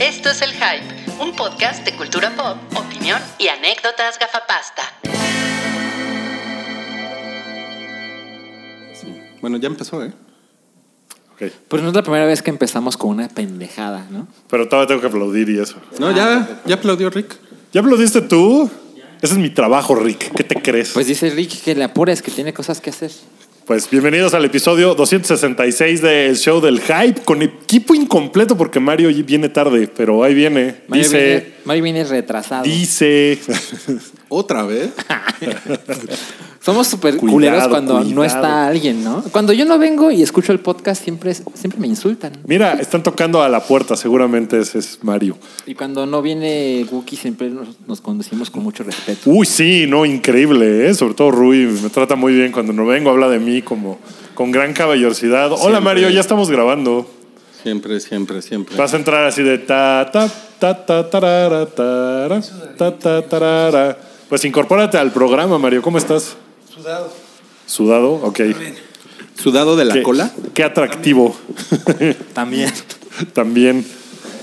Esto es El Hype, un podcast de cultura pop, opinión y anécdotas gafapasta. Bueno, ya empezó, ¿eh? Ok. Pues no es la primera vez que empezamos con una pendejada, ¿no? Pero todavía tengo que aplaudir y eso. No, ya, ya aplaudió Rick. ¿Ya aplaudiste tú? Ese es mi trabajo, Rick. ¿Qué te crees? Pues dice Rick que le apures, que tiene cosas que hacer. Pues bienvenidos al episodio 266 del show del hype con equipo incompleto porque Mario viene tarde, pero ahí viene. Mario Dice, viene, Mario viene retrasado. dice. ¿Otra vez? Somos súper culeros cuando no está alguien, ¿no? Cuando yo no vengo y escucho el podcast, siempre, siempre me insultan. Mira, están tocando a la puerta, seguramente ese es Mario. Y cuando no viene Wookie, siempre nos, nos conducimos con mucho respeto. Uy, sí, no, increíble, ¿eh? Sobre todo Rui, me trata muy bien cuando no vengo, habla de mí como con gran caballerosidad. Hola. Mario, ya estamos grabando. Siempre, siempre, siempre. Vas a entrar así de ta ta ta ta tarara, tara, ta ta tarara. Pues incorpórate al programa, Mario. ¿Cómo estás? Sudado. Sudado, ok. ¿Sudado de la Qué- cola? Qué atractivo. También. También.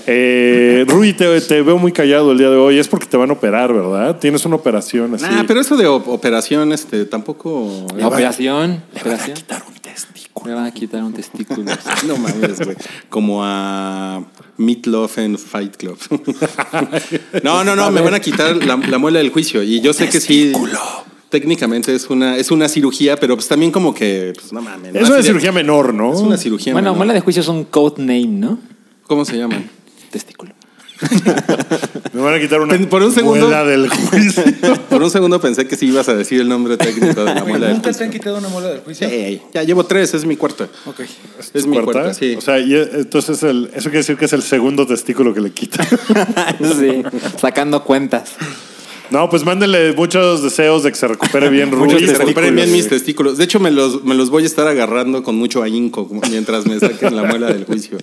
Eh, Rui, te, te veo muy callado el día de hoy. Es porque te van a operar, ¿verdad? Tienes una operación así. Nah, pero eso de op- operación, este, tampoco. La operación. operación. quitar un testículo. Me van a quitar un testículo. No mames, güey. Como a Meatloaf en Fight Club. no, no, no, me van a quitar la, la muela del juicio. Y yo sé que sí. Técnicamente es una, es una cirugía, pero pues también como que, pues no mames. Es una cirugía menor, ¿no? Es una cirugía. bueno, menor. muela de juicio es un code name, ¿no? ¿Cómo se llama? Testículo. Me van a quitar una Por un segundo- muela del juicio. Por un segundo pensé que sí ibas a decir el nombre técnico de la muela del ¿Nunca te juicio. han quitado una muela del juicio? Sí, ya llevo tres, es mi cuarta. Ok. Es mi ¿Cuarta? cuarta, sí. O sea, y eh, entonces el, eso quiere decir que es el segundo testículo que le quita. sí, sacando cuentas. No, pues mándenle muchos deseos de que se recupere bien. Muchos que se recuperen bien mis testículos. De hecho, me los, me los voy a estar agarrando con mucho ahínco mientras me saquen la muela del juicio.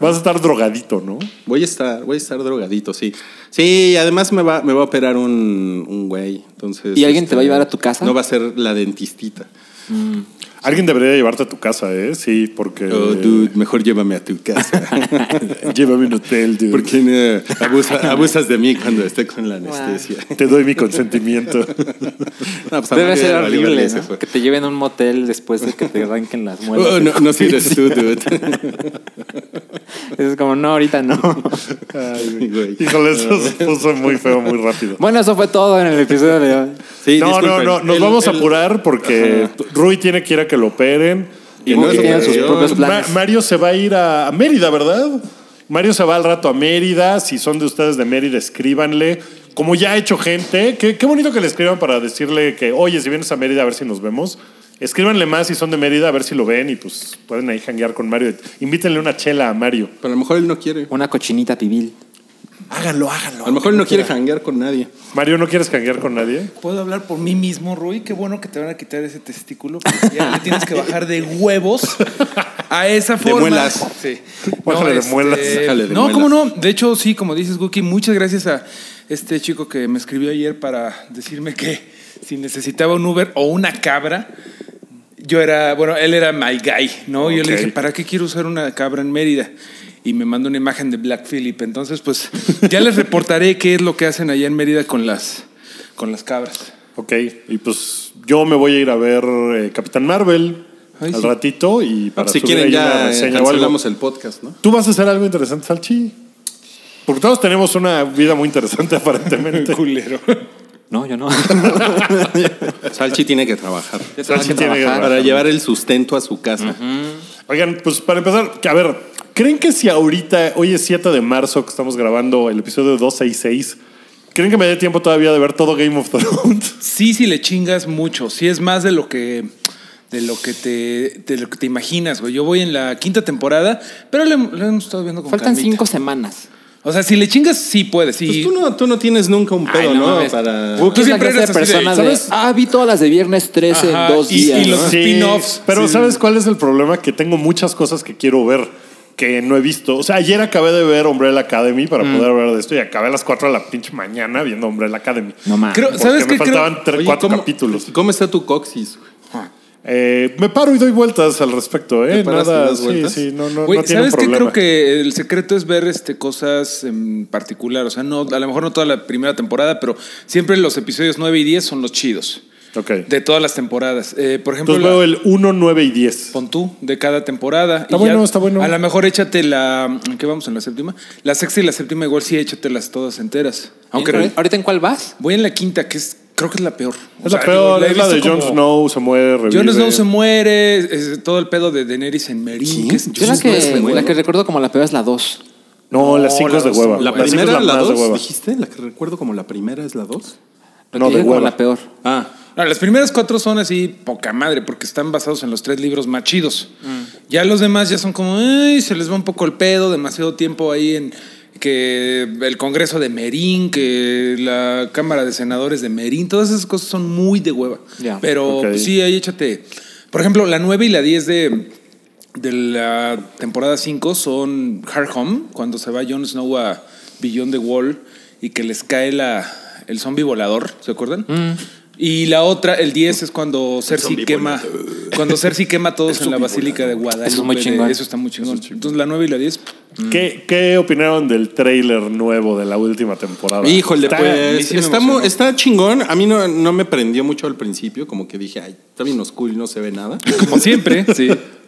Vas a estar drogadito, ¿no? Voy a estar, voy a estar drogadito, sí. Sí, además me va, me va a operar un, un güey. Entonces. este, ¿Y alguien te va a llevar a tu casa? No va a ser la dentistita. Alguien debería llevarte a tu casa, ¿eh? Sí, porque... Oh, dude, mejor llévame a tu casa. Llévame a un hotel, dude. Porque abusa- abusas de mí cuando esté con la anestesia. Te doy mi consentimiento. No, pues Debe ser horrible, ¿no? fue. Que te lleven a un motel después de que te arranquen las muelas. Oh, no, no sigues tú, dude. Es como, no, ahorita no. Ay, güey. Híjole, eso se puso muy feo, muy rápido. Bueno, eso fue todo en el episodio de hoy. Sí, no, no, disculpen. no, nos El- vamos a el- apurar porque Rui tiene que ir a que lo operen. Y no Wookie es tiene operación. sus propios planes. Ma- Mario se va a ir a, a Mérida, ¿verdad? Mario se va al rato a Mérida. Si son de ustedes de Mérida, escríbanle. Como ya ha hecho gente, qué, qué bonito que le escriban para decirle que, oye, si vienes a Mérida, a ver si nos vemos. Escríbanle más si son de Mérida, a ver si lo ven y pues pueden ahí janguear con Mario. Invítenle una chela a Mario. Pero a lo mejor él no quiere. Una cochinita pibil. Háganlo, háganlo. A lo mejor él no quiere janguear con nadie. Mario, ¿no quieres janguear con nadie? ¿Puedo hablar por mí mismo, Rui? Qué bueno que te van a quitar ese testículo. porque ya le tienes que bajar de huevos a esa forma. muelas. Sí. Bájale de muelas. Bájale de no, muelas. cómo no. De hecho, sí, como dices, Guki, muchas gracias a este chico que me escribió ayer para decirme que si necesitaba un Uber o una cabra, yo era, bueno, él era my guy, ¿no? Y yo le dije, ¿para qué quiero usar una cabra en Mérida? Y me mandó una imagen de Black Phillip. Entonces, pues, ya les reportaré qué es lo que hacen allá en Mérida con las, con las cabras. Ok, y pues yo me voy a ir a ver eh, Capitán Marvel Ay, al sí. ratito y para si subir quieren ya eh, reseña o algo. cancelamos el podcast, ¿no? ¿Tú vas a hacer algo interesante, Salchi? Porque todos tenemos una vida muy interesante aparentemente. Culero. No, yo no. Salchi tiene que trabajar. Salchi tiene que trabajar. Para llevar el sustento a su casa. Oigan, pues para empezar, que a ver, ¿creen que si ahorita, hoy es 7 de marzo que estamos grabando el episodio 266, ¿creen que me dé tiempo todavía de ver todo Game of Thrones? Sí, sí le chingas mucho. Sí es más de lo que de lo que te de lo que te imaginas, güey. Yo voy en la quinta temporada, pero le, le hemos estado viendo con Faltan calmita. cinco semanas. O sea, si le chingas, sí puedes. Sí. Pues tú no, tú no tienes nunca un pedo, Ay, ¿no? Para... Tú siempre eres así de, personas de, ¿sabes? ah, vi todas las de viernes 13 Ajá, en dos y- días. y los ¿no? spin-offs. Pero Sí. ¿sabes cuál es el problema? Que tengo muchas cosas que quiero ver que no he visto. O sea, ayer acabé de ver Umbrella Academy para poder hablar de esto y acabé a las 4 de la pinche mañana viendo Umbrella Academy. No mames. ¿Sabes me qué? Creo- faltaban tres, Oye, cuatro ¿cómo- capítulos. ¿Cómo está tu coxis? Eh, me paro y doy vueltas al respecto, ¿eh? ¿Te paras y Nada, das sí, sí, no, no, no tiene ¿sabes qué? Creo que el secreto es ver este, cosas en particular. O sea, no, a lo mejor no toda la primera temporada, pero siempre los episodios 9 y 10 son los chidos. Ok. De todas las temporadas. Eh, por ejemplo, Entonces la- veo el 1, 9 y 10. pon tú de cada temporada. Está Y bueno, está bueno. A lo mejor échate la. ¿en ¿Qué vamos en la séptima? La sexta y la séptima, igual sí, échatelas todas enteras. Aunque Aunque ¿Ahorita en cuál vas? voy en la quinta, que es. Creo que es la peor. Es O la sea, peor, he es la de Jon Snow, se muere, revive. Jon Snow se muere, es todo el pedo de Daenerys en Meereen. que es- Yo la que, la que recuerdo como la peor es la 2. No, la 5 la es de hueva. La primera, es la más de 2, hueva. dijiste. La que recuerdo como la primera es la 2. No, de hueva. la peor. Ah, No, las primeras cuatro son así poca madre porque están basados en los tres libros más chidos. Ya los demás ya son como, "Ay, se les va un poco el pedo, demasiado tiempo ahí en que el Congreso de Merín, que la Cámara de Senadores de Merín, todas esas cosas son muy de hueva. Pero pues, sí, ahí échate. Por ejemplo, la 9 y la 10 de, de la temporada 5 son Hard Home, cuando se va Jon Snow a Beyond the Wall y que les cae la, el zombie volador, ¿se acuerdan? Y la otra, el 10 es cuando Cersei quema, cuando Cersei quema a todos en la Basílica de Guadalupe. Eso es muy chingón. Eso está muy chingón. Entonces la 9 y la 10. ¿Qué, ¿Qué opinaron del tráiler nuevo de la última temporada? Híjole, Está- pues sí está chingón. A mí no, no me prendió mucho al principio, como que dije, ay, está bien oscuro y no se ve nada. Como siempre, sí.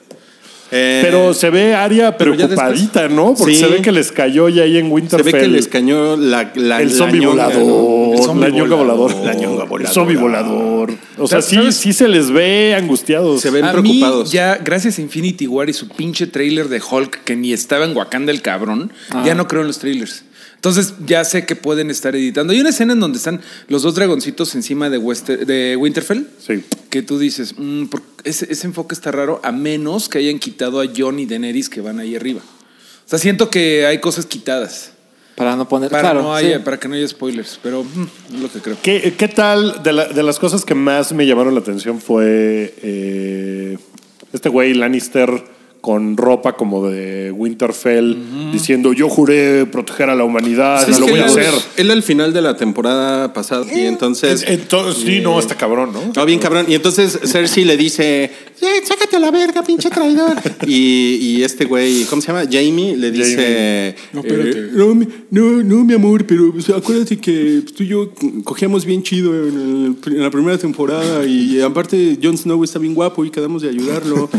Eh, Pero se ve Aria preocupadita, ¿no? Porque Sí. se ve que les cayó ya ahí en se Winterfell. ve que les la, la el zombie volador. ¿no? El zombie la ñonga volador. volador. La ñonga El zombie volador. O sea, sí, sí se les ve angustiados. Se ven a preocupados. Mí, ya, gracias a Infinity War y su pinche trailer de Hulk, que ni estaba en Wakanda el cabrón, ya no creo en los trailers. Entonces ya sé que pueden estar editando. Hay una escena en donde están los dos dragoncitos encima de, Wester- de Winterfell. Sí. Que tú dices, mm, ese, ese enfoque está raro, a menos que hayan quitado a Jon y Daenerys que van ahí arriba. O sea, siento que hay cosas quitadas. Para no poner. Para, claro, no haya- sí. para que no haya spoilers. Pero mm, es lo que creo. ¿Qué, qué tal? De, la- de las cosas que más me llamaron la atención fue eh, este güey Lannister con ropa como de Winterfell diciendo yo juré proteger a la humanidad Sí, lo voy a hacer. Él al final de la temporada pasada y entonces... Entonces, sí, no, está cabrón, ¿no? No, bien cabrón. Y entonces Cersei le dice, "Eh, sácate a la verga, pinche traidor. y, y este güey, ¿cómo se llama? Jamie le dice, No, espérate. eh, no, mi- no, no, mi amor, pero acuérdate que tú y yo cogíamos bien chido en, el- en la primera temporada y aparte Jon Snow está bien guapo y quedamos de ayudarlo.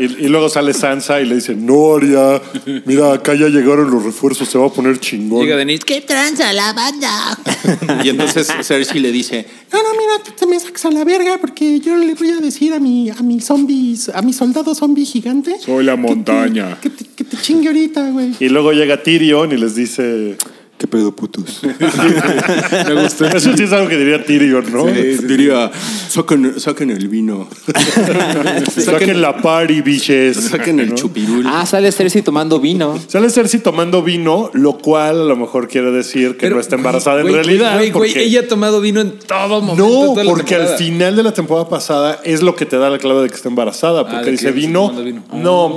Y, y luego sale Sansa y le dice, no, Aria, mira, acá ya llegaron los refuerzos, se va a poner chingón. Llega Daenerys, ¿qué? ¿Qué tranza la banda? y entonces Cersei le dice, no, no, mira, tú te me sacas a la verga porque yo le voy a decir a mi, a mi zombies, a mi soldado zombie gigante. Soy la que te- montaña. Que te, que te chingue ahorita, güey. Y luego llega Tyrion y les dice, ¿Qué pedo, putos? me gustó. Eso sí es algo que diría Tyrion, ¿no? diría, saquen, saquen el vino. Saquen la party, biches. Saquen el ¿no? chupirul. Ah, sale Cersei tomando vino. Sale Cersei tomando vino, lo cual a lo mejor quiere decir que no está embarazada güey, en realidad. Güey, güey, porque- ella ha tomado vino en todo momento. no, toda la porque al final de la temporada pasada es lo que te da la clave de que está embarazada. Porque Ah, de dice vino, vino. no,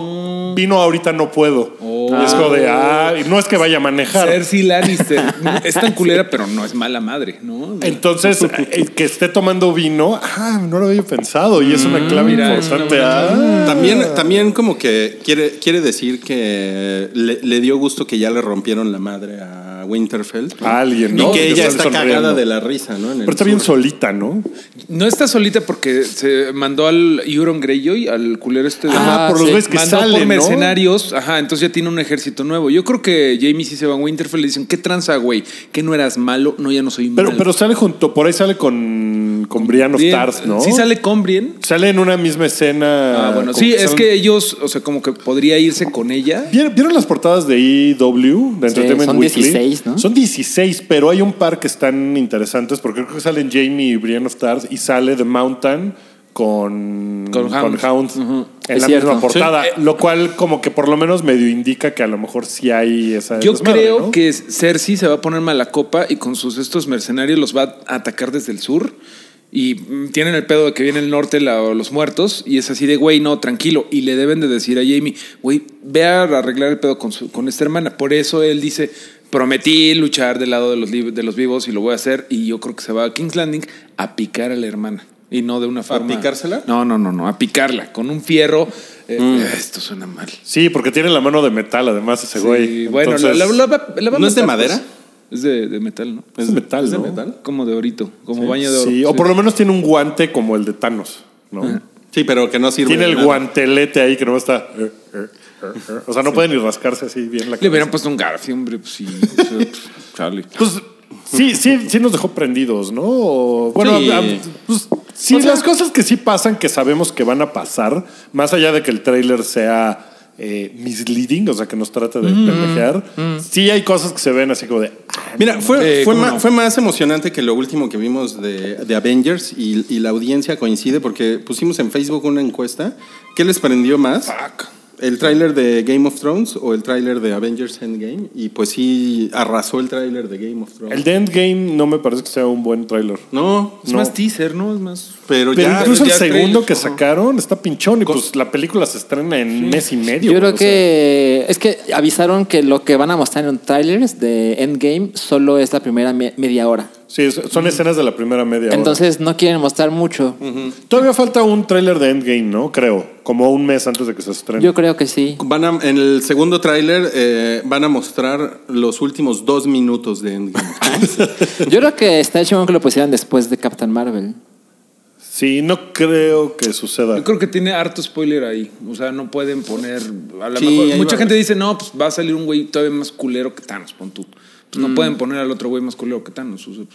vino ahorita no puedo. Oh. Y es como de, ah, y no es que vaya a manejar. Cersei Lannister es tan culera, pero no es mala madre, ¿no? Entonces, eh, que esté tomando vino, ah, no lo había pensado. Y es una clave mira, es una importante. buena Ah. También, también como que quiere, quiere decir que le, le dio gusto que ya le rompieron la madre a Winterfell. A alguien, Y ¿no? que Que ella sale está sonriendo. cagada de la risa, ¿no? En el Pero está bien solita, ¿no? No está solita porque se mandó al Euron Greyjoy, al culero este de Ah, por los sí. güeyes que mandó salen, por ¿no? mercenarios, ajá, entonces ya tiene un ejército nuevo. Yo creo que Jamie sí se va a Winterfell y le dicen, ¿qué tranza, güey? ¿Que no eras malo? No, ya no soy Pero, malo. pero sale junto, por ahí sale con, con Brian of Tars, ¿no? Sí sale Combrien. Sale en una misma escena. Ah, bueno, sí, es que ellos, o sea, como que podría irse con ella. ¿Vieron, vieron las portadas de EW, de Entertainment son Weekly? 16, ¿no? Son 16, pero hay un par que están interesantes porque creo que salen Jamie y Brian of Tars y sale The Mountain con, Con Hound. En Es la cierto. misma portada, Sí. lo cual como que por lo menos medio indica que a lo mejor sí hay esa Yo desmadre, creo ¿no? que Cersei se va a poner mala copa y con sus estos mercenarios los va a atacar desde el sur. Y tienen el pedo de que viene el norte la- los muertos. Y es así de, güey, no, tranquilo. Y le deben de decir a Jamie, güey, ve a arreglar el pedo con, su- con esta hermana. Por eso él dice, prometí luchar del lado de los, de los vivos y lo voy a hacer. Y yo creo que se va a King's Landing a picar a la hermana. Y no de una forma. picársela? No, no, no, no. A picarla. Con un fierro. Eh, Esto suena mal. Sí, porque tiene la mano de metal, además, ese güey. Sí, bueno, Entonces, la, la- la a ¿No es de madera? pues. Es de, de metal, ¿no? es de metal, ¿Es de ¿no? metal? Como de orito, como baño de oro. Sí, o por lo menos tiene un guante como el de Thanos, ¿no? Sí, pero que no sirve. Tiene el nada. guantelete ahí que no está. eh, eh, eh. O sea, no puede ni rascarse así bien la Le cabeza. hubieran puesto un garfio, hombre, pues sí. pues, chale. Pues sí, sí, sí nos dejó prendidos, ¿no? O, bueno, Sí. pues, sí, O sea- las cosas que sí pasan, que sabemos que van a pasar, más allá de que el tráiler sea eh, misleading, o sea, que nos trate de pendejear, sí hay cosas que se ven así como de... ah, Mira, fue, Eh, fue, ¿cómo ma- no? fue más emocionante que lo último que vimos de, de Avengers y, y la audiencia coincide porque pusimos en Facebook una encuesta. ¿Qué les prendió más? Fuck. ¿El tráiler de Game of Thrones o el tráiler de Avengers Endgame? Y pues sí, arrasó el tráiler de Game of Thrones. El de Endgame no me parece que sea un buen tráiler. No, Es No. más teaser, ¿no? Es más. pero, Pero ya... incluso el ya segundo trailer, que sacaron está pinchón y pues la película se estrena en mes y medio. Yo creo sea. que es que avisaron que lo que van a mostrar en trailers de Endgame solo es la primera me- media hora. Sí, son escenas de la primera media hora. Entonces no quieren mostrar mucho. Todavía falta un tráiler de Endgame, ¿no? Creo. Como un mes antes de que se estrene. Yo creo que sí. Van a- en el segundo tráiler eh, van a mostrar los últimos dos minutos de Endgame. Yo creo que está hecho que lo pusieran después de Captain Marvel. Sí, no creo que suceda. Yo creo que tiene harto spoiler ahí. O sea, no pueden poner. A lo Sí, mejor. Mucha gente dice, no, pues va a salir un güey todavía más culero que Thanos, pon tú. Pues Mm. no pueden poner al otro güey más culero que Thanos. pues,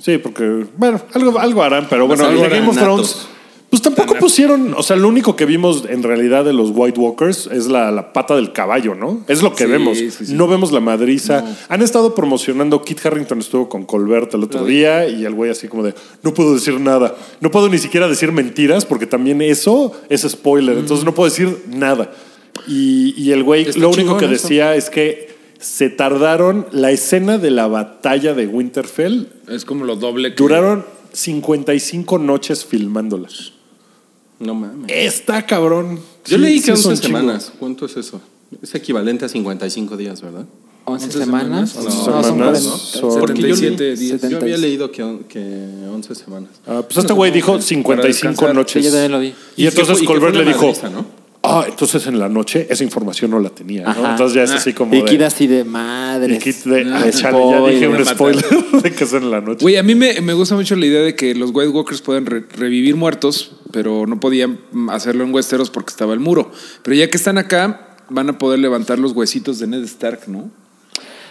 Sí, porque, bueno, algo, algo harán, pero bueno, Algo Game of Thrones. Pues tampoco pusieron, o sea, lo único que vimos en realidad de los White Walkers es la, la pata del caballo, ¿no? Es lo que Sí, vemos. sí, sí. No vemos la madriza. Han estado promocionando, Kit Harrington estuvo con Colbert el otro día y el güey así como de, no puedo decir nada. No puedo ni siquiera decir mentiras porque también eso es spoiler. Entonces no puedo decir nada. Y, y el güey, lo único que eso. decía es que se tardaron la escena de la batalla de Winterfell es como lo doble que. Duraron 55 noches filmándolas. No mames. Está cabrón. Yo Sí, leí sí que es 11 un chingo. semanas. ¿Cuánto es eso? Es equivalente a 55 días, ¿verdad? 11 11 semanas. semanas. No, son ¿no? 40. Son- Porque yo, 77 leí- días. yo había 76. leído que, que 11 semanas. Ah, pues este güey dijo 55 descansar. noches. Sí, yo también lo vi. Y, que entonces Colbert le dijo, madriza, ¿no? Ah, entonces en la noche esa información no la tenía. ¿no? Entonces ya es así como Y de... Kid así de madre. y Kid de, Ah, ah, chale, ya dije un spoiler. spoiler de que es en la noche. Güey, a mí me, me gusta mucho la idea de que los White Walkers pueden re- revivir muertos, pero no podían mm, hacerlo en Westeros porque estaba el muro. Pero ya que están acá, van a poder levantar los huesitos de Ned Stark, ¿no?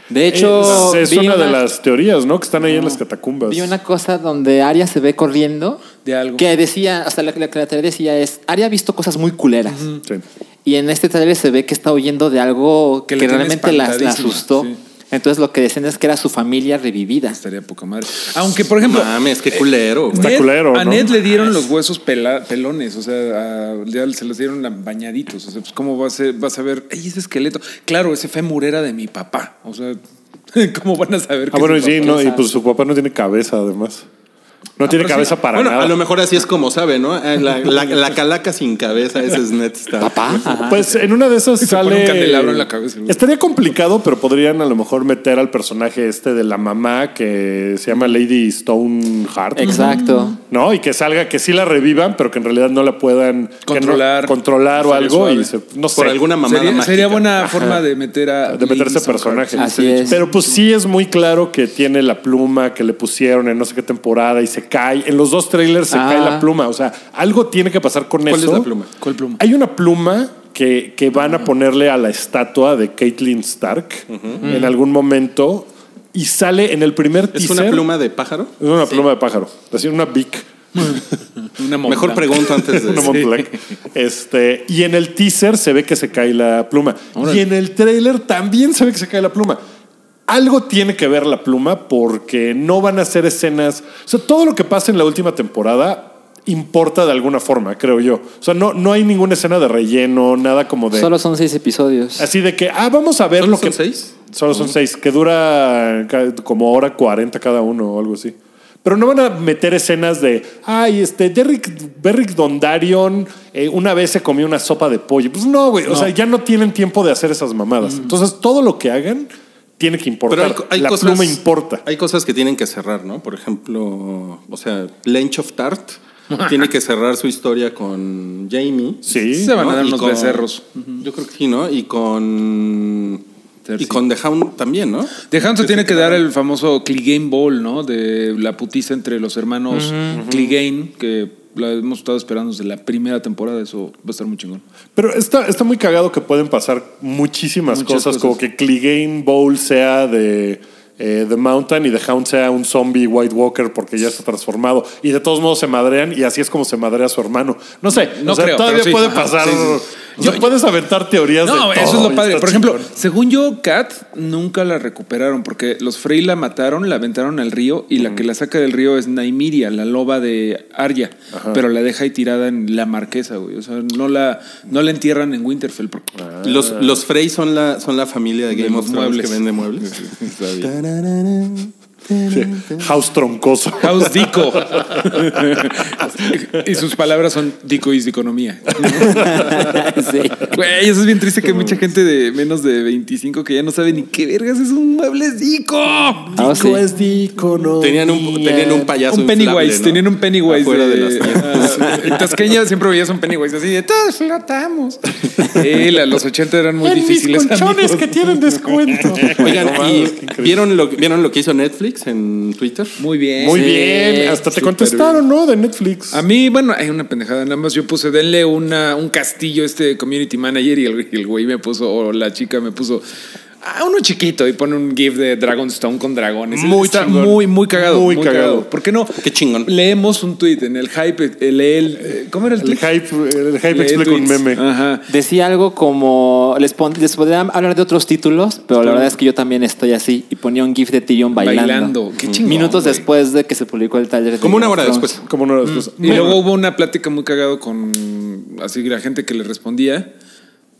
De hecho, es, es una de las teorías, ¿no? Que están ahí en las catacumbas. Vi una cosa donde Arya se ve corriendo. De algo. Que decía, o que la, que la teoría decía es, Arya ha visto cosas muy culeras. Sí. Y en este trailer se ve que está huyendo de algo Que la realmente la, la asustó. sí. Entonces lo que decían es que era su familia revivida. Estaría poca madre. Aunque, por ejemplo, Mames, qué culero. güey. Está culero, a ¿no? Ned le dieron los huesos pela- pelones, o sea, a- ya se los dieron bañaditos. O sea, pues, ¿cómo vas a, vas a ver? ¡Ay, ese esqueleto! Claro, ese fémur era de mi papá. O sea, ¿cómo van a saber que Ah, bueno, es su sí, no, y pues su papá no tiene cabeza, además. No tiene cabeza para bueno, nada. a lo mejor así es como sabe, ¿no? Eh, La, la- la calaca sin cabeza, ese es Ned Stark. Papá. Ajá. Pues en una de esas Se pone sale. un candelabro en la cabeza. Estaría complicado, pero podrían a lo mejor meter al personaje este de la mamá que se llama Lady Stoneheart. Exacto. ¿No? Y que salga, que sí la revivan, pero que en realidad no la puedan no- Controlar. controlar o algo. suave. Y se- no sé. Por alguna mamada Sería, sería buena forma de meter a. de meter ese personaje. Así es. Pero pues sí es muy claro que tiene la pluma que le pusieron en no sé qué temporada y se cae. En los dos trailers se Ah. cae la pluma. O sea, algo tiene que pasar con ¿Cuál eso. es la pluma? ¿Cuál pluma? Hay una pluma que, que van a ponerle a la estatua de Caitlyn Stark en algún momento y sale en el primer ¿Es teaser. una pluma de pájaro? Es una pluma de pájaro. Es decir, una monta. Mejor pregunto antes de Una. Este, y en el teaser se ve que se cae la pluma. Y en el trailer también se ve que se cae la pluma. Algo tiene que ver la pluma porque no van a hacer escenas. O sea, todo lo que pasa en la última temporada importa de alguna forma, creo yo. O sea, no, no hay ninguna escena de relleno, nada como de. Solo son seis episodios. Así de que, ah, vamos a ver ¿Solo lo son que. seis? Solo son seis, que dura como hora 40 cada uno o algo así. Pero no van a meter escenas de, ay, este, Derrick, Derrick Dondarion eh, una vez se comió una sopa de pollo. Pues no, güey. O sea, ya no tienen tiempo de hacer esas mamadas. Entonces, todo lo que hagan tiene que importar. Pero hay, hay La cosas, pluma importa. Hay cosas que tienen que cerrar, ¿no? Por ejemplo, o sea, Lench of Tart tiene que cerrar su historia con Jamie. Sí. Se van a dar Y unos con- becerros. Yo creo que sí, ¿no? Y con. Y con The Hound también, ¿no? De Hanson tiene que dar el famoso Clegane Ball, ¿no? De la putiza entre los hermanos Clegane, que la hemos estado esperando desde la primera temporada. Eso va a estar muy chingón. Pero está, está muy cagado que pueden pasar muchísimas cosas. como que Clegane Bowl sea de eh, The Mountain y The Hound sea un zombie White Walker porque ya está transformado. Y de todos modos se madrean y así es como se madrea su hermano. No sé, No o sea, creo, todavía sí. puede pasar. sí, sí. O sea, Yo- puedes aventar teorías de No, todo eso es lo padre. Por ejemplo, chingón. según yo, Kat nunca la recuperaron porque los Frey la mataron, la aventaron al río y la que la saca del río es Naimiria, la loba de Arya, pero la deja ahí tirada en la marquesa, güey. O sea, no la, no la entierran en Winterfell. porque- Los, los Frey son la, son la familia de De Game of Thrones que vende muebles. na, na, na. Sí. House troncoso. House Dico. y sus palabras son Dico is de economía. sí. Güey, eso es bien triste que hay mucha gente de menos de 25 que ya no sabe ni qué vergas es un mueble Dico. Ah, sí. es de economía. Tenían un, tenían un payaso. Un Pennywise, inflable, ¿no? tenían un Pennywise Afuera de, de las. Ah, en Tasqueña siempre veías un Pennywise así de todos flotamos. Los 80 eran muy En mis difíciles. colchones amigos. que tienen descuento. Oigan, No ¿y. ¿vieron lo, ¿vieron lo que hizo Netflix en Twitter? Muy bien. Muy Sí, bien. Hasta te contestaron, ¿no? De Netflix. A mí, bueno, hay una pendejada. Nada más yo puse, denle una, un castillo a este community manager y el, y el güey me puso, o la chica me puso, ah, uno chiquito y pone un GIF de Dragonstone con dragones. Muy Está chingón. muy, muy cagado. Muy Muy, cagado. cagado. ¿Por qué no? Qué chingón. Leemos un tweet en el hype, lee el, eh, ¿cómo era el El tweet? hype, el hype Lee explica un meme. Ajá. Decía algo como, les, pon- les podría hablar de otros títulos, pero la verdad es que yo también estoy así. Y ponía un GIF de Tyrion bailando. Bailando. Qué chingón, Minutos después de que se publicó el taller. de Como una hora después. Como una de las cosas. Y luego hubo una plática muy cagado con así la gente que le respondía.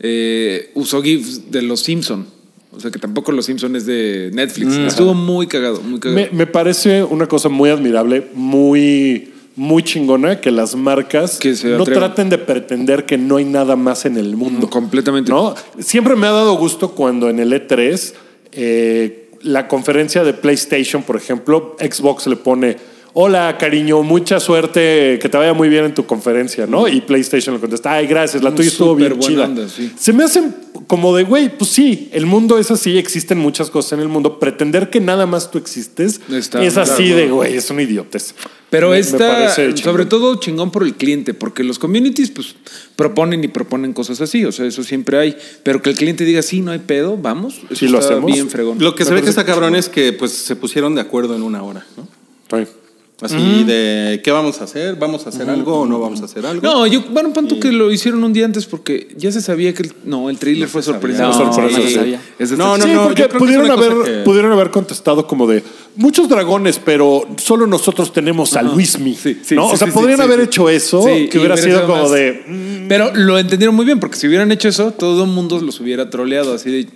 eh, usó GIFs de los Simpson. O sea que tampoco los Simpson es de Netflix. Estuvo muy cagado, muy cagado. Me, me parece una cosa muy admirable, muy, muy chingona que las marcas Que se no traten de pretender que no hay nada más en el mundo. Mm, completamente. ¿no? Siempre me ha dado gusto cuando en el E3 eh, la conferencia de PlayStation, por ejemplo, Xbox le pone. Hola, cariño, mucha suerte, que te vaya muy bien en tu conferencia, ¿no? Y PlayStation le contesta, ay, gracias, la tuya estuvo bien chida. onda, sí. Se me hacen como de, güey, pues sí, el mundo es así, existen muchas cosas en el mundo. Pretender que nada más tú existes Está- es así claro. de, güey, es un idiotez. Pero Me- chingón. sobre todo chingón por el cliente, porque los communities pues proponen y proponen cosas así, o sea, eso siempre hay, pero que el cliente diga, sí, no hay pedo, vamos, eso Sí, lo está hacemos. bien fregón. Lo que se Me ve que está cabrón es que pues se pusieron de acuerdo en una hora, ¿no? Sí. Así de ¿qué vamos a hacer? ¿Vamos a hacer algo o no vamos a hacer algo? No, yo, bueno, punto que lo hicieron un día antes porque ya se sabía que el, no, el trailer fue sorpresa. No, sorpresa, no se sí. No, no, sí, no, porque pudieron haber, que- pudieron haber contestado como de muchos dragones, pero solo nosotros tenemos a Luismi. Sí, sí, ¿no? sí, o sea, sí, podrían sí, haber sí. hecho eso, Sí, que hubiera sido como más- de. mm, Pero lo entendieron muy bien, porque si hubieran hecho eso, todo el mundo los hubiera troleado así de.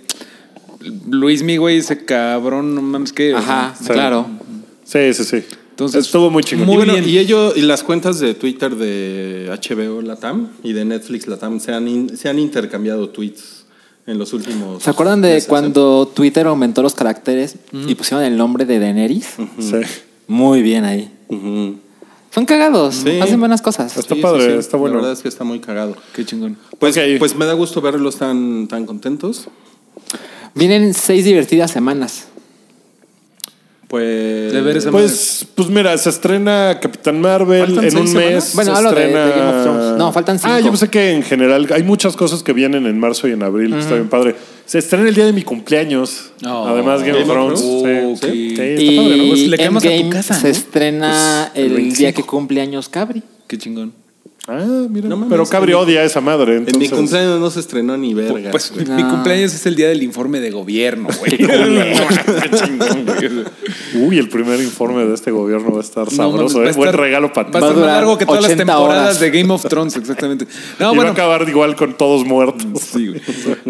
Luis, mi güey, ese cabrón, no mames, que. Ajá, claro. Sí, sí, sí. Entonces, estuvo muy chingón. muy y, bueno, bien. y ellos y las cuentas de Twitter de HBO Latam y de Netflix Latam se han, in- se han intercambiado tweets en los últimos. ¿Se acuerdan de meses, cuando Twitter aumentó los caracteres y pusieron el nombre de Daenerys? Sí. Muy bien ahí. Ujú. Son cagados, Sí. hacen buenas cosas. Está padre, está bueno. La verdad es que está muy cagado. Qué chingón. Pues, Ok. pues me da gusto verlos tan, tan contentos. Vienen seis divertidas semanas. Pues. De ver esa Pues, pues mira, se estrena Capitán Marvel ¿Faltan en un mes. Bueno, se hablo de- de estrena- Game of Thrones. No, faltan Ah, cinco. yo pensé que en general hay muchas cosas que vienen en marzo y en abril. que Está bien padre. Se estrena el día de mi cumpleaños. Oh, Además, Game, Game of Thrones. Sí, sí, está y padre, ¿no? Pues le caemos a tu Endgame casa, se ¿no? estrena Pues, el el, día 25. que cumple años Cabri. Qué chingón. Ah, mira. No mames, pero Cabri en odia a esa madre. En mi entonces- cumpleaños no se estrenó ni verga. Pues güey. mi No. cumpleaños es el día del informe de gobierno, güey. Uy, el primer informe de este gobierno va a estar No, sabroso. mames, va ¿eh? Buen regalo para ti. Va a estar más largo que todas las 80 temporadas horas. de Game of Thrones, exactamente. No, y va a bueno. acabar igual con todos muertos. Sí, güey.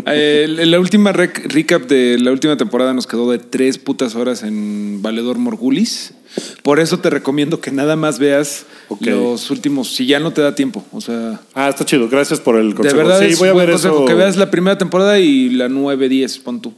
Eh, la última rec- recap de la última temporada nos quedó de tres putas horas en Valedor Morgulis. Por eso te recomiendo que nada más veas los últimos, si ya no te da tiempo. O sea, Ah, está chido. Gracias por el de consejo. verdad sí, es voy a ver consejo, eso. que veas la primera temporada y la 9, 10, pon tú.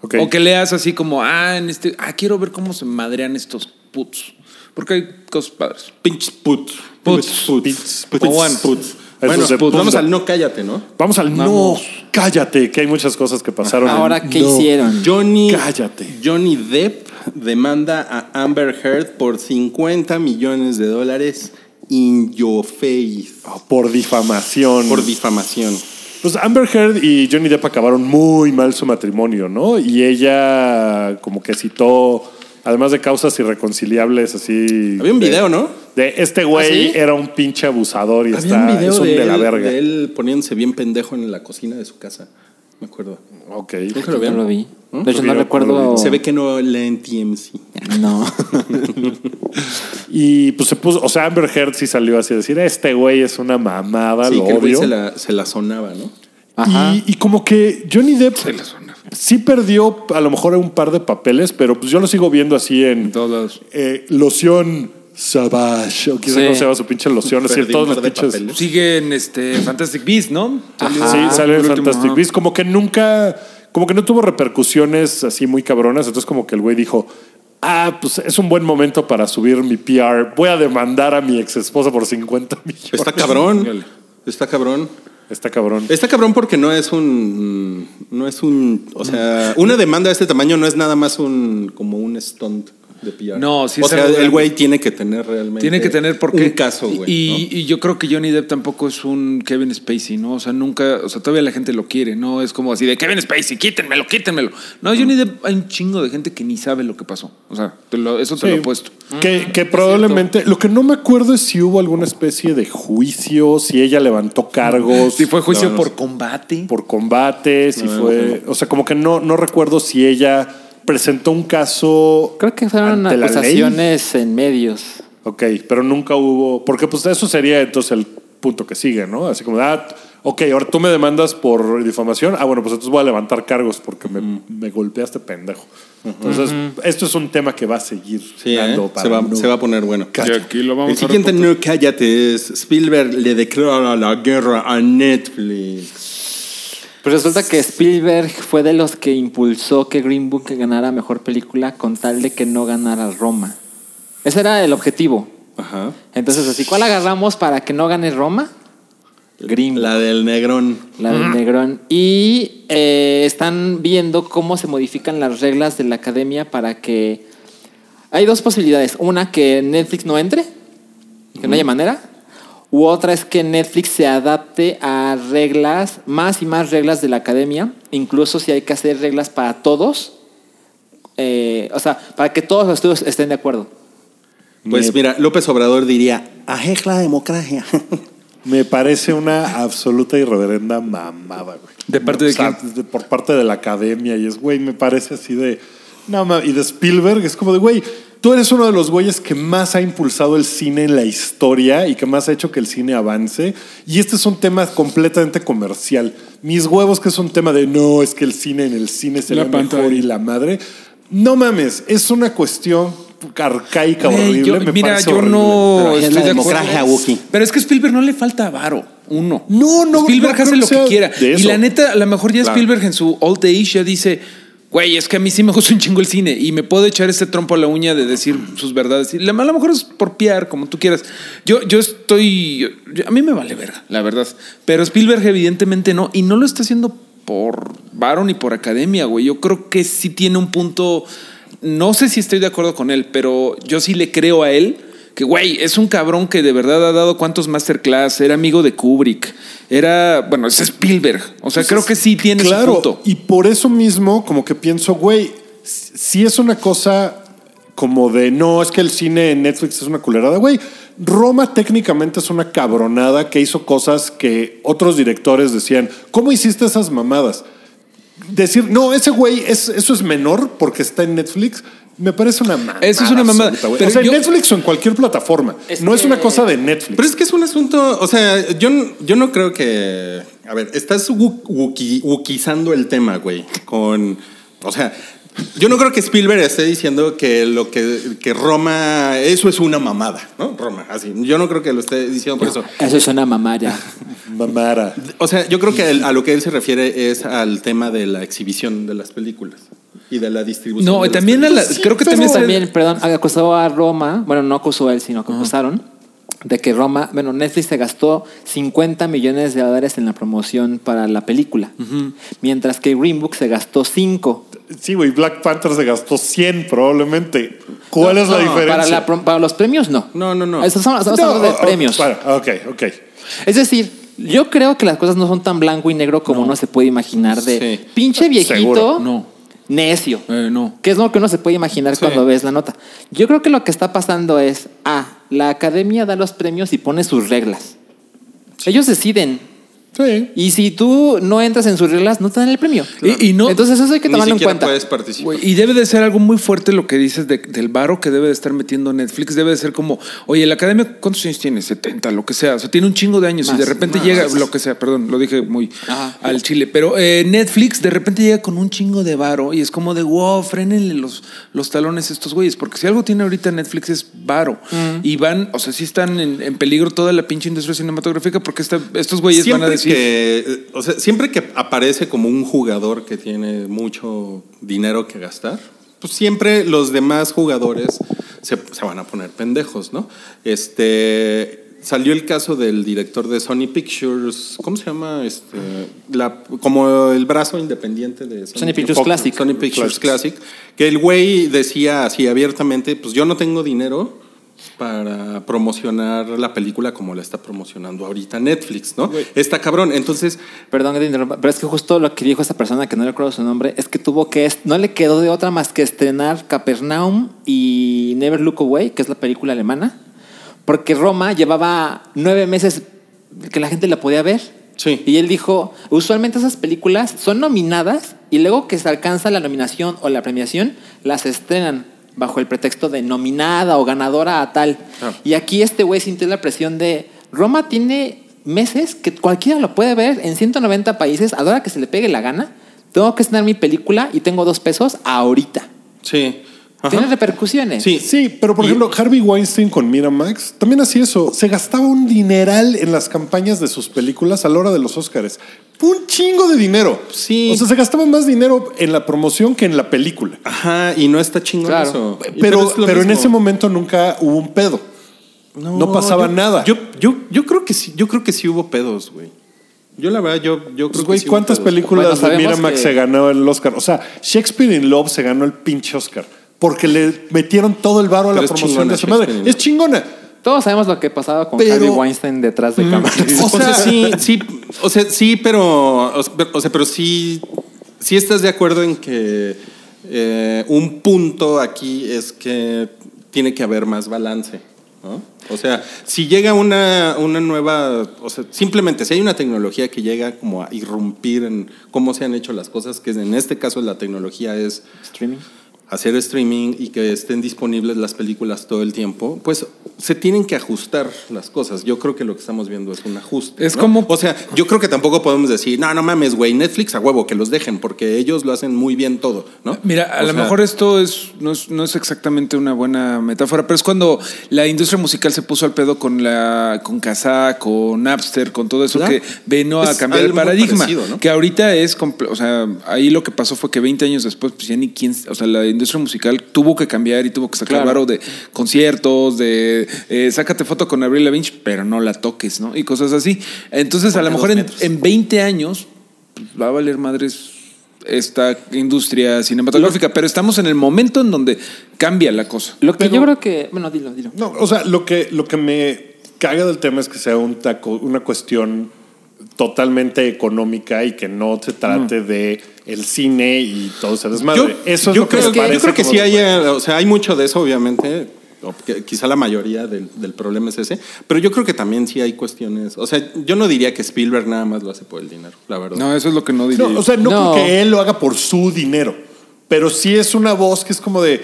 O que leas así como, ah, en este, ah, quiero ver cómo se madrean estos putos. Porque hay cosas padres. Pinches puts. Puts. Puts. Puts. Puts. Bueno, de pues vamos al no cállate, ¿no? Vamos al no, cállate, que hay muchas cosas que pasaron. en Ahora, ¿qué no. hicieron? Johnny, Cállate. Johnny Depp demanda a Amber Heard por 50 millones de dólares in your face Por difamación. por difamación. Pues Amber Heard y Johnny Depp acabaron muy mal su matrimonio, ¿no? Y ella como que citó, además de causas irreconciliables, así... Había un de- video, ¿no? De este güey ¿Ah, sí? era un pinche abusador y Había está, un video es un de, de, la él, verga. de él poniéndose bien pendejo en la cocina de su casa. Me acuerdo. Ok. Nunca lo No lo vi. De hecho, no recuerdo. Se ve que no lee en TMC. No. Y pues se puso, o sea, Amber Heard sí salió así a decir, este güey es una mamada, Sí, lo que el güey odio. se la, se la sonaba, ¿no? Ajá. Y, y como que Johnny Depp Se la suena. sí perdió a lo mejor un par de papeles, pero pues yo lo sigo viendo así en todos eh, loción Savage, o quizá Sí. no se llama su pinche loción, así todos los pinches. papeles. Sigue en este Fantastic Beast, ¿no? Salió- Sí, salió en Fantastic ajá. Beasts. Como que nunca, como que no tuvo repercusiones así muy cabronas. Entonces, como que el güey dijo: Ah, pues es un buen momento para subir mi PR. Voy a demandar a mi ex esposa por 50 millones. Está cabrón. Está cabrón. Está cabrón. Está cabrón porque no es un. No es un. O sea, una demanda de este tamaño no es nada más un. como un stunt de PR. No, sí O es sea, el güey tiene que tener realmente. Tiene que tener porque Un caso, güey. Y, y yo creo que Johnny Depp tampoco es un Kevin Spacey, ¿no? O sea, nunca, o sea, todavía la gente lo quiere, no es como así de Kevin Spacey, quítenmelo, quítenmelo. No, Johnny Depp hay un chingo de gente que ni sabe lo que pasó. O sea, te lo- eso te Sí. lo he puesto. Que, que probablemente, lo que no me acuerdo es si hubo alguna especie de juicio, si ella levantó cargos. Si fue juicio No, no por combate. por combate, si No, fue. O sea, como que no, no recuerdo si ella presentó un caso. Creo que fueron ante la ley. acusaciones en medios. Ok, pero nunca hubo. Porque pues eso sería entonces el punto que sigue, ¿no? Así como, ah, ok, ahora tú me demandas por difamación. Ah, bueno, pues entonces voy a levantar cargos porque me, me golpeaste pendejo. Entonces, esto es un tema que va a seguir Sí, ¿eh? dando para se, va, no- se va a poner bueno. Y aquí lo vamos el siguiente no cállate es Spielberg le declara la guerra a Netflix. Pues resulta que Spielberg fue de los que impulsó que Green Book ganara mejor película con tal de que no ganara Roma. Ese era el objetivo. Ajá. Entonces, así, ¿cuál agarramos para que no gane Roma? Green Book. La del Negrón. La del Negrón. Y eh, están viendo cómo se modifican las reglas de la academia para que. Hay dos posibilidades. Una, que Netflix no entre, que no haya manera. U otra es que Netflix se adapte a reglas, más y más reglas de la academia, incluso si hay que hacer reglas para todos. eh, o sea, para que todos los estudios estén de acuerdo. Pues Me- mira, López Obrador diría, ajej la democracia. Me parece una absoluta y reverenda mamada, güey. ¿De parte de O sea, quién? de- por parte de la academia. Y es, güey, me parece así de. No, y de Spielberg es como de, güey, tú eres uno de los güeyes que más ha impulsado el cine en la historia y que más ha hecho que el cine avance. Y este es un tema completamente comercial. Mis huevos, que es un tema de no, es que el cine en el cine se La ve mejor y la madre. No mames, es una cuestión arcaica, Güey, horrible. yo- me mira, parece yo horrible. no Pero es estoy la de democracia, acuerdo. Wookie. Pero es que a Spielberg no le falta varo. Uno. No, no, Spielberg no hace lo que quiera. Y la neta, a lo mejor ya Claro. Spielberg en su old age ya dice, güey, es que a mí sí me gusta un chingo el cine y me puedo echar este trompo a la uña de decir sus verdades. Y a lo mejor es por piar, como tú quieras. Yo, yo estoy. a mí me vale verga, la verdad. Pero Spielberg, evidentemente, no. Y no lo está haciendo por varo ni por academia, güey. Yo creo que sí tiene un punto. No sé si estoy de acuerdo con él, pero yo sí le creo a él que, güey, es un cabrón que de verdad ha dado cuántos masterclass, era amigo de Kubrick, era, bueno, es Spielberg. O sea, creo que sí tiene claro, su punto. Y por eso mismo, como que pienso, güey, si es una cosa como de no, es que el cine en Netflix es una culerada, güey. Roma técnicamente es una cabronada que hizo cosas que otros directores decían, ¿cómo hiciste esas mamadas? Decir, no, ese güey, es, eso es menor porque está en Netflix, me parece una mamada. Eso es una mamada. absoluta. Pero o sea, yo- en Netflix o en cualquier plataforma. Es no es una cosa de Netflix. Pero es que es un asunto, o sea, yo, yo no creo que... A ver, estás wu- wuki- wukizando el tema, güey, con... O sea, yo no creo que Spielberg esté diciendo que lo que, que Roma, eso es una mamada, ¿no? Roma, así. Yo no creo que lo esté diciendo por eso. Eso es una mamaya. Mamara. O sea, yo creo que el- a lo que él se refiere es al tema de la exhibición de las películas. y de la distribución. No, de y las también a la- creo que también, También, perdón, acusó a Roma, bueno, no acusó él, sino que acusaron de que Roma, bueno, Netflix se gastó 50 millones de dólares en la promoción para la película, mientras que Green Book se gastó 5. Sí, güey, Black Panther se gastó 100 probablemente. ¿Cuál es la diferencia? Para, la para los premios, no. No, no, no. Estamos, estamos No, hablando de premios. bueno, ok, ok. Es decir, yo creo que las cosas no son tan blanco y negro como uno se puede imaginar de Sí. pinche viejito, Seguro. No. Necio. Eh, no. Que es lo que uno se puede imaginar Sí. cuando ves la nota. Yo creo que lo que está pasando es, ah, la academia da los premios y pone sus reglas. Ellos deciden. Sí. Y si tú no entras en sus reglas, no te dan el premio. Y- y no- Entonces eso hay que tomarlo en cuenta. puedes participar. Güey, y debe de ser algo muy fuerte lo que dices de- del varo que debe de estar metiendo Netflix. Debe de ser como, oye, la academia, ¿cuántos años tiene? 70, lo que sea. O sea, tiene un chingo de años y de repente más. llega, lo que sea, perdón, lo dije muy Ajá. al chile. Pero eh, Netflix de repente llega con un chingo de varo y es como de, wow, frénenle los, los talones a estos güeyes. Porque si algo tiene ahorita Netflix es varo. Y van, o sea, sí están en, en peligro toda la pinche industria cinematográfica porque esta- estos güeyes van a siempre que, eh, o sea, siempre que aparece como un jugador que tiene mucho dinero que gastar, pues siempre los demás jugadores se, se van a poner pendejos, ¿no? Este salió el caso del director de Sony Pictures, ¿cómo se llama? Este, la, como el brazo independiente de Sony, Sony Pictures Fox- Classic. Sony Pictures Classic. Classic, que el güey decía así abiertamente, pues yo no tengo dinero para promocionar la película como la está promocionando ahorita Netflix, ¿no? Está cabrón. Entonces, Perdón que te interrumpa, pero es que justo lo que dijo esta persona, que no recuerdo su nombre, es que tuvo que, no le quedó de otra más que estrenar Capernaum y Never Look Away, que es la película alemana, porque Roma llevaba nueve meses que la gente la podía ver. Sí. Y él dijo, usualmente esas películas son nominadas y luego que se alcanza la nominación o la premiación, las estrenan bajo el pretexto de nominada o ganadora a tal. Ah. Y aquí este güey sintió la presión de, Roma tiene meses que cualquiera lo puede ver en 190 países, a la hora que se le pegue la gana. Tengo que estrenar mi película y tengo dos pesos ahorita. sí. Ajá. Tiene repercusiones. Sí. Sí, pero por Y- ejemplo, Harvey Weinstein con Miramax también hacía eso. Se gastaba un dineral en las campañas de sus películas a la hora de los Oscars. Un chingo de dinero. Sí. O sea, se gastaba más dinero en la promoción que en la película. Ajá, y no está chingón Claro. eso. Pero, es pero en ese momento nunca hubo un pedo. No, pasaba yo- nada. Yo, yo, yo creo que sí, yo creo que sí hubo pedos, güey. Yo la verdad, yo, yo creo Pues, que güey, sí hubo ¿cuántas películas Bueno, de Miramax que- se ganó el Oscar? O sea, Shakespeare in Love se ganó el pinche Oscar. Porque le metieron todo el varo a la Pero promoción chingona de su madre. Es chingona. Todos sabemos lo que pasaba con Pero- Harvey Weinstein detrás de cámaras. O sea, sí, sí, o sea, sí, pero, o sea, o sea, pero sí, sí estás de acuerdo en que eh, un punto aquí es que tiene que haber más balance, ¿no? O sea, si llega una, una nueva, o sea, simplemente si hay una tecnología que llega como a irrumpir en cómo se han hecho las cosas, que en este caso la tecnología es Streaming. Hacer streaming y que estén disponibles las películas todo el tiempo, pues se tienen que ajustar las cosas. Yo creo que lo que estamos viendo es un ajuste. Es ¿no? como- O sea, yo creo que tampoco podemos decir, no, no mames, güey, Netflix a huevo, que los dejen, porque ellos lo hacen muy bien todo, ¿no? Mira, a O lo sea, mejor esto es no, es no es exactamente una buena metáfora, pero es cuando la industria musical se puso al pedo con la con Kazaa, con Napster, con todo eso que vino a Es cambiar el paradigma. parecido, ¿no? Que ahorita es, o sea, ahí lo que pasó fue que 20 años después, pues ya ni quién, o sea, la industria musical tuvo que cambiar y tuvo que sacar Claro. varo de conciertos, de eh, sácate foto con Avril Lavigne, pero no la toques, ¿no? Y cosas así. Entonces, a lo mejor en, en 20 años pues, va a valer madres esta industria cinematográfica, pero estamos en el momento en donde cambia la cosa. Lo que Pero- yo creo que. Bueno, dilo, dilo. No, o sea, lo que, lo que me caga del tema es que sea un taco, una cuestión totalmente económica y que no se trate de el cine y todo ese desmadre. Yo, eso es yo lo que creo, me yo parece creo que sí hay, eh, o sea, hay mucho de eso, obviamente. o que quizá la mayoría del, del problema es ese, pero yo creo que también sí hay cuestiones. O sea, yo no diría que Spielberg nada más lo hace por el dinero, la verdad. No, eso es lo que no diría. No, o sea, no, No. porque él lo haga por su dinero, pero sí es una voz que es como de,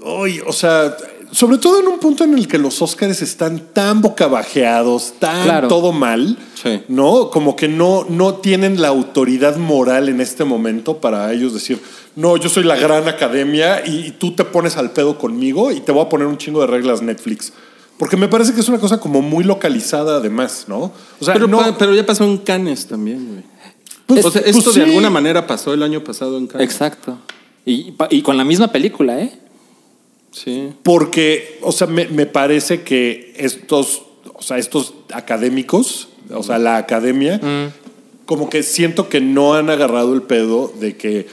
o sea, sobre todo en un punto en el que los Óscares están tan bocabajeados, tan Claro. todo mal, Sí. ¿no? Como que no, no tienen la autoridad moral en este momento para ellos decir, no, yo soy la gran academia y, y tú te pones al pedo conmigo y te voy a poner un chingo de reglas Netflix. Porque me parece que es una cosa como muy localizada además, ¿no? O sea, pero, no, pero ya pasó en Cannes también, güey. pues- o sea, pues esto de alguna manera pasó el año pasado en Cannes. Exacto. Y, y con la misma película, ¿eh? Sí. Porque, o sea, me, me parece que estos, o sea, estos académicos, o sea, la academia, como que siento que no han agarrado el pedo de que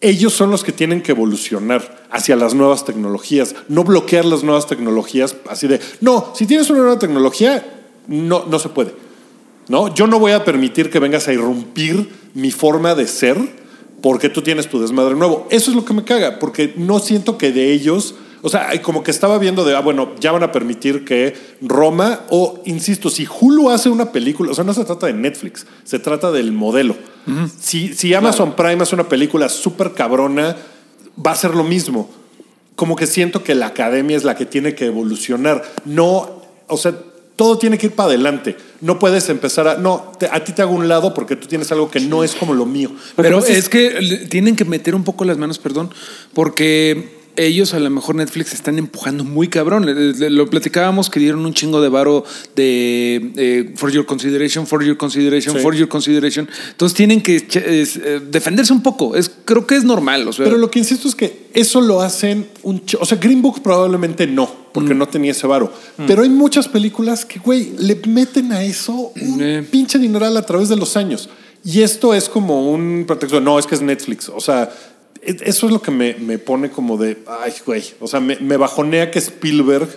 ellos son los que tienen que evolucionar hacia las nuevas tecnologías, no bloquear las nuevas tecnologías así de, no, si tienes una nueva tecnología, no, no se puede. ¿no? Yo no voy a permitir que vengas a irrumpir mi forma de ser porque tú tienes tu desmadre nuevo. Eso es lo que me caga, porque no siento que de ellos, o sea, como que estaba viendo de, ah, bueno, ya van a permitir que Roma, o insisto, si Hulu hace una película, o sea, no se trata de Netflix, se trata del modelo. Si, si Amazon Prime hace una película súper cabrona, va a ser lo mismo. Como que siento que la academia es la que tiene que evolucionar. No, o sea, todo tiene que ir para adelante. No puedes empezar a. No, te- a ti te hago un lado porque tú tienes algo que no es como lo mío. Pero pues, es que tienen que meter un poco las manos, perdón, porque ellos a lo mejor Netflix están empujando muy cabrón. Lo platicábamos que dieron un chingo de varo de eh, for your consideration, for your consideration, Sí. for your consideration. Entonces tienen que es, eh, defenderse un poco. Es creo que es normal. O sea, Pero lo que insisto es que eso lo hacen un. O sea, Green Book probablemente no, porque Mm. no tenía ese varo. Pero hay muchas películas que, güey, le meten a eso un Eh. pinche dineral a través de los años. Y esto es como un pretexto. No, es que es Netflix. O sea, eso es lo que me, me pone como de. Ay, güey. O sea, me, me bajonea que Spielberg.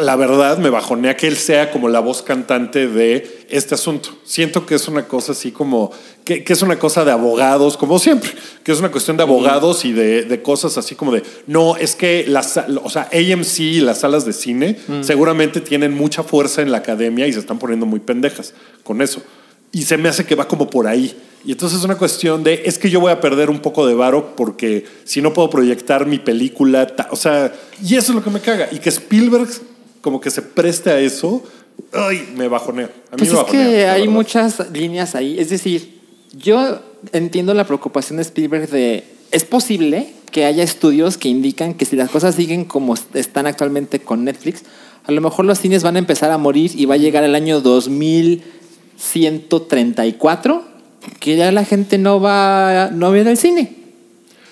La verdad, me bajonea que él sea como la voz cantante de este asunto. Siento que es una cosa así como. Que, que es una cosa de abogados, como siempre. Que es una cuestión de abogados y de, de cosas así como de. No, es que las. O sea, AMC y las salas de cine seguramente tienen mucha fuerza en la academia y se están poniendo muy pendejas con eso. Y se me hace que va como por ahí. Y entonces es una cuestión de, es que yo voy a perder un poco de varo porque si no puedo proyectar mi película, ta- o sea, y eso es lo que me caga. Y que Spielberg como que se preste a eso, ay, me bajonea. A mí Pues me es bajonea, que hay verdad. muchas líneas ahí. Es decir, yo entiendo la preocupación de Spielberg de. Es posible que haya estudios que indican que si las cosas siguen como están actualmente con Netflix, a lo mejor los cines van a empezar a morir y va a llegar el año 2134 que ya la gente no va no va a ir al cine.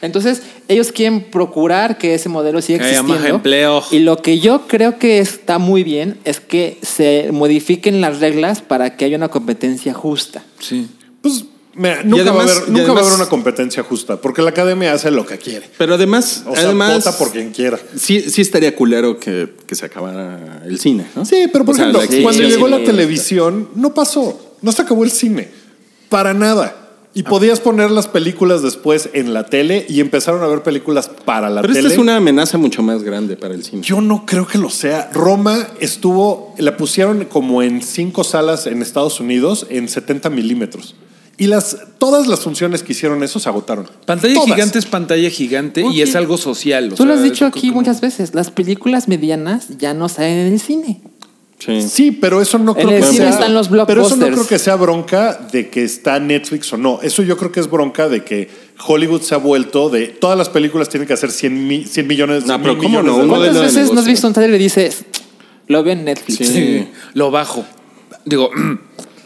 Entonces, ellos quieren procurar que ese modelo siga Que haya existiendo. más empleo. Y lo que yo creo que está muy bien es que se modifiquen las reglas para que haya una competencia justa. sí. Pues mira, nunca, va, a haber, va a haber una competencia justa, porque la academia hace lo que quiere. Pero además, O sea, además vota por quien quiera. sí, sí estaría culero que, que se acabara el cine, ¿no? Sí, pero por O ejemplo, sí, cuando sí, llegó sí, la televisión, no pasó. No se acabó el cine. Para nada. Y podías poner las películas después en la tele y empezaron a ver películas para la Pero tele. esta es una amenaza mucho más grande para el cine. Yo no creo que lo sea. Roma estuvo, la pusieron como en cinco salas en Estados Unidos en 70 milímetros. Y las, todas las funciones que hicieron eso se agotaron. Pantalla Todas. gigante es pantalla gigante y es algo social. o Tú lo has dicho aquí como- muchas veces, las películas medianas ya no salen en el cine. Sí. Sí, pero eso no En creo el que cine sea. están los pero eso no creo que sea bronca de que está Netflix o no. Eso yo creo que es bronca de que Hollywood se ha vuelto de todas las películas tienen que hacer 100, mi- 100 millones, No, mil pero ¿cómo millones no? de Uno dólares. de ¿Cuántas de veces no has visto un trailer y dices, lo veo en Netflix? Sí. Sí, lo bajo. Digo,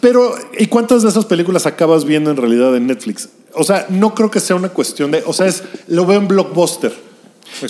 Pero, ¿y cuántas de esas películas acabas viendo en realidad en Netflix? O sea, no creo que sea una cuestión de. O sea, es, lo veo en Blockbuster.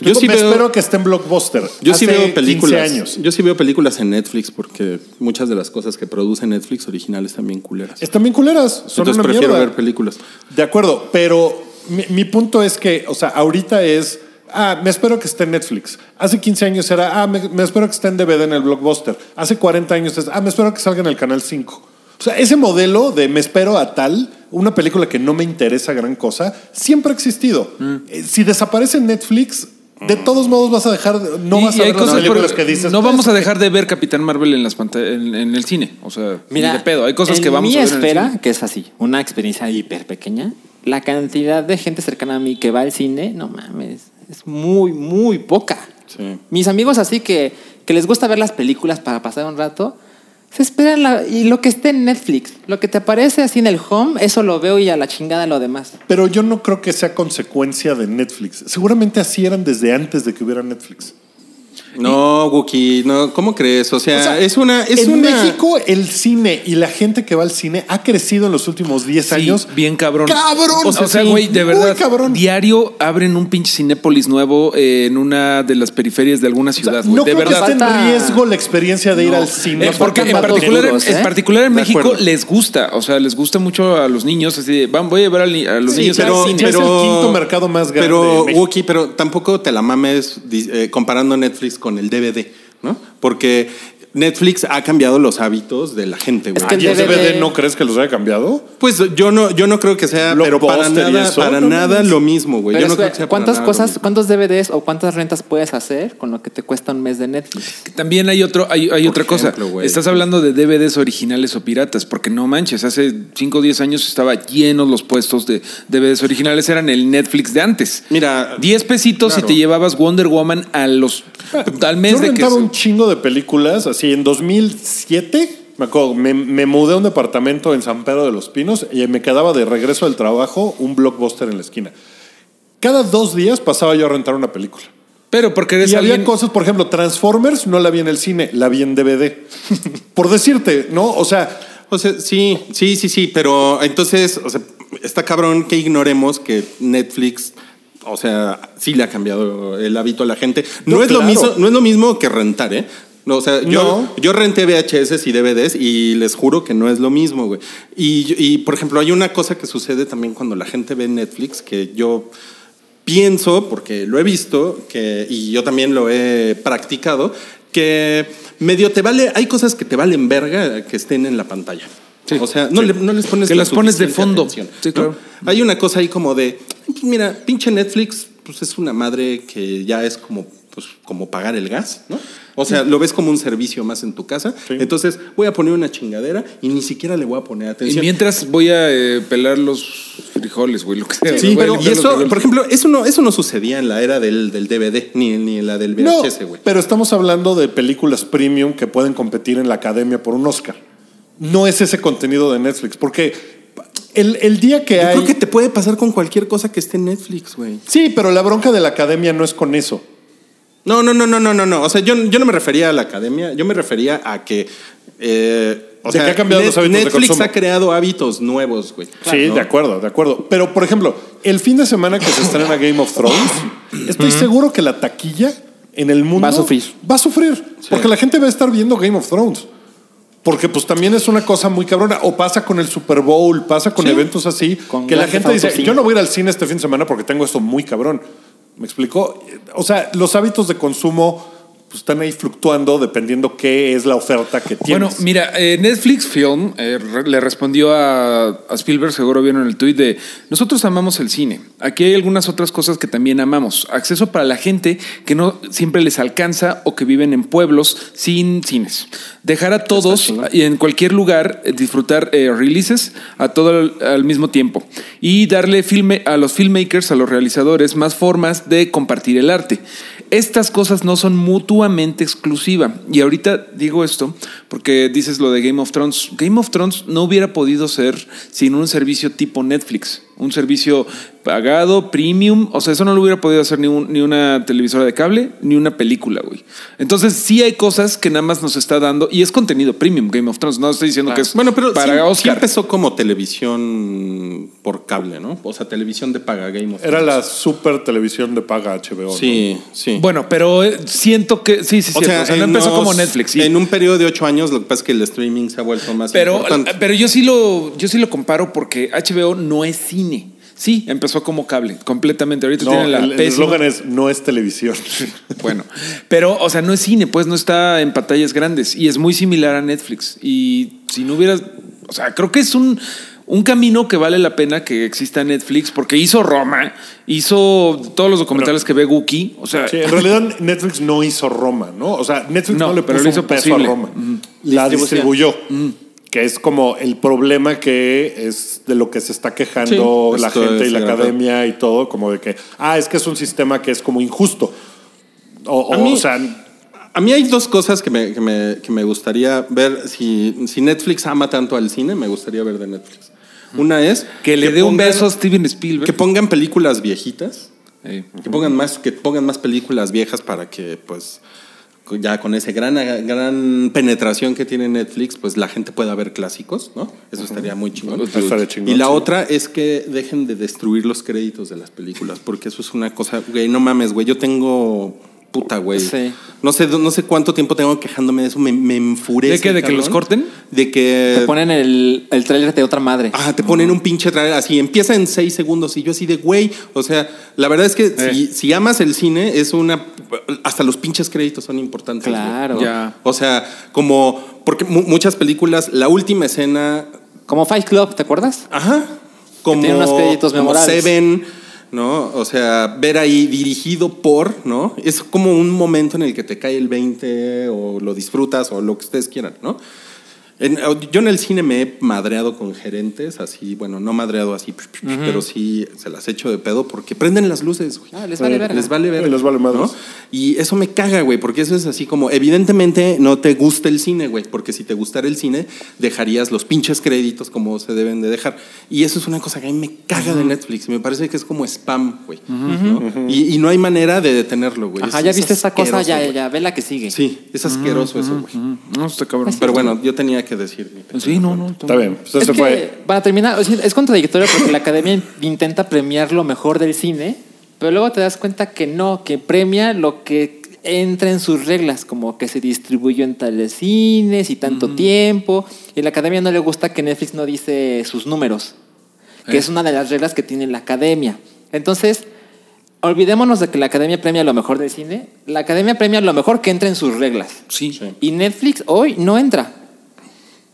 Yo sí Me veo- espero que esté en Blockbuster. Yo sí veo películas. 15 años. Yo sí veo películas en Netflix porque muchas de las cosas que produce Netflix originales también culeras. Están bien culeras. Son Entonces una prefiero mierda. ver películas. De acuerdo, pero mi, mi punto es que, o sea, ahorita es, ah, me espero que esté en Netflix. Hace 15 años era, ah, me, me espero que esté en DVD en el Blockbuster. Hace 40 años es, ah, me espero que salga en el Canal 5. O sea, ese modelo de me espero a tal, una película que no me interesa gran cosa, siempre ha existido. Eh, Si desaparece en Netflix, de todos modos vas a dejar, de- no y- vas y a ver las películas que dices. No "Pues, vamos a dejar de ver Capitán Marvel en las panta- en, en el cine. O sea, Mira, ni de pedo. Hay cosas en que vamos mi a ver. en el esfera, cine. que es así, una experiencia hiper pequeña, la cantidad de gente cercana a mí que va al cine, no mames, es muy, muy poca. Sí. Mis amigos así que, que les gusta ver las películas para pasar un rato, se esperan la- y lo que esté en Netflix, lo que te aparece así en el home, eso lo veo y a la chingada lo demás. Pero yo no creo que sea consecuencia de Netflix. Seguramente así eran desde antes de que hubiera Netflix. No, Wookie, no, ¿cómo crees? O sea, O sea, es una. Es en una... México, el cine y la gente que va al cine ha crecido en los últimos 10 Sí, años. bien cabrón. ¡Cabrón! O sea, Sí, güey, de muy verdad. cabrón. Diario abren un pinche Cinépolis nuevo eh, en una de las periferias de alguna ciudad. güey. no de creo verdad. que esté en riesgo la experiencia de ir al cine. Eh, porque en faltan datos particular, en ¿eh? particular en De México acuerdo. les gusta, o sea, les gusta mucho a los niños, así de, van, voy a llevar a los Sí, niños pero, al cine. ya es el quinto mercado más grande Pero. Wookie, pero tampoco te la mames eh, comparando Netflix con el DVD, ¿no? Porque Netflix ha cambiado los hábitos de la gente, güey. Es que el ¿Y el DVD DVD no crees que los haya cambiado? Pues yo no, yo no creo que sea, pero para nada, eso, para no nada lo mismo, güey. Yo no creo que sea para ¿cuántas nada lo cosas, cuántos DVDs o cuántas rentas puedes hacer con lo que te cuesta un mes de Netflix? También hay otro, hay, hay otra ejemplo, cosa. Estás hablando de DVDs originales o piratas, porque no manches, hace 5 o 10 años estaba llenos los puestos de DVDs originales, eran el Netflix de antes. Mira, 10 pesitos claro. y te llevabas Wonder Woman a los al mes Yo de que rentaba se- un chingo de películas, así en 2007. Me acuerdo, me, me mudé a un departamento en San Pedro de los Pinos y me quedaba de regreso del trabajo un blockbuster en la esquina. Cada dos días pasaba yo a rentar una película. Pero porque eres Y había alguien- cosas, por ejemplo, Transformers no la vi en el cine, la vi en DVD. por decirte, ¿no? O sea, O sea, sí, sí, sí, sí, pero entonces, o sea, está cabrón que ignoremos que Netflix, o sea, sí le ha cambiado el hábito a la gente. No, No, es lo claro. mismo, no es lo mismo que rentar, ¿eh? No, o sea, yo, No. yo renté VHS y DVDs y les juro que no es lo mismo, güey. Y, y, por ejemplo, hay una cosa que sucede también cuando la gente ve Netflix que yo pienso, porque lo he visto, que, y yo también lo he practicado, que medio te vale, hay cosas que te valen verga que estén en la pantalla. Sí, o sea, no, sí. le- no les pones Que la las pones de fondo. atención, Sí, ¿no? claro. Hay una cosa ahí como de, mira, pinche Netflix, pues es una madre que ya es como, pues, como pagar el gas, ¿no? O sea, lo ves como un servicio más en tu casa. Sí. Entonces, voy a poner una chingadera y ni siquiera le voy a poner Y atención. mientras voy a eh, pelar los frijoles, güey, lo que sea. Sí, pero y eso, frijoles. por ejemplo, eso no, eso no sucedía en la era del, del DVD ni, ni en la del no, VHS, güey. pero estamos hablando de películas premium que pueden competir en la academia por un Oscar. No es ese contenido de Netflix, porque el, el día que Yo hay... creo que te puede pasar con cualquier cosa que esté en Netflix, güey. Sí, pero la bronca de la academia no es con eso. No, no, no, no, no, no, no. O sea, yo, yo no me refería a la academia, yo me refería a que. eh, o sea, que ha cambiado los hábitos de Netflix consumo. ha creado hábitos nuevos, güey. Sí, ¿no? de acuerdo, de acuerdo. Pero, por ejemplo, el fin de semana que se estrena Game of Thrones, estoy seguro que la taquilla en el mundo Va a sufrir. Va a sufrir. Porque la gente va a estar viendo Game of Thrones. Porque pues también es una cosa muy cabrona. O pasa con el Super Bowl, pasa con Sí. eventos así, Con que la gente dice, yo no voy a ir al cine este fin de semana porque tengo esto muy cabrón. ¿Me explicó? O sea, los hábitos de consumo pues, están ahí fluctuando dependiendo qué es la oferta que tienes. Bueno, mira, eh, Netflix Film eh, le respondió a, a Spielberg, seguro vieron el tuit de nosotros amamos el cine. Aquí hay algunas otras cosas que también amamos. Acceso para la gente que no siempre les alcanza o que viven en pueblos sin cines. Dejar a todos y en cualquier lugar eh, disfrutar eh, releases a todo al, al mismo tiempo. Y darle filme, a los filmmakers, a los realizadores, más formas de compartir el arte. Estas cosas no son mutuamente exclusivas. Y ahorita digo esto porque dices lo de Game of Thrones. Game of Thrones no hubiera podido ser sin un servicio tipo Netflix. Un servicio pagado, premium. O sea, eso no lo hubiera podido hacer ni, un- ni una televisora de cable, ni una película, güey. Entonces, sí hay cosas que nada más nos está dando. Y es contenido premium, Game of Thrones. No estoy diciendo que es Bueno, pero para sí, empezó como televisión por cable, ¿no? O sea, televisión de paga Game of Era Thrones. la super televisión de paga HBO. ¿no? Sí, sí. Bueno, pero eh, siento que sí, sí, o cierto. sea, O sea, no empezó unos- como Netflix. sí. En un periodo de ocho años, lo que pasa es que el streaming se ha vuelto más Pero, importante. pero yo sí lo, yo sí lo comparo porque HBO no es cine. Sí, empezó como cable, completamente. Ahorita No, tiene la el eslogan es no es televisión. Bueno, pero, o sea, no es cine, pues no está en pantallas grandes y es muy similar a Netflix. Y si no hubieras, o sea, creo que es un, un camino que vale la pena que exista Netflix porque hizo Roma, hizo todos los documentales que ve Guki. O sea, Sí, en realidad Netflix no hizo Roma, ¿no? O sea, Netflix no, No, le pero puso lo hizo un peso posible. a Roma. La distribuyó. Que es como el problema que es de lo que se está quejando Sí, la gente y la academia y todo, como de que, ah, es que es un sistema que es como injusto. O, A o, mí- o sea, A mí hay dos cosas que me, que me, que me gustaría ver. Si, si Netflix ama tanto al cine, me gustaría ver de Netflix. Una es que le dé un beso a Steven Spielberg. Que pongan películas viejitas. Eh, Que pongan más, que pongan más películas viejas para que, pues, ya con esa gran, gran penetración que tiene Netflix, pues la gente pueda ver clásicos, ¿no? Eso estaría muy chingón. Eso estaría chingón, y la otra es que dejen de destruir los créditos de las películas, porque eso es una cosa, güey, no mames, güey, yo tengo puta, güey. Sí. No sé, no sé cuánto tiempo tengo quejándome de eso, me, me enfurece. ¿De qué? ¿De que los corten? De que Te ponen el, el tráiler de otra madre. Ah, te ponen un pinche trailer así, empieza en seis segundos y yo así de güey. O sea, la verdad es que Eh. si, si amas el cine, es una. Hasta los pinches créditos son importantes. Claro. Ya. O sea, como. Porque mu- muchas películas, la última escena. Como Fight Club, ¿te acuerdas? Ajá. Como, tiene unos créditos como memorables. Seven, ¿no? O sea, ver ahí dirigido por, ¿no? Es como un momento en el que te cae el 20 o lo disfrutas o lo que ustedes quieran, ¿no? En- yo en el cine me he madreado con gerentes, así, bueno, no madreado así, pero sí se las echo de pedo porque prenden las luces, güey. Ah, les vale verga. Les vale ver. Sí, les vale madres. Y eso me caga, güey, porque eso es así como, evidentemente no te gusta el cine, güey, porque si te gustara el cine, dejarías los pinches créditos como se deben de dejar. Y eso es una cosa que a mí me caga de Netflix, me parece que es como spam, güey. ¿no? y, y no hay manera de detenerlo, güey. Ajá, ya viste esa cosa, ya, ya, ve la que sigue. Sí, es asqueroso eso, güey. No, está cabrón. Pero bueno, yo tenía que decir. mi Sí, no, no. Está bien. Pues Es que, fue. para terminar, es contradictorio porque la academia intenta premiar lo mejor del cine, pero luego te das cuenta que no, que premia lo que entra en sus reglas, como que se distribuyó en tales cines y tanto tiempo. Y a la academia no le gusta que Netflix no dice sus números, que Eh. es una de las reglas que tiene la academia. Entonces, olvidémonos de que la academia premia lo mejor del cine. La academia premia lo mejor que entra en sus reglas. Sí. Y Netflix hoy no entra.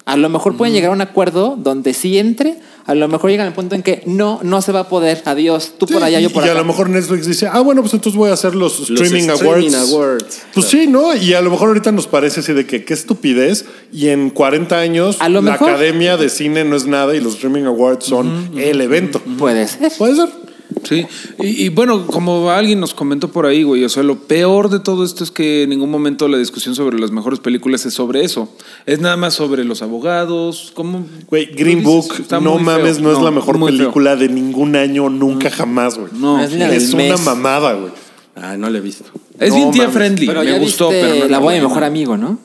A lo mejor pueden llegar a un acuerdo donde sí entre, a lo mejor llegan al punto en que no, no se va a poder. Adiós, tú por allá, y, yo por y acá. a lo mejor Netflix dice, ah, bueno, pues entonces voy a hacer los streaming, streaming awards. awards, Pues sí, ¿no? Y a lo mejor ahorita nos parece así de que qué estupidez. Y en 40 años A lo la mejor- academia de cine no es nada y los streaming awards son el evento. Puede ser. Puede ser. Sí, y, y bueno, como alguien nos comentó por ahí, güey, o sea, lo peor de todo esto es que en ningún momento la discusión sobre las mejores películas es sobre eso. Es nada más sobre los abogados, como... Güey, Green Book, Está no mames, no, es la mejor feo. película de ningún año, nunca jamás, güey. No. Es la es una mamada, güey. Ah, no le he visto. Es No bien tía mames. friendly, Pero me gustó, pero no la voy buena. mejor amigo, ¿no?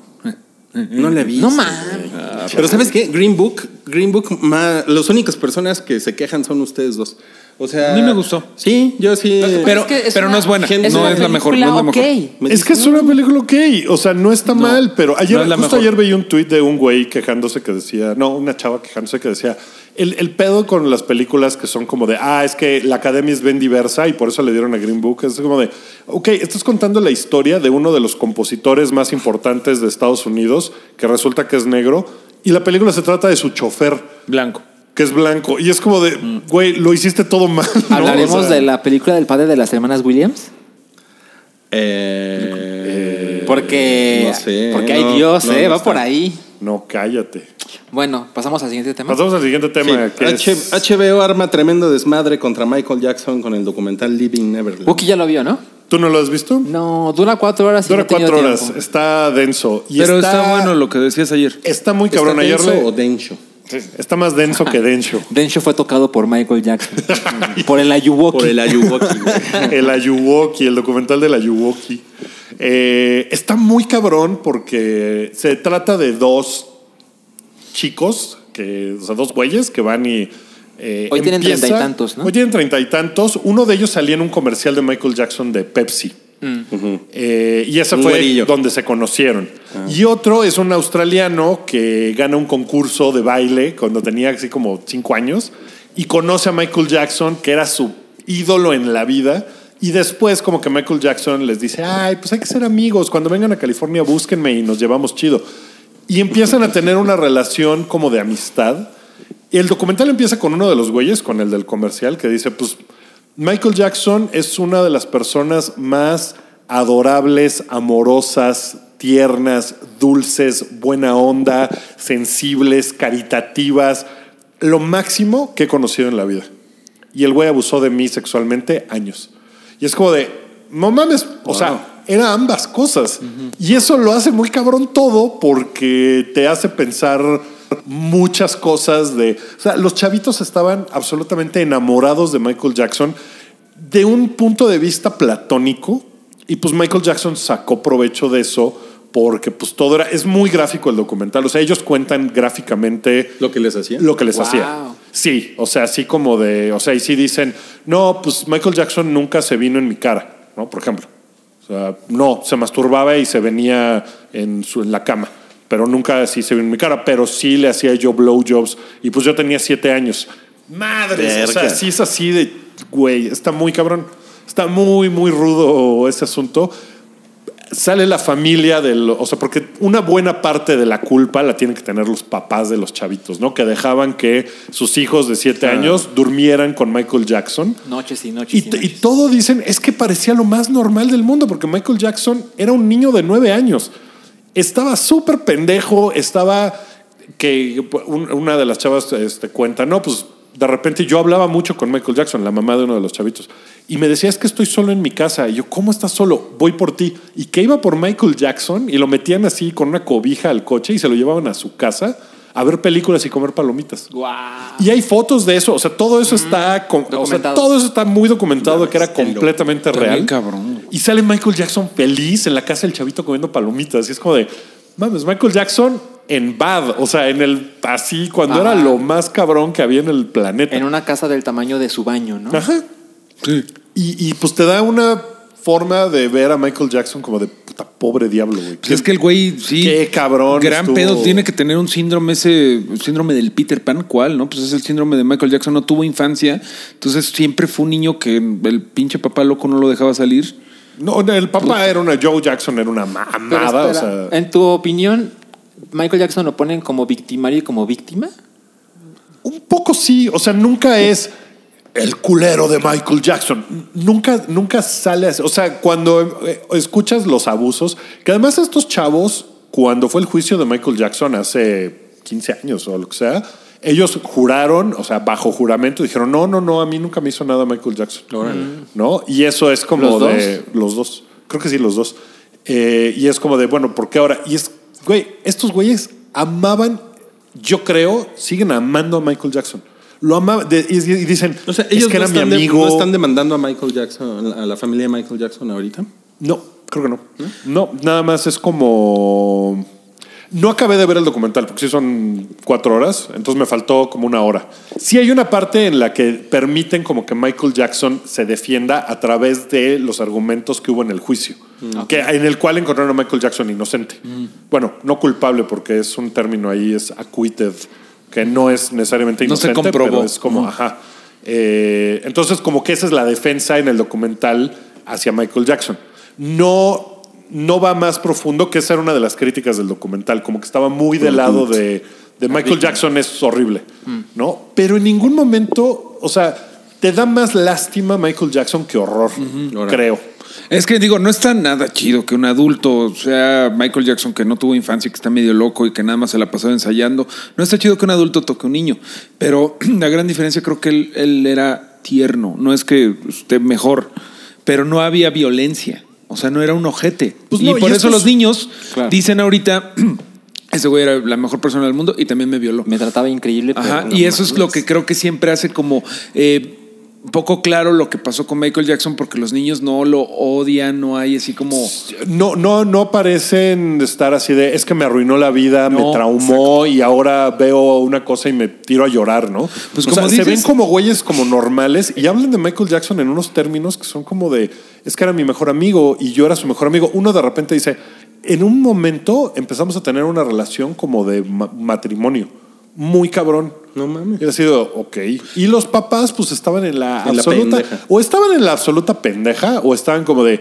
No le he visto. No mames. güey. Pero ¿sabes qué? Green Book, Green Book, ma- las únicas personas que se quejan son ustedes dos. O sea, A mí me gustó. Sí, yo sí. Pero- Es que es pero no es buena, no es la mejor, no es la película mejor. ok. Me Es que es una película ok, o sea, no está mal, pero ayer, no es la justo mejor. ayer veía un tuit de un güey quejándose que decía, no, una chava quejándose que decía, el, el pedo con las películas que son como de, ah, es que la academia es bien diversa y por eso le dieron a Green Book, es como de, ok, estás contando la historia de uno de los compositores más importantes de Estados Unidos, que resulta que es negro, y la película se trata de su chofer, Blanco. Que es blanco, y es como de, güey, lo hiciste todo mal. ¿no? Hablaremos O sea, de la película del padre de las hermanas Williams. Eh, Porque, no sé, porque hay no, Dios, no, ¿eh? no Va está. por ahí. No, cállate. Bueno, pasamos al siguiente tema. Pasamos al siguiente Sí, tema, que H- es... HBO arma tremendo desmadre contra Michael Jackson con el documental Living Neverland. Wookie ya lo vio, ¿no? ¿Tú no lo has visto? No, dura cuatro horas. y Dura no cuatro horas, tiempo. está denso. Y Pero está, bueno lo que decías ayer. Está muy ¿Está cabrón. Ayer denso le- o denso? Está más denso que denso. Densho fue tocado por Michael Jackson. por el Ayuwoki. Por el Ayuwoki. güey. el Ayuwoki, el documental del Ayuwoki. Eh, está muy cabrón porque se trata de dos chicos, que, o sea, dos güeyes que van y. eh, Hoy tienen treinta y tantos, ¿no? Hoy tienen treinta y tantos. Uno de ellos salía en un comercial de Michael Jackson de Pepsi. Eh, y ese Un fue güerillo. donde se conocieron. Y otro es un australiano que gana un concurso de baile cuando tenía así como cinco años y conoce a Michael Jackson, que era su ídolo en la vida. Y después como que Michael Jackson les dice, ay, pues hay que ser amigos. Cuando vengan a California, búsquenme y nos llevamos chido. Y empiezan a tener una relación como de amistad. Y el documental empieza con uno de los güeyes, con el del comercial, que dice, pues Michael Jackson es una de las personas más adorables, amorosas, tiernas, dulces, buena onda, sensibles, caritativas, lo máximo que he conocido en la vida. Y el güey abusó de mí sexualmente años. Y es como de, no mames, o sea, era ambas cosas. Y eso lo hace muy cabrón todo porque te hace pensar muchas cosas de... O sea, los chavitos estaban absolutamente enamorados de Michael Jackson de un punto de vista platónico Y pues Michael Jackson sacó provecho de eso porque pues todo era, es muy gráfico el documental, o sea, ellos cuentan gráficamente Lo que les hacía. lo que les Wow. hacía. Sí, o sea, así como de, o sea, y sí dicen, no, pues Michael Jackson nunca se vino en mi cara, ¿no? Por ejemplo. O sea, no, se masturbaba y se venía en, su, en la cama, pero nunca así se vino en mi cara, pero sí le hacía yo blowjobs y pues yo tenía siete años. Madre, o sea, sí es así de, güey, está muy cabrón, está muy, muy rudo ese asunto sale la familia del, o sea, porque una buena parte de la culpa la tienen que tener los papás de los chavitos, ¿no? Que dejaban que sus hijos de siete años durmieran con Michael Jackson. Noches y noches. Y, t- y noches. todo dicen, es que parecía lo más normal del mundo, porque Michael Jackson era un niño de nueve años. Estaba súper pendejo, estaba que un- una de las chavas este, cuenta, no, pues de repente yo hablaba mucho con Michael Jackson, la mamá de uno de los chavitos, y me decía, es que estoy solo en mi casa. Y yo, ¿cómo estás solo? Voy por ti. Y que iba por Michael Jackson y lo metían así con una cobija al coche y se lo llevaban a su casa a ver películas y comer palomitas. Y hay fotos de eso, o sea, todo eso está, con- o sea, Documentado. todo eso está muy documentado de que era completamente Está real. bien cabrón. Y sale Michael Jackson feliz en la casa del chavito comiendo palomitas. Y es como de, mames, Michael Jackson en bad, o sea, en el así cuando Ajá. era lo más cabrón que había en el planeta. En una casa del tamaño de su baño, ¿no? Ajá. Sí. Y, y, pues te da una forma de ver a Michael Jackson como de puta pobre diablo, güey. Pues es que el güey, sí. Qué cabrón Gran estuvo. pedo. Tiene que tener un síndrome, ese síndrome del Peter Pan. ¿Cuál? ¿No? Pues es el síndrome de Michael Jackson. No tuvo infancia. Entonces siempre fue un niño que el pinche papá loco no lo dejaba salir. No, el papá era una Joe Jackson, era una mamada, o espera, sea. En tu opinión, ¿Michael Jackson lo ponen como victimario y como víctima? Un poco sí, o sea, nunca es el culero de Michael Jackson. Nunca, nunca sale así. O sea, cuando eh, escuchas los abusos, que además estos chavos, cuando fue el juicio de Michael Jackson hace 15 años o lo que sea, ellos juraron, o sea, bajo juramento, dijeron, no, no, no, a mí nunca me hizo nada Michael Jackson. ¿No? Y eso es como ¿Los de los dos. Creo que sí, los dos. Eh, y es como de, bueno, ¿por qué ahora? Y es, güey, estos güeyes amaban, yo creo, siguen amando a Michael Jackson. Lo amaban de- y, y dicen, O sea, es ellos que no, era mi de- amigo. no están demandando a Michael Jackson, a la familia de Michael Jackson ahorita. No, creo que no. No, nada más es como. No acabé de ver el documental porque sí son cuatro horas, entonces me faltó como una hora. Sí hay una parte en la que permiten como que Michael Jackson se defienda a través de los argumentos que hubo en el juicio, que, en el cual encontraron a Michael Jackson inocente. Bueno, no culpable porque es un término ahí, es acquitted, que no es necesariamente No se inocente, comprobó. pero es como, ajá. Eh, entonces, como que esa es la defensa en el documental hacia Michael Jackson. No, no va más profundo, que esa era una de las críticas del documental, como que estaba muy del lado de, de Michael Jackson es horrible, ¿no? Pero en ningún momento, o sea, te da más lástima Michael Jackson que horror, creo. Es que digo, no está nada chido que un adulto, sea Michael Jackson, que no tuvo infancia, que está medio loco y que nada más se la pasaba ensayando. No está chido que un adulto toque a un niño. Pero la gran diferencia creo que él, él era tierno. No es que esté mejor, pero no había violencia. O sea, no era un ojete. Pues y no, y por eso es- los niños Claro. dicen ahorita, ese güey era la mejor persona del mundo y también me violó. Me trataba increíble. pero Ajá, no y eso es lo que creo que siempre hace como eh, poco claro lo que pasó con Michael Jackson, porque los niños no lo odian, no hay así como. No, no, no parecen estar así de es que me arruinó la vida, No, me traumó y ahora veo una cosa y me tiro a llorar, ¿no? Pues O como sea, se ven como güeyes como normales y hablan de Michael Jackson en unos términos que son como de es que era mi mejor amigo y yo era su mejor amigo. Uno de repente dice, en un momento empezamos a tener una relación como de ma- matrimonio. Muy cabrón. No mames. Y ha sido, ok. Y los papás, pues estaban en la En la absoluta. pendeja. o estaban en la absoluta pendeja, o estaban como de,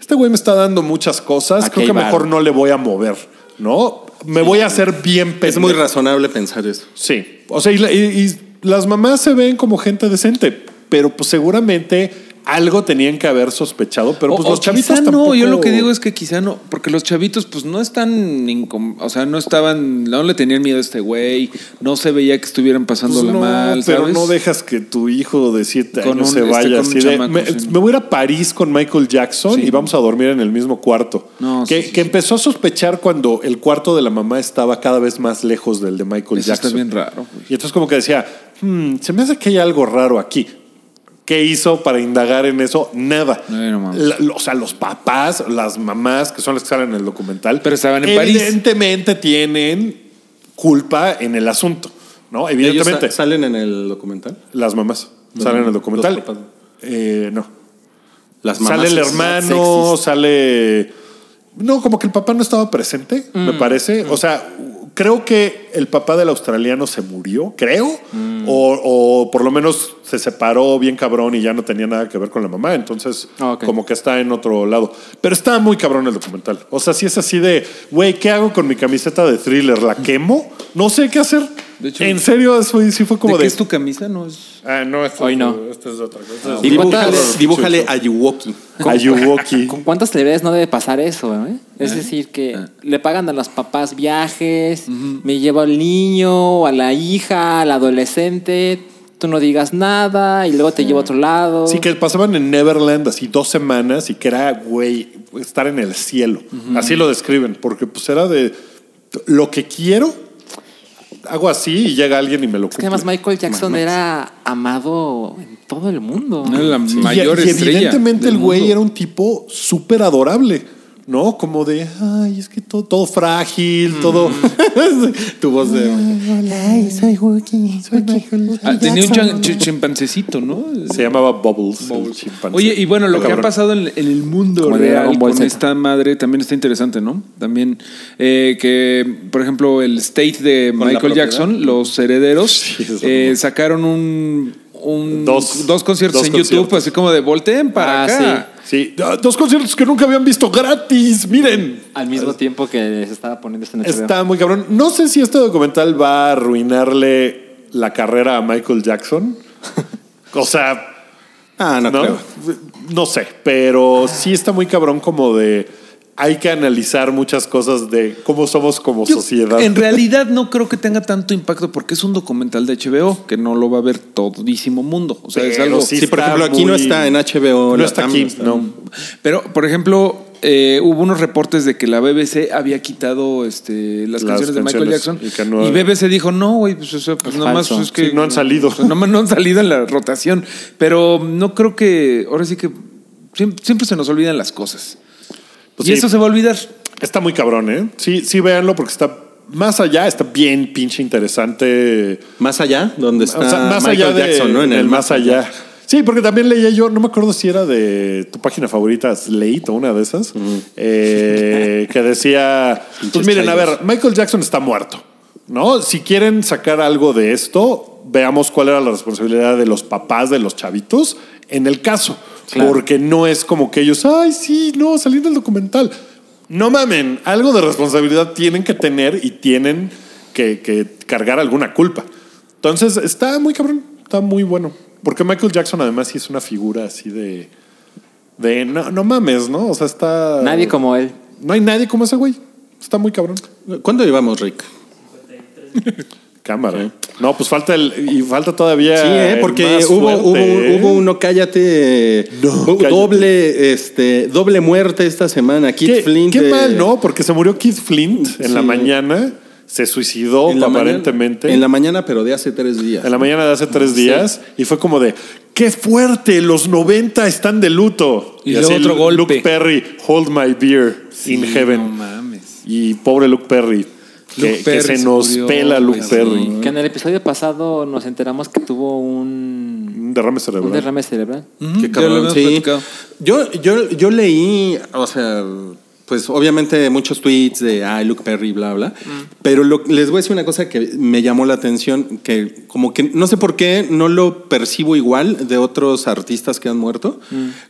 este güey me está dando muchas cosas, Aquí creo que mejor no le voy a mover, ¿no? Me voy a hacer bien pendejo. Es muy razonable pensar eso. Sí. O sea, y, la- y- y las mamás se ven como gente decente, pero pues seguramente algo tenían que haber sospechado, pero pues O- los o chavitos quizá tampoco... no, yo lo que digo es que quizá no, porque los chavitos pues no están, incom- o sea, no estaban, no le tenían miedo a este güey, no se veía que estuvieran Pues pasándola no, mal, pero no dejas que tu hijo de siete Con años un- se este, vaya así de. chamaco, Me, sí. me voy a ir a París con Michael Jackson Sí. y vamos a dormir en el mismo cuarto. No, que, sí, que empezó a sospechar cuando el cuarto de la mamá estaba cada vez más lejos del de Michael Eso está Jackson. bien raro, güey. Y entonces, como que decía, "Hmm, se me hace que hay algo raro aquí. ¿Qué hizo para indagar en eso? Nada. Ay, no. La- o sea, los papás, las mamás, que son las que salen en el documental. Pero estaban en París. Evidentemente tienen culpa en el asunto. ¿No? ¿Ellos Evidentemente. sa- salen en el documental? Las mamás salen en el los documental. papás. Eh, no. Las mamás Sale el hermano, sale. No, como que el papá no estaba presente, me parece. O sea, creo que el papá del australiano se murió, creo. O, o por lo menos se separó bien cabrón y ya no tenía nada que ver con la mamá. Entonces, Ah, como que está en otro lado. Pero está muy cabrón el documental. O sea, si es así de, güey, ¿qué hago con mi camiseta de thriller? ¿La quemo? No sé qué hacer. De hecho, en serio, eso sí fue como ¿De de. qué es tu camisa? No es. Ah, no, esto, Hoy no. esto es otra cosa. ¿Y Dibújale, cuántas- dibújale a Yuwoki. Ayuwoki. ¿Con cuántas celebridades no debe pasar eso? eh? Es decir, que le pagan a los papás viajes, me llevo al niño, a la hija, al adolescente, tú no digas nada y luego te llevo a otro lado. Sí, que pasaban en Neverland así dos semanas y que era, güey, estar en el cielo. Así lo describen, porque pues era de lo que quiero, hago así y llega alguien y me lo Es que además cumple. Michael Jackson era amado en todo el mundo. No es la Y- mayor y, estrella. evidentemente del el güey mundo. era un tipo súper adorable, ¿no? Como de, ay, es que todo, todo frágil, todo... Tu voz de. Ah, tenía un chimpancecito, ¿no? Se llamaba Bubbles. chimpancé. Oye, y bueno, lo que ha pasado en, en el mundo Como real con Z. esta madre también está interesante, ¿no? También eh, que, por ejemplo, el state de Michael. Jackson, los herederos, Sí, eh, sacaron un, un- Dos- dos, conciertos dos en YouTube, conciertos. así como de volteen para Ah, acá. Sí, ah, dos conciertos que nunca habían visto gratis, miren. Al mismo tiempo que se estaba poniendo esto en HBO. Está muy cabrón. No sé si este documental va a arruinarle la carrera a Michael Jackson. o sea, Ah, no, no, creo. no sé, pero sí está muy cabrón como de hay que analizar muchas cosas de cómo somos como Yo, sociedad. En realidad no creo que tenga tanto impacto porque es un documental de HBO que no lo va a ver todísimo mundo. O sea, es algo. sí Sí, por ejemplo, aquí no está en HBO. No está aquí, está- no. Pero, por ejemplo, eh, hubo unos reportes de que la BBC había quitado este, las, Las canciones de Michael Jackson. y que no- y BBC dijo, no, güey, pues, o sea, pues Es nada más es que. Sí, no han salido. o sea, nomás no han salido en la rotación. Pero no creo que. Ahora sí que. Siempre, siempre se nos olvidan las cosas. Pues y sí. eso se va a olvidar. Está muy cabrón, ¿eh? Sí, sí, véanlo porque está más allá, está bien pinche interesante. Más allá, donde está O sea, más Michael allá de, Jackson, ¿no? en el más allá. Sí, porque también leía yo, no me acuerdo si era de tu página favorita, Slate o una de esas, eh, que decía, pues miren, a ver, Michael Jackson está muerto, ¿no? Si quieren sacar algo de esto, veamos cuál era la responsabilidad de los papás de los chavitos en el caso, porque no es como que ellos, ay, sí, no, salí del documental. No mamen, algo de responsabilidad tienen que tener y tienen que, que cargar alguna culpa. Entonces, está muy cabrón, está muy bueno. Porque Michael Jackson además sí es una figura así de... De no, no mames, ¿no? O sea, está... Nadie como él. No hay nadie como ese güey. Está muy cabrón. ¿Cuánto llevamos, Rick? Cámara. No, pues falta el... Y falta todavía... Sí, ¿eh? el porque más hubo, ¿eh? hubo uno, cállate, No, hubo cállate. doble, este, doble muerte esta semana. Keith Qué, Flint. qué eh, mal, ¿no? Porque se murió Keith Flint en Sí. la mañana. Se suicidó en aparentemente. Mañana, en la mañana, pero de hace tres días. En la mañana de hace tres días y fue como de qué fuerte, los 90 están de luto. Y luego otro golpe. Luke Perry, hold my beer in heaven. No mames. Y pobre Luke Perry, que, se nos murió, pela Luke Perry. Que en el episodio pasado nos enteramos que tuvo un, Un derrame un cerebral. derrame cerebral. Ujú, Qué cabrón, sí. Yo, yo, yo leí, o sea, pues obviamente muchos tweets de ah, Luke Perry, bla, bla. Pero lo- les voy a decir una cosa que me llamó la atención, que como que no sé por qué no lo percibo igual de otros artistas que han muerto.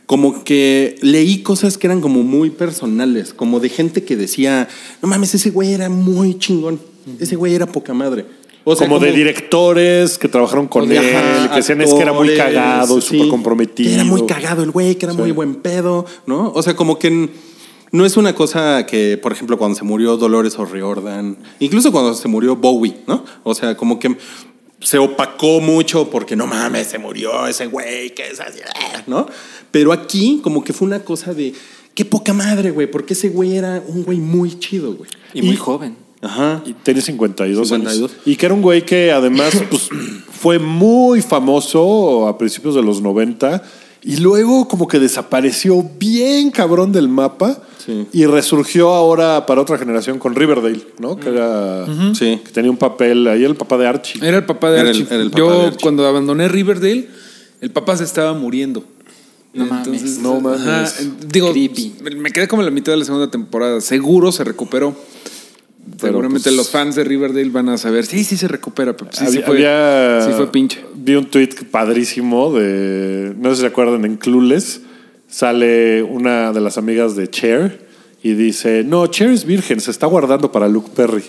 Como que leí cosas que eran como muy personales, como de gente que decía, no mames, ese güey era muy chingón, ese güey era poca madre. O sea, como, de directores que trabajaron con él, ajá, que decían es que era muy cagado y sí, súper comprometido. que era muy cagado el güey, que era muy buen pedo, ¿no? O sea, como que no es una cosa que, por ejemplo, cuando se murió Dolores O'Riordan, incluso cuando se murió Bowie, ¿no? O sea, como que se opacó mucho porque no mames, se murió ese güey, que es así, ¿no? Pero aquí como que fue una cosa de qué poca madre, güey, porque ese güey era un güey muy chido, güey. Y muy joven. Ajá. Y tenía 52, 52. años. Y que era un güey que además pues, fue muy famoso a principios de los 90 y luego como que desapareció bien cabrón del mapa Sí. y resurgió ahora para otra generación con Riverdale, ¿no? Que era Sí. que tenía un papel ahí el papá de Archie. Era el papá de Era el- Archie. era el papá Yo de Archie. cuando abandoné Riverdale, el papá se estaba muriendo. No mames. No mames. ajá, digo, Creepy. me quedé como en la mitad de la segunda temporada. Seguro se recuperó. Seguramente pues- los fans de Riverdale van a saber. Sí, sí se recupera. Pero sí, sí había, fue, había- sí fue pinche. Vi un tweet padrísimo de. No sé si se acuerdan, en Clueless sale una de las amigas de Cher y dice: No, Cher es virgen, se está guardando para Luke Perry.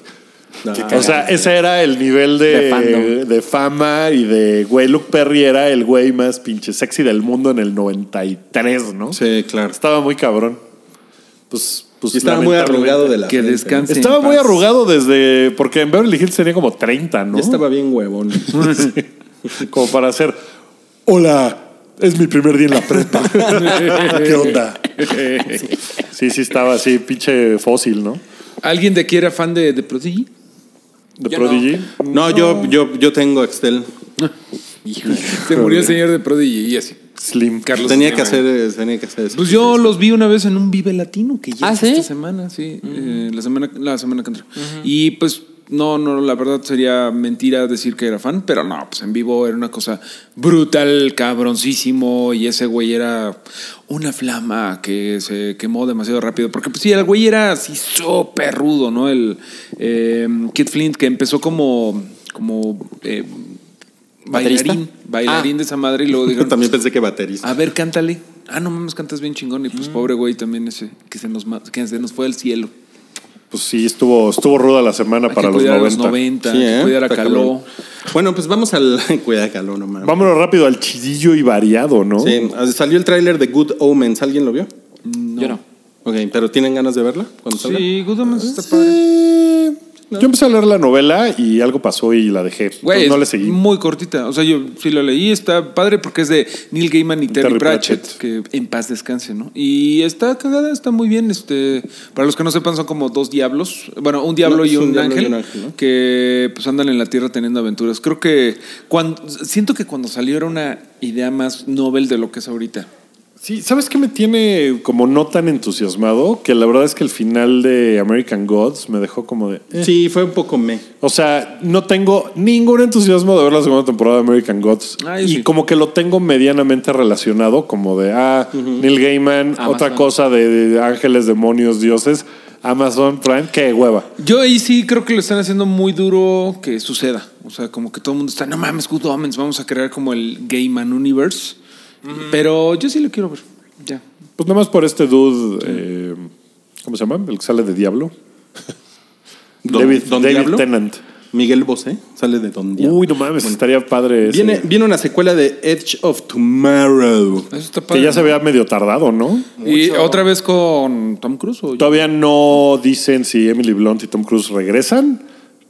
o sea, ese era el nivel de, De de fama y de güey. Luke Perry era el güey más pinche sexy del mundo en el 93, ¿no? Sí, claro. Estaba muy cabrón. Pues, pues Y estaba muy arrugado de la Que frente, descanse. Estaba en muy paz. arrugado desde. Porque en Beverly Hills tenía como 30, ¿no? Ya estaba bien huevón. Como para hacer, hola, es mi primer día en la prepa. ¿Qué onda? Sí, sí estaba así, pinche fósil, ¿no? ¿Alguien de aquí era fan de, de Prodigy? De Yo Prodigy. No, yo, yo, yo tengo Excel. Se murió el señor de Prodigy y así. Slim. Carlos Tenía que hacer, eh, tenía que hacer eso. Pues yo los vi una vez en un Vive Latino que ya ¿Ah, sí? esta semana, sí, eh, la semana la semana que entra. Y pues no, no, la verdad sería mentira decir que era fan, pero no, pues en vivo era una cosa brutal, cabroncísimo y ese güey era una flama que se quemó demasiado rápido, porque pues sí, el güey era así súper rudo, ¿no? El eh, Kid Flint que empezó como como eh. Bailarín, bailarín Ah. de esa madre y luego dijeron, También pensé que baterista. a ver, cántale. Ah, no mames, cantas bien chingón. Y pues pobre güey también ese, que se nos, que se nos fue al cielo. Pues sí, estuvo, estuvo ruda la semana Hay para que los cuidar 90. a los 90, Sí, ¿eh? cuidar a Está Caló. cabrón. Bueno, pues vamos al. Cuida de Caló, no mames. Vámonos rápido al chidillo y variado, ¿no? Sí, salió el tráiler de Good Omens. ¿Alguien lo vio? Yo no. Ok, pero ¿tienen ganas de verla cuando salga? Sí, Good Omens está padre. Yo empecé a leer la novela y algo pasó y la dejé. Güey, no le seguí. muy cortita. O sea, yo sí lo leí, está padre porque es de Neil Gaiman y Terry, Terry Pratchett, Pratchett. que en paz descanse, ¿no? Y está cagada, está muy bien. Este, para los que no sepan, son como dos diablos. Bueno, un diablo No, y un un, diablo y ángel, un ángel, ¿no? que pues andan en la tierra teniendo aventuras. Creo que cuando siento que cuando salió era una idea más novel de lo que es ahorita. Sí, ¿sabes qué me tiene como no tan entusiasmado? Que la verdad es que el final de American Gods me dejó como de... eh. Sí, fue un poco me. O sea, no tengo ningún entusiasmo de ver la segunda temporada de American Gods. Ah, y sí. como que lo tengo medianamente relacionado, como de, ah, Neil Gaiman, Amazon. otra cosa de, de ángeles, demonios, dioses, Amazon Prime, qué hueva. Yo ahí sí creo que lo están haciendo muy duro que suceda. O sea, como que todo el mundo está, no mames, Good Omens, vamos a crear como el Gaiman Universe. Pero yo sí lo quiero ver. Ya. Pues nada más por este dude, eh, ¿cómo se llama? El que sale de Diablo. Don- David, Don David Diablo. Tennant. Miguel Bosé sale de Don Diablo. Uy, no mames, estaría padre. ese. Viene, viene una secuela de Edge of Tomorrow. Eso está que ya se vea medio tardado, ¿no? Y otra vez con Tom Cruise. Todavía no dicen si Emily Blunt y Tom Cruise regresan,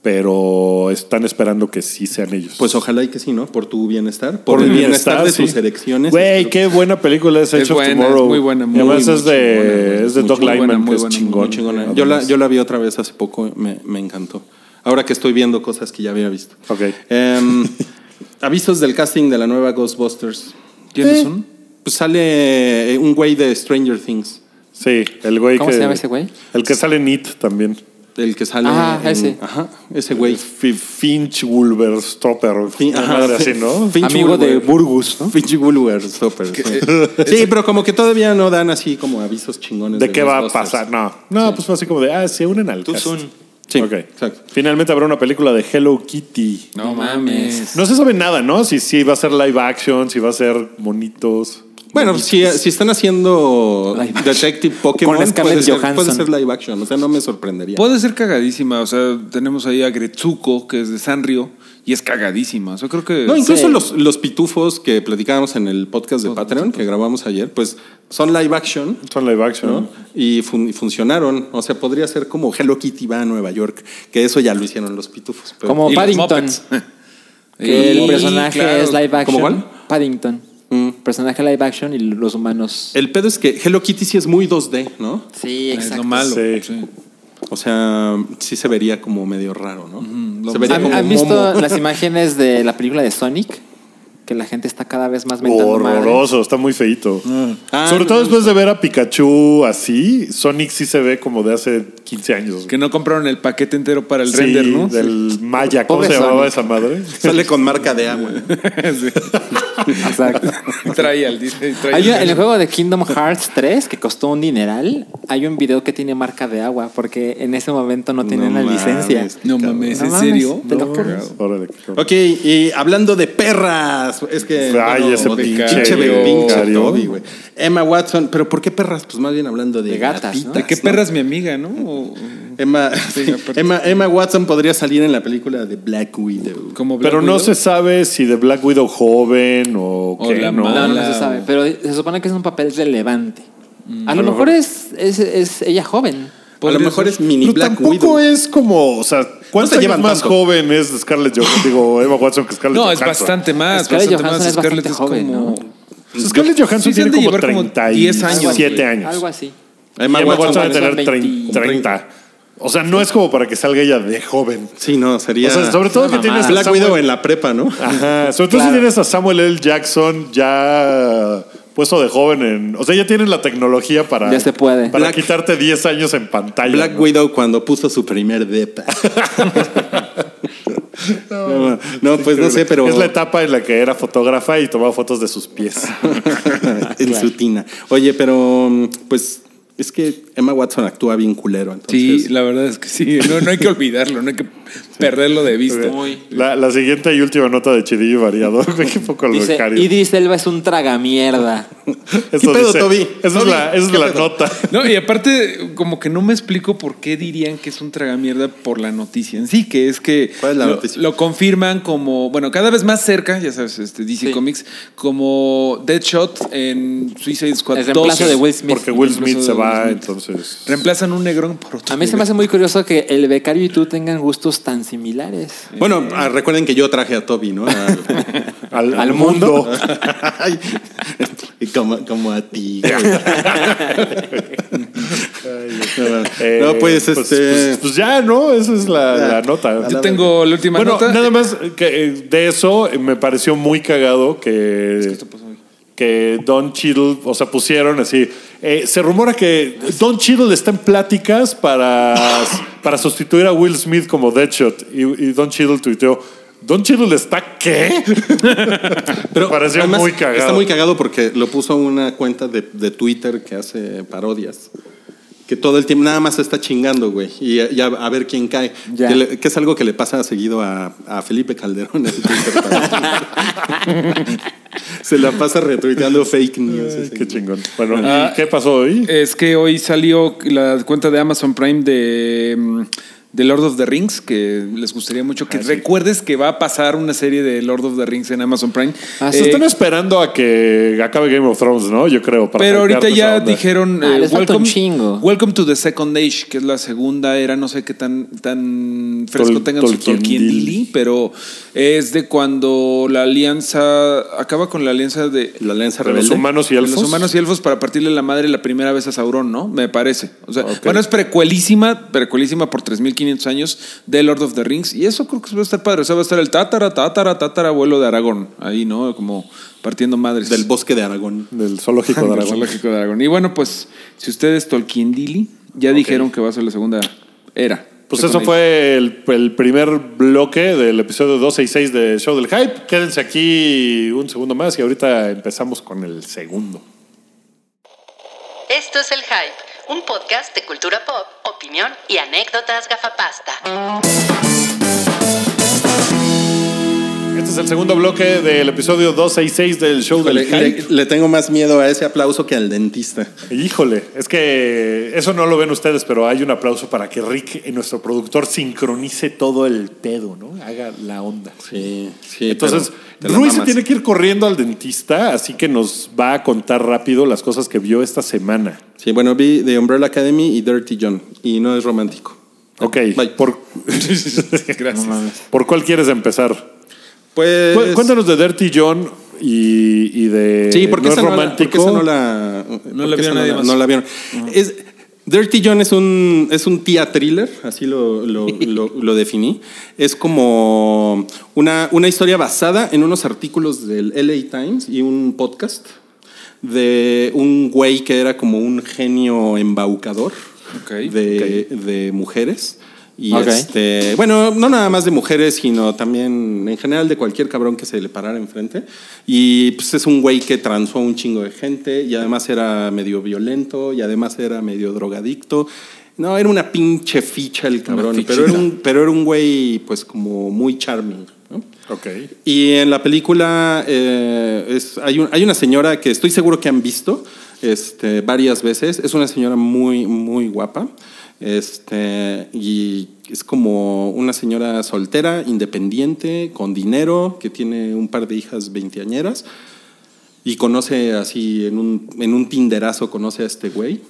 pero están esperando que sí sean ellos. Pues ojalá y que sí, ¿no? Por tu bienestar. Por, el bienestar, de sí. tus elecciones. Güey, qué buena película es Es Edge of buena, Tomorrow. es muy buena, muy, Y además muy es de, chingona, es de Doug buena, que es buena, chingón. Muy chingona. Yo la, yo la vi otra vez hace poco, me, me encantó. Ahora que estoy viendo cosas que ya había visto. Ok. Avisos del casting de la nueva Ghostbusters. ¿Quiénes Eh. son? Pues sale eh, un güey de Stranger Things. Sí, el güey ¿Cómo que... se llama ese güey? El que sale Nit también. El que sale. Ah, en- ese. Ajá, ese güey. Fi- Finch Wolverstropper. Fin- ajá, madre así, ¿no? Finch Amigo de. Burgus, ¿no? Finch Woolworth, Stopper, sí. Sí, pero como que todavía no dan así como avisos chingones. ¿De qué va a pasar? No, no, pues fue así como de, ah, se unen al cast. Sí, Ok. exacto. Finalmente habrá una película de Hello Kitty. No mames. No se sabe nada, ¿no? Si, si va a ser live action, si va a ser monitos. Bueno, si, si están haciendo. Detective Pokémon, puede ser, Johansson. puede ser live action. O sea, no me sorprendería. Puede ser cagadísima. O sea, tenemos ahí a Gretsuko, que es de Sanrio, y es cagadísima. O sea, creo que. No, incluso Sí. los, los pitufos que platicábamos en el podcast de Patreon que grabamos ayer, pues son live action. Son live action. ¿no? Y, fun- y funcionaron. O sea, podría ser como Hello Kitty va a Nueva York, que eso ya lo hicieron los pitufos. pero- Como Paddington. Que el personaje claro. es live action. ¿Cómo cuál? Paddington. Mm. Personaje live action y los humanos. El pedo es que Hello Kitty sí es muy 2D, ¿no? Sí, Es lo malo. Sí. sí. O sea, sí se vería como medio raro, ¿no? se vería ¿Han, como han visto momo. las imágenes de la película de Sonic? Que la gente está cada vez más mentando madre. Horroroso, está muy feito. Ah, Sobre no, todo no, después de ver a Pikachu así, Sonic sí se ve como de hace 15 años. Que no compraron el paquete entero para el Sí, render, ¿no? Del Maya, ¿cómo Pobre se llamaba Sonic. esa madre? Sale con marca de agua. Sí. Exacto. Trae al dice, trae Hay un- al- en el juego de Kingdom Hearts 3, que costó un dineral, hay un video que tiene marca de agua, porque en ese momento no tenían la mames, licencia. No mames, ¿en serio? te lo juro. Ok, y hablando de perras, es que. Ay, ese pinche, pinche pinche becario. Toby, güey. Emma Watson, pero ¿por qué perras? Pues más bien hablando de, De gatas, ¿De qué perra es mi amiga, no? O- Emma, Sí. Emma, Emma Watson podría salir en la película de Black Widow. como Black Pero no se sabe si de Black Widow joven o, O qué, la ¿no? mala. No, no se sabe, pero se supone que es un papel relevante. A lo mejor es, es, es ella joven. A lo mejor ser. es mini Pero Black tampoco Widow. es como, o sea, ¿cuántos se años llevan más tanto? joven es Scarlett Johansson? Digo, Emma Watson que Scarlett No, es Johansson. bastante más. Scarlett bastante Johansson más. es bastante Scarlett joven, como... ¿no? Pues Scarlett Johansson Sí, tiene como llevar como 37 10 años, años. Algo así. Emma Emma Watson. Watson debe tener son 30. 20. 30. O sea, no es como para que salga ella de joven. Sí, no, sería. O sea, sobre todo que tienes Black Samuel- Widow en la prepa, ¿no? Ajá, sobre todo Claro. si tienes a Samuel L. Jackson ya puesto de joven en... O sea, ya tienes la tecnología para... Ya se puede. Para Black- quitarte 10 años en pantalla. Black ¿no? Widow cuando puso su primer depa. no, no, pues no sé, pero. Es la etapa en la que era fotógrafa y tomaba fotos de sus pies. en su tina. Oye, pero mm, pues es que Emma Watson actúa bien culero. Entonces, Sí, la verdad es que sí. No, no hay que olvidarlo, no hay que perderlo de vista. La, la siguiente y última nota de Chidillo y Variado. Qué poco Dice, becario. Idris Elba es un tragamierda. Eso ¿Qué pedo, dice- Toby? Esa Toby, es la, esa es ¿qué la nota. No, y aparte, como que no me explico por qué dirían que es un tragamierda por la noticia en sí, que es que ¿Cuál es la lo, noticia? lo confirman como, bueno, cada vez más cerca, ya sabes, este DC Sí. Comics, como Deadshot en Suicide Squad El 2. reemplazo de Will Smith. Porque Will Smith se va, Entonces. Reemplazan un negrón por otro. A mí se me hace muy curioso que el becario y tú tengan gustos tan similares. Bueno, ah, recuerden que yo traje a Toby, ¿no? Al- Al, Al al mundo. Y como, como a ti. güey. Eh, no, pues, este. pues, pues ya, ¿no? Esa es la, nota. Yo tengo la última Bueno, nota. nada más que eh, de eso me pareció muy cagado que, que Don Cheadle, o sea, pusieron así. eh, se rumora que Don Cheadle está en pláticas para, para sustituir a Will Smith como Deadshot. Y, y Don Cheadle tuiteó. ¿Don Cheadle está qué? Pero pareció muy cagado. Está muy cagado porque lo puso una cuenta de, de Twitter que hace parodias. Que todo el tiempo nada más está chingando, güey. Y ya a ver quién cae. Ya. Que, le- que es algo que le pasa seguido a, a Felipe Calderón en Twitter. Se la pasa retuiteando fake news. Ay, ese qué güey. chingón. Bueno, ¿y Ah, qué pasó hoy? Es que hoy salió la cuenta de Amazon Prime de, mm, de Lord of the Rings, que les gustaría mucho que recuerdes que va a pasar una serie de Lord of the Rings en Amazon Prime. Ah, Se Eh, están esperando a que acabe Game of Thrones, ¿no? Yo creo. para pero ahorita ya dijeron Ah, eh, welcome, chingo. welcome to the Second Age, que es la segunda era, no sé qué tan, tan fresco Tol- tengan su Tolkien Tolkien Dili. Dili, pero es de cuando la alianza acaba con la alianza de La alianza De los rebelde. humanos y elfos. los humanos y elfos para partirle la madre la primera vez a Sauron, ¿no? Me parece. O sea, bueno, es precuelísima, precuelísima por 3500 años de Lord of the Rings y eso creo que va a estar padre. O sea, va a estar el tátara, tátara, tátara abuelo de Aragón ahí, ¿no? Como partiendo madres. Del bosque de Aragón. Del zoológico de Del Aragón. zoológico de Aragón. Y bueno, pues, si ustedes Tolkien Dili, ya dijeron que va a ser la segunda era. Pues eso fue el, el primer bloque del episodio 266 de Show del Hype. Quédense aquí un segundo más y ahorita empezamos con el segundo. Esto es El Hype, un podcast de cultura pop, opinión y anécdotas gafapasta. Este es el segundo bloque del episodio 266 del Show del Le, Hype. le- le tengo más miedo a ese aplauso que al dentista. Híjole, es que eso no lo ven ustedes, pero hay un aplauso para que Rick, eh, nuestro productor, sincronice todo el pedo, ¿no? Haga la onda. Sí, sí. Entonces, Rui se tiene que ir corriendo al dentista, así que nos va a contar rápido las cosas que vio esta semana. Sí, bueno, vi The Umbrella Academy y Dirty John. Y no es romántico. Ok, Bye. por, Gracias. ¿por cuál quieres empezar? Pues. Cu- Cuéntanos de Dirty John y, y de Sí, porque no esa es no la- romántico. porque esa no la. No la esa nadie más. No la vieron. Es, Dirty John es un, es un tía thriller, así lo, lo, lo- lo definí. Es como una, una historia basada en unos artículos del LA Times y un podcast de un güey que era como un genio embaucador de, de mujeres. Y Ok. este, bueno, no nada más de mujeres, sino también en general de cualquier cabrón que se le parara enfrente. Y pues es un güey que transó a un chingo de gente y además era medio violento y además era medio drogadicto. No, era una pinche ficha el cabrón, pero era, un, pero era un güey pues como muy charming. ¿no? Ok. Y en la película eh, es, hay, un- hay una señora que estoy seguro que han visto este, varias veces. Es una señora muy, muy guapa. Este, y es como una señora soltera, independiente, con dinero, que tiene un par de hijas veinteañeras. Y conoce así, en un, en un tinderazo, conoce a este güey.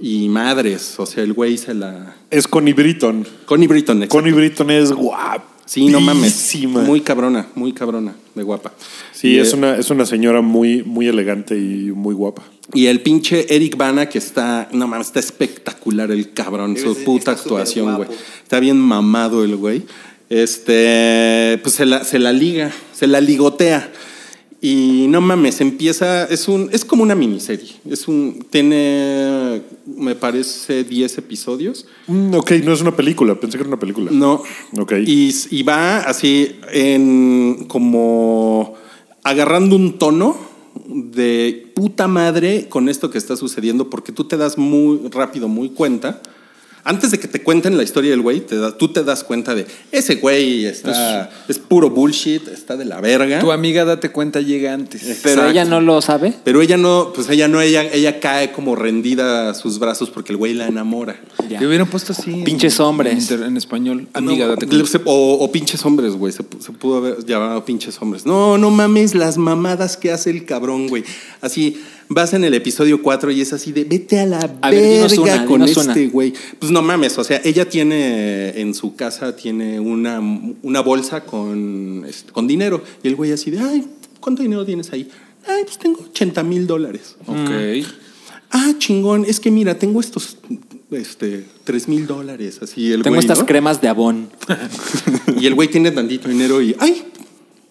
Y madres, o sea, el güey se la... Es Connie Britton. Connie Britton, exacto. Connie Britton es guapísima. Sí, no mames. Muy cabrona, muy cabrona, de guapa. Sí, Y, es eh, una, es una señora muy, muy elegante y muy guapa. Y el pinche Eric Bana, que está, no mames, está espectacular el cabrón, su puta actuación, güey. Está bien mamado el güey. Este, pues se la, se la liga, se la ligotea. Y no mames, empieza, es un, es como una miniserie. Es un, tiene, me parece, 10 episodios. Mm, ok, no es una película. Pensé que era una película. No. Ok. Y, y va así en como agarrando un tono de puta madre con esto que está sucediendo, porque tú te das muy rápido, muy cuenta. Antes de que te cuenten la historia del güey, te da- tú te das cuenta de ese güey está, es puro bullshit, está de la verga. Tu amiga, date cuenta, llega antes. Pero Exacto. ella no lo sabe. Pero ella no, pues ella no, ella, ella cae como rendida a sus brazos porque el güey la enamora. Ya. Te hubieran puesto así. en- Pinches hombres. En, en español. Amiga, No, date cuenta. se- o, o pinches hombres, güey. Se, se pudo haber llamado pinches hombres. No, no mames las mamadas que hace el cabrón, güey. Así, vas en el episodio 4 y es así de vete a la A ver, verga una, con este güey. Pues no mames, o sea, ella tiene en su casa tiene una, una bolsa con, este, con dinero. Y el güey así de, ay, ¿cuánto dinero tienes ahí? Ay, pues tengo 80 mil dólares. Ok. Ah, chingón, es que mira, tengo estos este, 3 mil dólares. Así el Tengo güey, estas ¿no? cremas de abón. Y el güey tiene tantito dinero y ¡ay!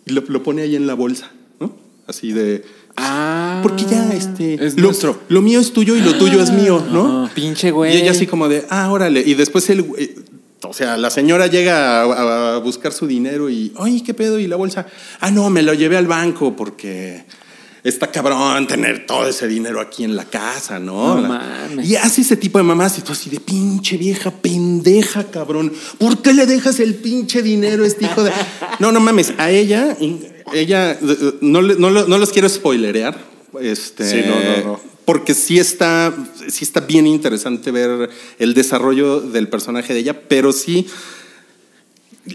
Y lo, lo pone ahí en la bolsa, ¿no? Así de. Ah. Porque ya, este. Es lo, nuestro. Lo mío es tuyo y lo tuyo es mío, ¿no? Pinche güey. Y ella así como de, ah, órale. Y después el. güey- O sea, la señora llega a, a buscar su dinero y, ay, ¿qué pedo? Y la bolsa, ah, no, me lo llevé al banco porque está cabrón tener todo ese dinero aquí en la casa, ¿no? No La- mames. y hace ese tipo de mamás y tú así de pinche vieja pendeja, cabrón. ¿Por qué le dejas el pinche dinero a este hijo de.? No, no mames. A ella, ella, no, no, no los quiero spoilerear. Este, Sí, no, no, no. Porque sí está, sí está bien interesante ver el desarrollo del personaje de ella, pero sí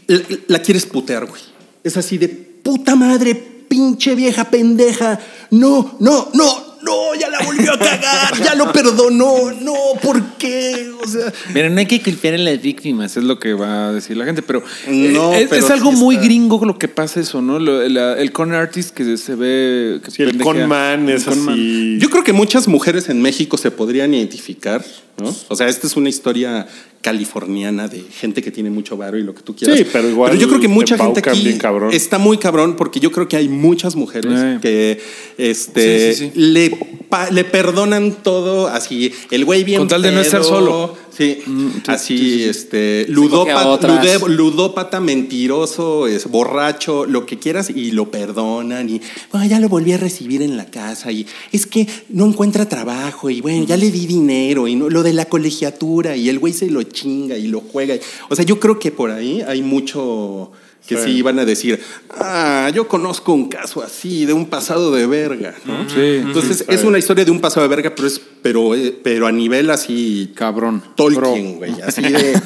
la, la quieres putear, güey. Es así de puta madre, pinche vieja pendeja. No, no, no, no, ya la volvió a cagar, ya lo perdonó. No, ¿por qué? O sea, Mira, no hay que culpar a las víctimas, es lo que va a decir la gente, pero, No, eh, es, pero es algo sí muy gringo lo que pasa eso, ¿no? Lo- la- el con artist que se ve... Que Sí, el con man es El con man. así. yo creo que muchas mujeres en México se podrían identificar, ¿no? O sea, esta es una historia californiana de gente que tiene mucho varo y lo que tú quieras. Sí, pero igual yo creo que mucha gente aquí bien cabrón. está muy cabrón porque yo creo que hay muchas mujeres Eh. que este Sí, sí, sí. Le, pa- le perdonan todo así el güey bien Con tal de no estar solo. Sí, Mm, sí, así sí, sí, sí. este ludópata, ludópata mentiroso, es borracho, lo que quieras y lo perdonan y "Ah, ya lo volví a recibir en la casa y es que no encuentra trabajo y bueno, ya le di dinero y no, lo de la colegiatura y el güey se lo chinga y lo juega. O sea, yo creo que por ahí hay mucho que sí, Sí. van a decir, ah, yo conozco un caso así, de un pasado de verga, ¿no? Sí. Entonces, es una historia de un pasado de verga, pero es, pero, eh, pero a nivel así Cabrón. Tolkien, güey. Así de.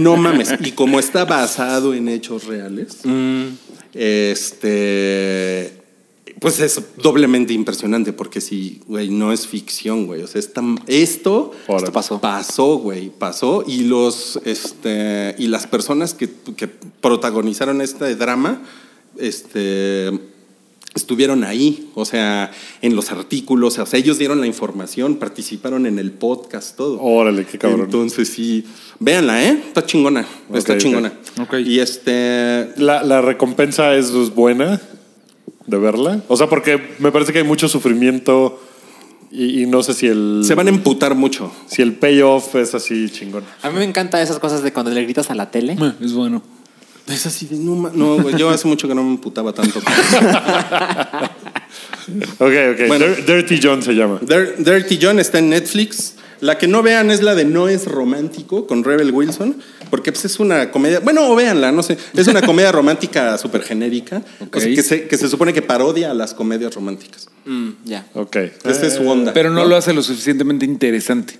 no mames. Y como está basado en hechos reales, este. Pues es doblemente impresionante porque si, güey, no es ficción, güey. O sea, esto Órale. pasó. Pasó, güey, pasó. Y los, este, y las personas que, que protagonizaron este drama, este, estuvieron ahí, o sea, en los artículos, o sea, ellos dieron la información, participaron en el podcast, todo. Órale, qué cabrón. Entonces sí, véanla, ¿eh? Está chingona, está chingona. Ok. Y este, La, la recompensa es, es buena de verla. O sea, porque me parece que hay mucho sufrimiento y, y no sé si el, se van a emputar mucho. si el payoff es así chingón. A mí me encantan esas cosas de cuando le gritas a la tele. Es bueno. Es así de, no, no, güey, yo hace mucho que no me emputaba tanto. Ok, ok. Bueno. Dir- Dirty John se llama. Dir- Dirty John está en Netflix. La que no vean es la de No es romántico con Rebel Wilson, porque pues, es una comedia, bueno, o véanla, no sé, es una comedia romántica súper genérica, o sea, Ok. que, se, que se supone que parodia a las comedias románticas. Mm, ya. Ok. Esa es su onda. Pero no lo hace lo suficientemente interesante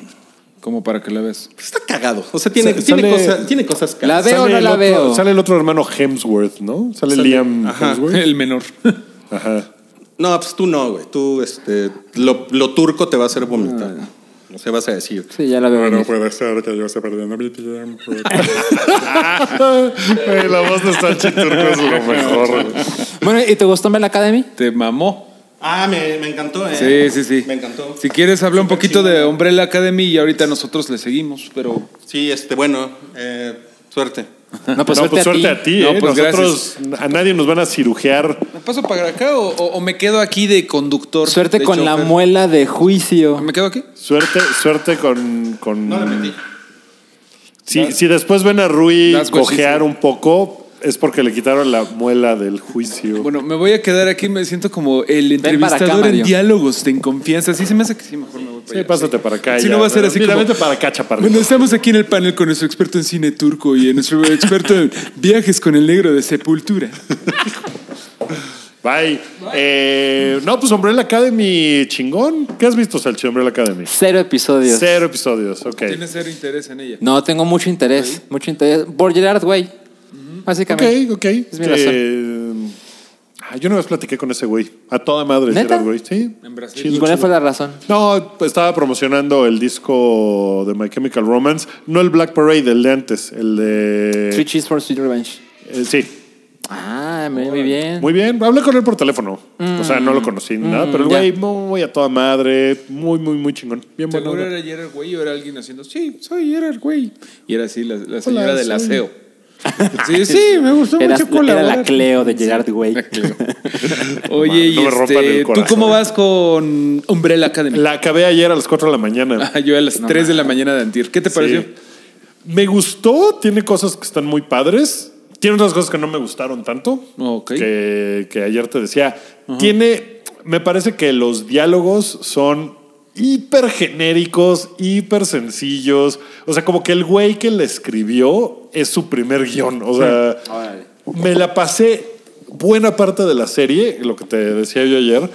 como para que la veas. Está cagado, o sea, tiene, Sa- tiene, sale- cosa- tiene cosas La cagadas. veo o no la otro- veo. Sale el otro hermano Hemsworth, ¿no? Sale, Sale- Liam ajá. Hemsworth. El menor. Ajá. No, pues tú no, güey, tú, este, lo, lo turco te va a hacer vomitar. O sea, vas a decir. Sí, ya la veo. venir. puede ser que yo esté perdiendo mi tiempo. La voz de Sánchez Turco es lo mejor. Bueno, ¿y te gustó Mel Academy? Te mamó. Ah, me, me encantó, ¿eh? Sí, sí, sí. Me encantó. Si quieres, habla un poquito de. Umbrella Academy y ahorita nosotros le seguimos, pero Sí, este, bueno, eh, suerte. No, pues, no, suerte, pues suerte a ti. a ti. No, ¿eh? pues Nosotros, a nadie nos van a cirugiar. ¿me paso para acá o, o- o me quedo aquí de conductor? Suerte de con la muela de juicio. ¿Me quedo aquí? Suerte, suerte con. con... No le metí. Si, si después ven a Rui cojear un poco, es porque le quitaron la muela del juicio. Bueno, me voy a quedar aquí, me siento como el acá, entrevistador en diálogos en confianza. Sí, se me hace que sí, mejor me voy para sí, allá. pásate para acá. Si ya. no va a ser así Mira, como- vete para acá, chaparrito. Bueno, estamos aquí en el panel con nuestro experto en cine turco y en nuestro experto en viajes con el negro de Sepultura. Bye. Eh, no, pues Umbrella Academy, chingón. ¿Qué has visto, Salchi, Umbrella Academy? Cero episodios. Cero episodios, ok. Tienes cero interés en ella. No, tengo mucho interés. Mucho interés. Por Gerard Básicamente. Ok, ok. Es mi razón. Eh, yo una vez platiqué con ese güey. A toda madre, ¿Neta? Gerard Way. Sí. En Brasil. Chido, ¿Y cuál chido. fue la razón? No, pues estaba promocionando el disco de My Chemical Romance. No el Black Parade, el de antes. El de. Three Cheese for Sweet Revenge. eh, sí. Ah, muy, bien. Muy bien. Hablé con él por teléfono. O sea, no lo conocí ni nada. Pero el güey, muy a toda madre. Muy, muy, muy chingón. Bien bueno. Seguro era Gerard Way o era alguien haciendo, sí, soy Gerard Way. Y era así la, la señora Hola, del soy- aseo. Sí, sí, me gustó Era, mucho era colaborar. la Cleo de Gerard Way. Oye, No y me rompan el este, ¿tú cómo vas con Umbrella Academy? La acabé ayer a las 4 de la mañana. Ah, Yo a las 3 de la mañana de antier. ¿Qué te pareció? Sí. Me gustó, tiene cosas que están muy padres. Tiene otras cosas que no me gustaron tanto. Que ayer te decía. Tiene, me parece que los diálogos son hiper genéricos, hiper sencillos. O sea, como que el güey que le escribió es su primer guion. O sea, me la pasé buena parte de la serie, lo que te decía yo ayer,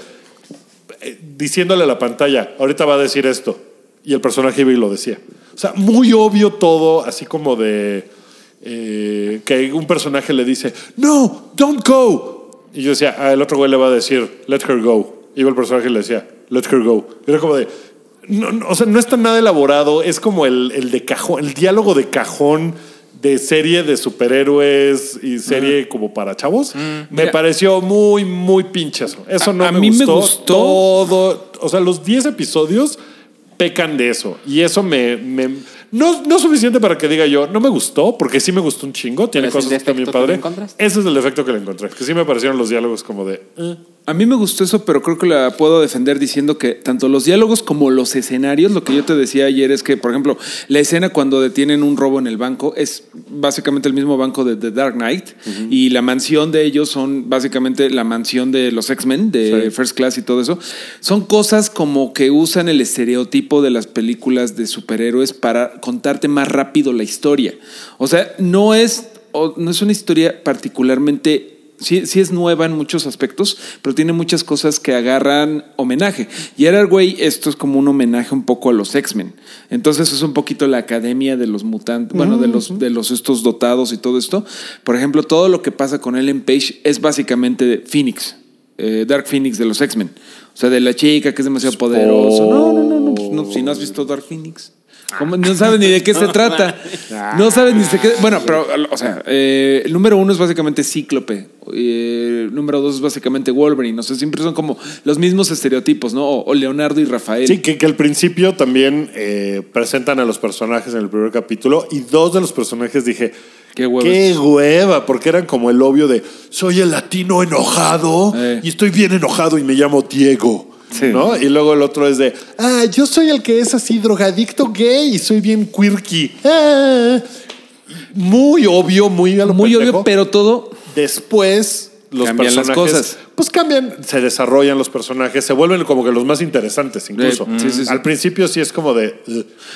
eh, diciéndole a la pantalla, ahorita va a decir esto. Y el personaje iba y lo decía. O sea, muy obvio todo, así como de eh, que un personaje le dice, no, don't go. Y yo decía, ah, el otro güey le va a decir, let her go. Iba el personaje y le decía, let her go. Era como de, no, no, o sea, no está nada elaborado, es como el, el de cajón, el diálogo de cajón de serie de superhéroes y serie como para chavos. me Mira. pareció muy, muy pinchazo. Eso A- no a me, mí me gustó. gustó. Todo, o sea, los 10 episodios pecan de eso. Y eso me... me- no, no suficiente para que diga yo, no me gustó, porque sí me gustó un chingo, tiene ¿Pero es el cosas que defecto le padre. Ese es el efecto que le encontré, que sí me parecieron los diálogos como de... eh. A mí me gustó eso, pero creo que la puedo defender diciendo que tanto los diálogos como los escenarios, lo que yo te decía ayer es que, por ejemplo, la escena cuando detienen un robo en el banco es básicamente el mismo banco de The Dark Knight y la mansión de ellos son básicamente la mansión de los X-Men, de Sí. First Class y todo eso. Son cosas como que usan el estereotipo de las películas de superhéroes para contarte más rápido la historia. O sea, no es, no es una historia particularmente Sí, sí es nueva en muchos aspectos, pero tiene muchas cosas que agarran homenaje. Y era güey, esto es como un homenaje un poco a los X-Men. Entonces es un poquito la academia de los mutantes, bueno, de los, de los estos dotados y todo esto. Por ejemplo, todo lo que pasa con Ellen Page es básicamente Phoenix, eh, Dark Phoenix de los X-Men. O sea, de la chica que es demasiado poderosa. No, no, no, no, pues no, si no has visto Dark Phoenix. No saben ni de qué se trata. No saben ni de qué. Bueno, pero, o sea, eh, el número uno es básicamente Cíclope. eh, el número dos es básicamente Wolverine. O sea, siempre son como los mismos estereotipos, ¿no? O, o Leonardo y Rafael. Sí, que, que al principio también eh, presentan a los personajes en el primer capítulo y dos de los personajes dije, Qué qué hueva, porque eran como el obvio de, soy el latino enojado Eh. y estoy bien enojado y me llamo Diego. Sí. ¿No? Y luego el otro es de, ah, yo soy el que es así drogadicto gay y soy bien quirky. Ah. Muy obvio, muy a lo Muy pendejo. obvio, pero todo. Después los Cambian las personajes cosas. pues cambian, se desarrollan los personajes, se vuelven como que los más interesantes incluso. Sí, sí, sí. Al principio sí es como de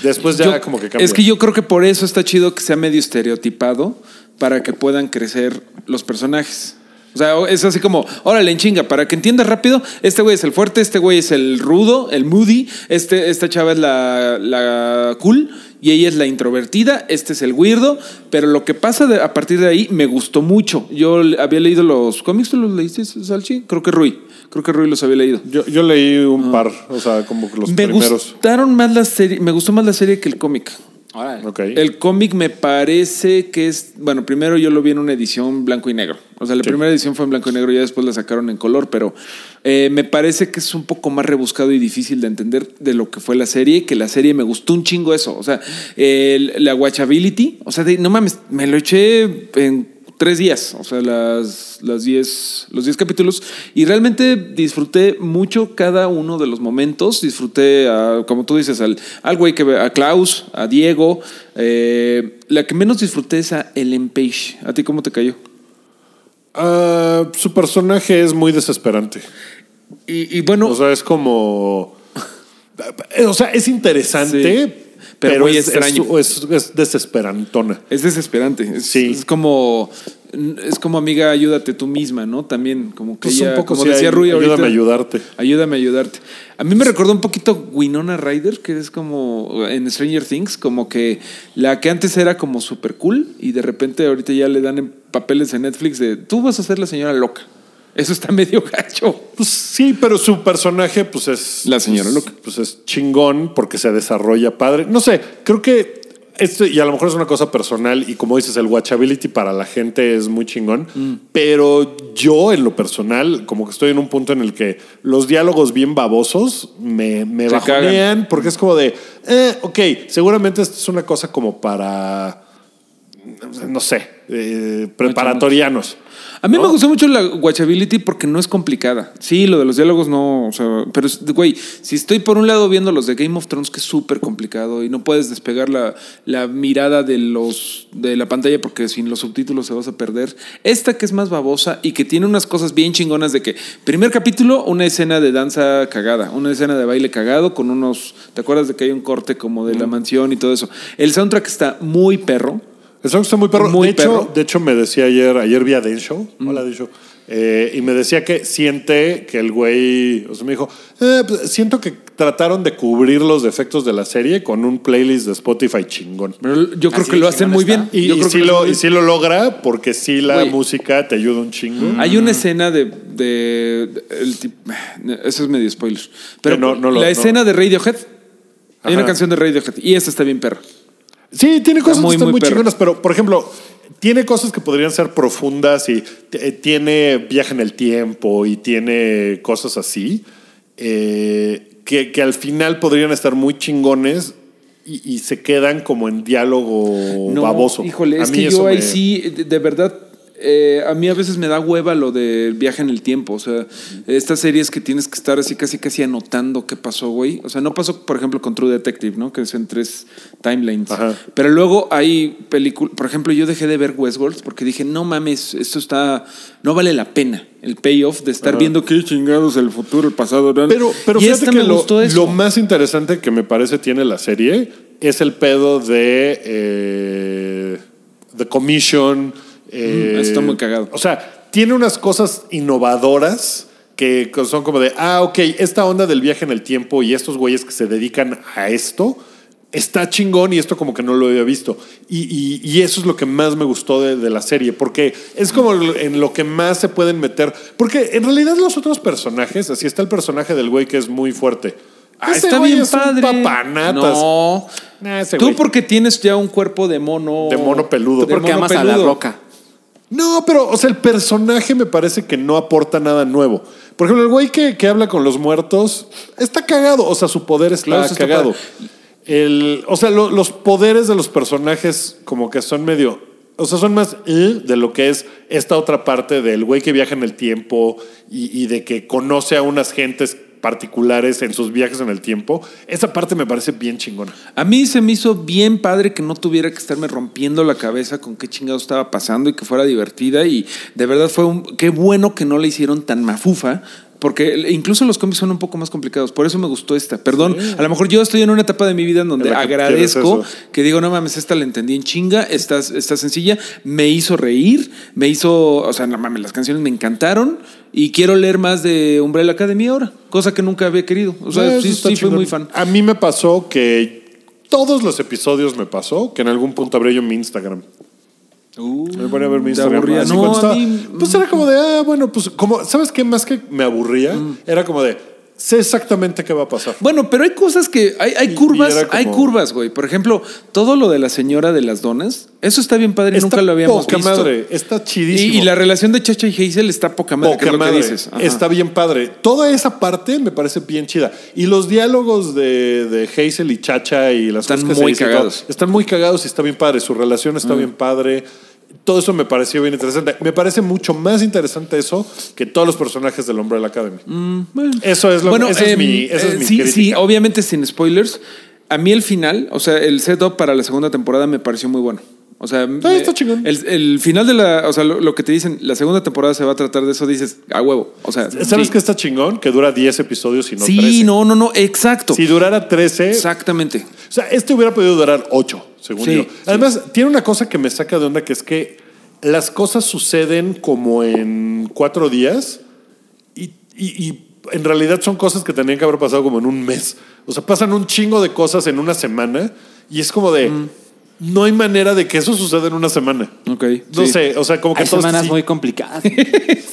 después ya Yo- como que cambia. Es que yo creo que por eso está chido que sea medio estereotipado para que puedan crecer los personajes. O sea, es así como, órale, en chinga, para que entiendas rápido, este güey es el fuerte, este güey es el rudo, el moody, este, esta chava es la, la cool y ella es la introvertida, este es el weirdo, pero lo que pasa de- a partir de ahí me gustó mucho. Yo había leído los cómics, ¿tú los leíste, Salchi? Creo que Rui, creo que Rui los había leído. yo, yo leí un par, o sea, como que los Ah. Me primeros. gustaron más la serie, me gustó más la serie que el cómic. Órale. Ok. El cómic me parece que es. Bueno, primero yo lo vi en una edición blanco y negro. O sea, la primera edición fue en blanco y negro y ya después la sacaron en color, pero eh, me parece que es un poco más rebuscado y difícil de entender de lo que fue la serie. Que la serie me gustó un chingo eso. O sea, el- la watchability. O sea, de- no mames, me lo eché en tres días, o sea, las, las diez, los 10 capítulos, y realmente disfruté mucho cada uno de los momentos. Disfruté, a, como tú dices, al, al güey que ve- a Klaus, a Diego. eh, la que menos disfruté es a Ellen Page. ¿A ti cómo te cayó? Ah, su personaje es muy desesperante. Y, y bueno, O sea, es como o sea, es interesante, Sí, pero pero, muy es, extraño. es- es- es desesperantona. es desesperante. Es, Sí. es como. Es como amiga, ayúdate tú misma, ¿no? También, como que Pues ella, un poco como sí, decía Rui ahorita. ayúdame a ayudarte. Ayúdame a ayudarte. A mí me recordó un poquito Winona Ryder, que es como en Stranger Things, como que la que antes era como super cool y de repente ahorita ya le dan en papeles en Netflix de tú vas a ser la señora loca. Eso está medio gacho. Pues sí, pero su personaje, pues es. La señora pues. Pues es chingón porque se desarrolla padre. No sé, creo que esto, y a lo mejor es una cosa personal, y como dices, el watchability para la gente es muy chingón. Mm. Pero yo, en lo personal, como que estoy en un punto en el que los diálogos bien babosos me, me porque es como de, eh, ok, seguramente esto es una cosa como para. No sé, eh, preparatorianos. A mí ¿No? me gustó mucho la watchability porque no es complicada. Sí, lo de los diálogos no, o sea, pero güey, si estoy por un lado viendo los de Game of Thrones que es súper complicado y no puedes despegar la, la mirada de los de la pantalla porque sin los subtítulos se vas a perder. Esta que es más babosa y que tiene unas cosas bien chingonas de que primer capítulo una escena de danza cagada, una escena de baile cagado con unos, ¿te acuerdas de que hay un corte como de la mansión y todo eso? El soundtrack está muy perro. El song está muy perro. Muy de, hecho, perro. de hecho, me decía ayer, ayer vi a Den Show. Hola, Den Show. Eh, y me decía que siente que el güey, o sea, me dijo, eh, pues, siento que trataron de cubrir los defectos de la serie con un playlist de Spotify chingón. Pero yo creo Así que lo hacen muy está. bien. Y, yo y creo sí que lo, y sí lo logra porque sí la música te ayuda un chingo. Hay una escena de. de- de- el tip- eso es medio spoiler. Pero no- no lo- la no. escena de Radiohead. Hay una canción de Radiohead y esta está bien perra. Sí, tiene cosas muy, que están muy muy, chingonas, pero por ejemplo, tiene cosas que podrían ser profundas y eh, tiene viaje en el tiempo y tiene cosas así eh, que, que al final podrían estar muy chingones y, y se quedan como en diálogo No, baboso. Híjole, A es mí que yo ahí sí, de verdad. Eh, a mí a veces me da hueva lo del viaje en el tiempo. O sea, estas series que tienes que estar así casi casi anotando qué pasó, güey. O sea, no pasó, por ejemplo, con True Detective, ¿no? Que es en tres timelines. Ajá. Pero luego hay películas. Por ejemplo, yo dejé de ver Westworld porque dije, no mames, esto está. No vale la pena el payoff de estar viendo qué chingados el futuro, el pasado. ¿no? Pero, pero y fíjate que me lo, gustó eso. lo más interesante que me parece tiene la serie es el pedo de eh, The Commission. Eh, Mm, está muy cagado. O sea, tiene unas cosas innovadoras que son como de, ah, ok, esta onda del viaje en el tiempo y estos güeyes que se dedican a esto. Está chingón y esto como que no lo había visto. Y, y- y eso es lo que más me gustó de, de la serie, porque es como en lo que más se pueden meter. Porque en realidad los otros personajes, así está el personaje del güey que es muy fuerte, Ah, Ese está bien es un padre. papanatas. No. Nah, ese Tú güey. porque tienes ya un cuerpo de mono. De mono peludo. Tú porque mono amas a la roca. No, pero, o sea, el personaje me parece que no aporta nada nuevo. Por ejemplo, el güey que, que habla con los muertos está cagado. O sea, su poder está Claro, está cagado. El, o sea, lo- los poderes de los personajes como que son medio... O sea, son más eh, de lo que es esta otra parte del güey que viaja en el tiempo y, y de que conoce a unas gentes particulares en sus viajes en el tiempo. Esa parte me parece bien chingona. A mí se me hizo bien padre que no tuviera que estarme rompiendo la cabeza con qué chingado estaba pasando y que fuera divertida. Y de verdad fue un. Qué bueno que no la hicieron tan mafufa. Porque incluso los cómics son un poco más complicados. Por eso me gustó esta. Perdón, a lo mejor yo estoy en una etapa de mi vida en donde En la que agradezco que digo, no mames, esta la entendí en chinga, esta, está sencilla, me hizo reír, me hizo, o sea, no mames, las canciones me encantaron y quiero leer más de Umbrella Academy ahora, cosa que nunca había querido. O sea, sí, sí fui muy fan. A mí me pasó que todos los episodios me pasó que en algún punto abrí yo mi Instagram. Me ponía a ver mi Instagram. así No, cuando a estaba- mí- pues era como de, ah, bueno, pues como, ¿sabes qué? Más que me aburría, Mm. era como de, sé exactamente qué va a pasar. Bueno, pero hay cosas que hay, hay curvas, como- hay curvas, güey. Por ejemplo, todo lo de la señora de las donas, eso está bien padre, Está nunca lo habíamos poca visto. madre, está chidísimo. y la relación de Chacha y Hazel está poca madre, que Poca lo madre. que dices. Ajá. Está bien padre. Toda esa parte me parece bien chida. Y los diálogos de, de Hazel y Chacha y las Están cosas que muy se cagados. están muy cagados y está bien padre. Su relación está bien padre. Todo eso me pareció bien interesante. Me parece mucho más interesante eso que todos los personajes del Hombre de la Academy. Eso es lo bueno, esa es em, mi, esa es eh, mi sí, crítica. sí, obviamente sin spoilers. A mí el final, o sea, el setup para la segunda temporada me pareció muy bueno. O sea, está chingón. El, el final de la, o sea, lo, lo que te dicen, la segunda temporada se va a tratar de eso, dices, a huevo. O sea, ¿Sabes sí. qué está chingón? Que dura 10 episodios y no Sí, 13. no, no, no, exacto. Si durara 13, Exactamente. O sea, este hubiera podido durar ocho, según Sí, yo. sí. Además, tiene una cosa que me saca de onda, que es que las cosas suceden como en cuatro días y, y- y en realidad son cosas que tenían que haber pasado como en un mes. O sea, pasan un chingo de cosas en una semana y es como de... Mm. No hay manera de que eso suceda en una semana. Ok. No sí. sé, o sea, como que Hay semanas sí- muy complicadas.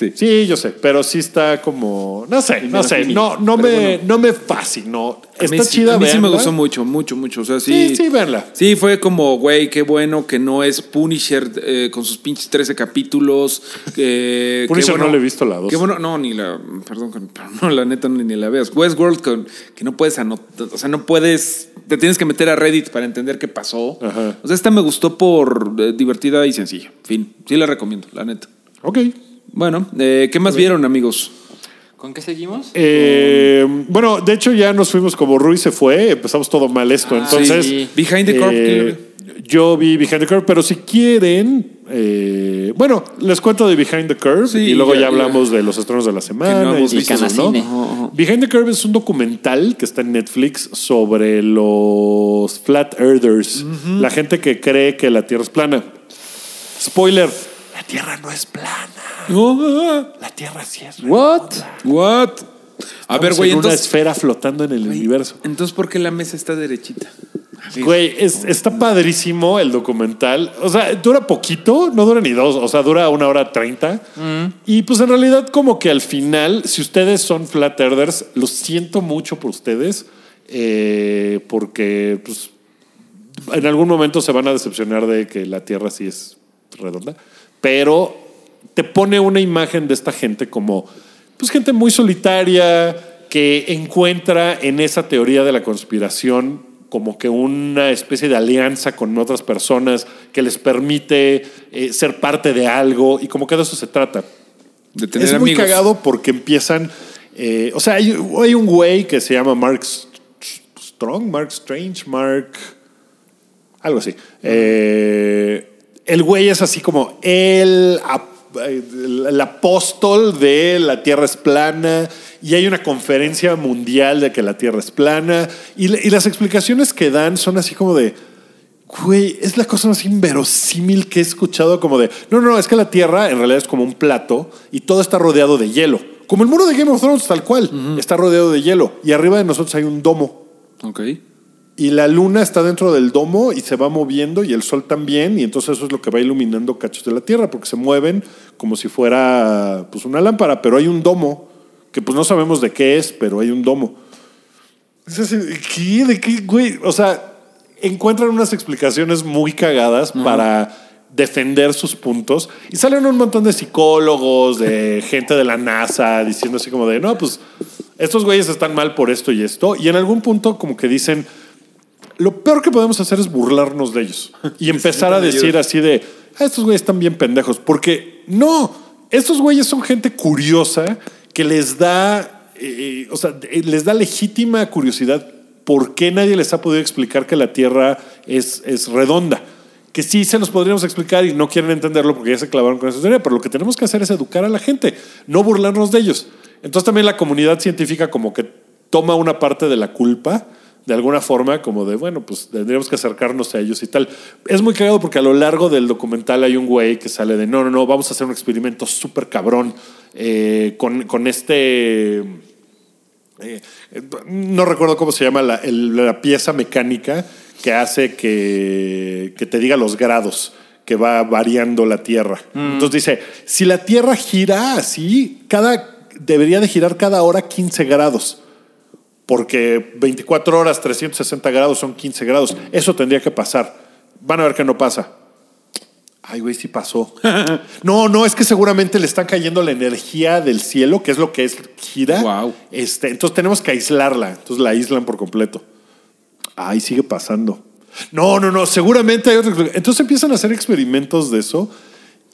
Sí. Sí, yo sé, pero sí está como, no sé, no sé, no, no me, no me fascinó. A mí Está sí- chida, A mí sí me gustó mucho, mucho, mucho. O sea, sí. Sí, sí, véanla. Sí, fue como, güey, qué bueno que no es Punisher eh, con sus pinches 13 capítulos. qué Punisher bueno- no le he visto la dos. Qué bueno, no, ni la, perdón, pero no, la neta ni, ni la veas. Westworld, con, que no puedes anotar, o sea, no puedes, te tienes que meter a Reddit para entender qué pasó. Ajá. O sea, esta me gustó por eh, divertida y sencilla. Fin, sí la recomiendo, la neta. Ok. Bueno, eh, ¿qué más vieron, amigos? ¿Con qué seguimos? Eh, bueno, de hecho ya nos fuimos como Rui se fue, empezamos todo mal esto. Entonces, sí. Behind the Curve, eh, yo vi Behind the Curve, pero si quieren, eh, bueno, les cuento de Behind the Curve Sí, y luego ya- ya, hablamos de los estrenos de la semana. Que no y. Behind the Curve es un documental que está en Netflix sobre los Flat Earthers, la gente que cree que la Tierra es plana. Spoiler, la Tierra no es plana. La Tierra sí es What? what? A ver, Estamos güey, en una entonces, esfera flotando en el universo. entonces, ¿por qué la mesa está derechita? Güey, es- está padrísimo el documental. O sea, dura poquito, no dura ni dos, o sea, dura una hora treinta. Y pues en realidad como que al final, si ustedes son flat earthers, lo siento mucho por ustedes, eh, porque pues en algún momento se van a decepcionar de que la Tierra sí es redonda, pero te pone una imagen de esta gente como, pues gente muy solitaria, que encuentra en esa teoría de la conspiración como que una especie de alianza con otras personas que les permite eh, ser parte de algo y como que de eso se trata. De tener es muy amigos. cagado porque empiezan, eh, o sea, hay, hay un güey que se llama Mark Strong, Mark Strange, Mark... Algo así. Eh, el güey es así como el, el, el apóstol de la Tierra es plana y hay una conferencia mundial de que la Tierra es plana y, las explicaciones que dan son así como de... Güey, es la cosa más inverosímil que he escuchado como de... No, no, es que la Tierra en realidad es como un plato y todo está rodeado de hielo. Como el muro de Game of Thrones, tal cual. Está rodeado de hielo. Y arriba de nosotros hay un domo. Ok. Y la luna está dentro del domo y se va moviendo y el sol también. Y entonces eso es lo que va iluminando cachos de la Tierra porque se mueven como si fuera pues una lámpara. Pero hay un domo que pues no sabemos de qué es, pero hay un domo. ¿Qué? ¿De qué, güey? O sea, encuentran unas explicaciones muy cagadas para defender sus puntos y salen un montón de psicólogos, de gente de la NASA diciendo así como de, no, pues estos güeyes están mal por esto y esto. Y en algún punto como que dicen, lo peor que podemos hacer es burlarnos de ellos y empezar a decir así de, "Ah, estos güeyes están bien pendejos. Porque no, estos güeyes son gente curiosa que les da, eh, o sea, eh, les da legítima curiosidad por qué nadie les ha podido explicar que la Tierra es, es redonda. Que sí se los podríamos explicar y no quieren entenderlo porque ya se clavaron con esa teoría, pero lo que tenemos que hacer es educar a la gente, no burlarnos de ellos. Entonces también la comunidad científica como que toma una parte de la culpa de alguna forma como de, bueno, pues tendríamos que acercarnos a ellos y tal. Es muy cagado porque a lo largo del documental hay un güey que sale de, no, no, no, vamos a hacer un experimento súper cabrón eh, con, con este... eh, no recuerdo cómo se llama la, el- la pieza mecánica que hace que, que te diga los grados que va variando la Tierra. Entonces dice, si la Tierra gira así, cada, debería de girar cada hora 15 grados porque 24 horas, 360 grados son 15 grados. Eso tendría que pasar. Van a ver que no pasa. Ay, güey, sí pasó. no, no, es que seguramente le están cayendo la energía del cielo, que es lo que es gira. Guau. Este, entonces tenemos que aislarla. Entonces la aíslan por completo. Ay, sigue pasando. No, no, no, seguramente hay otro. Entonces empiezan a hacer experimentos de eso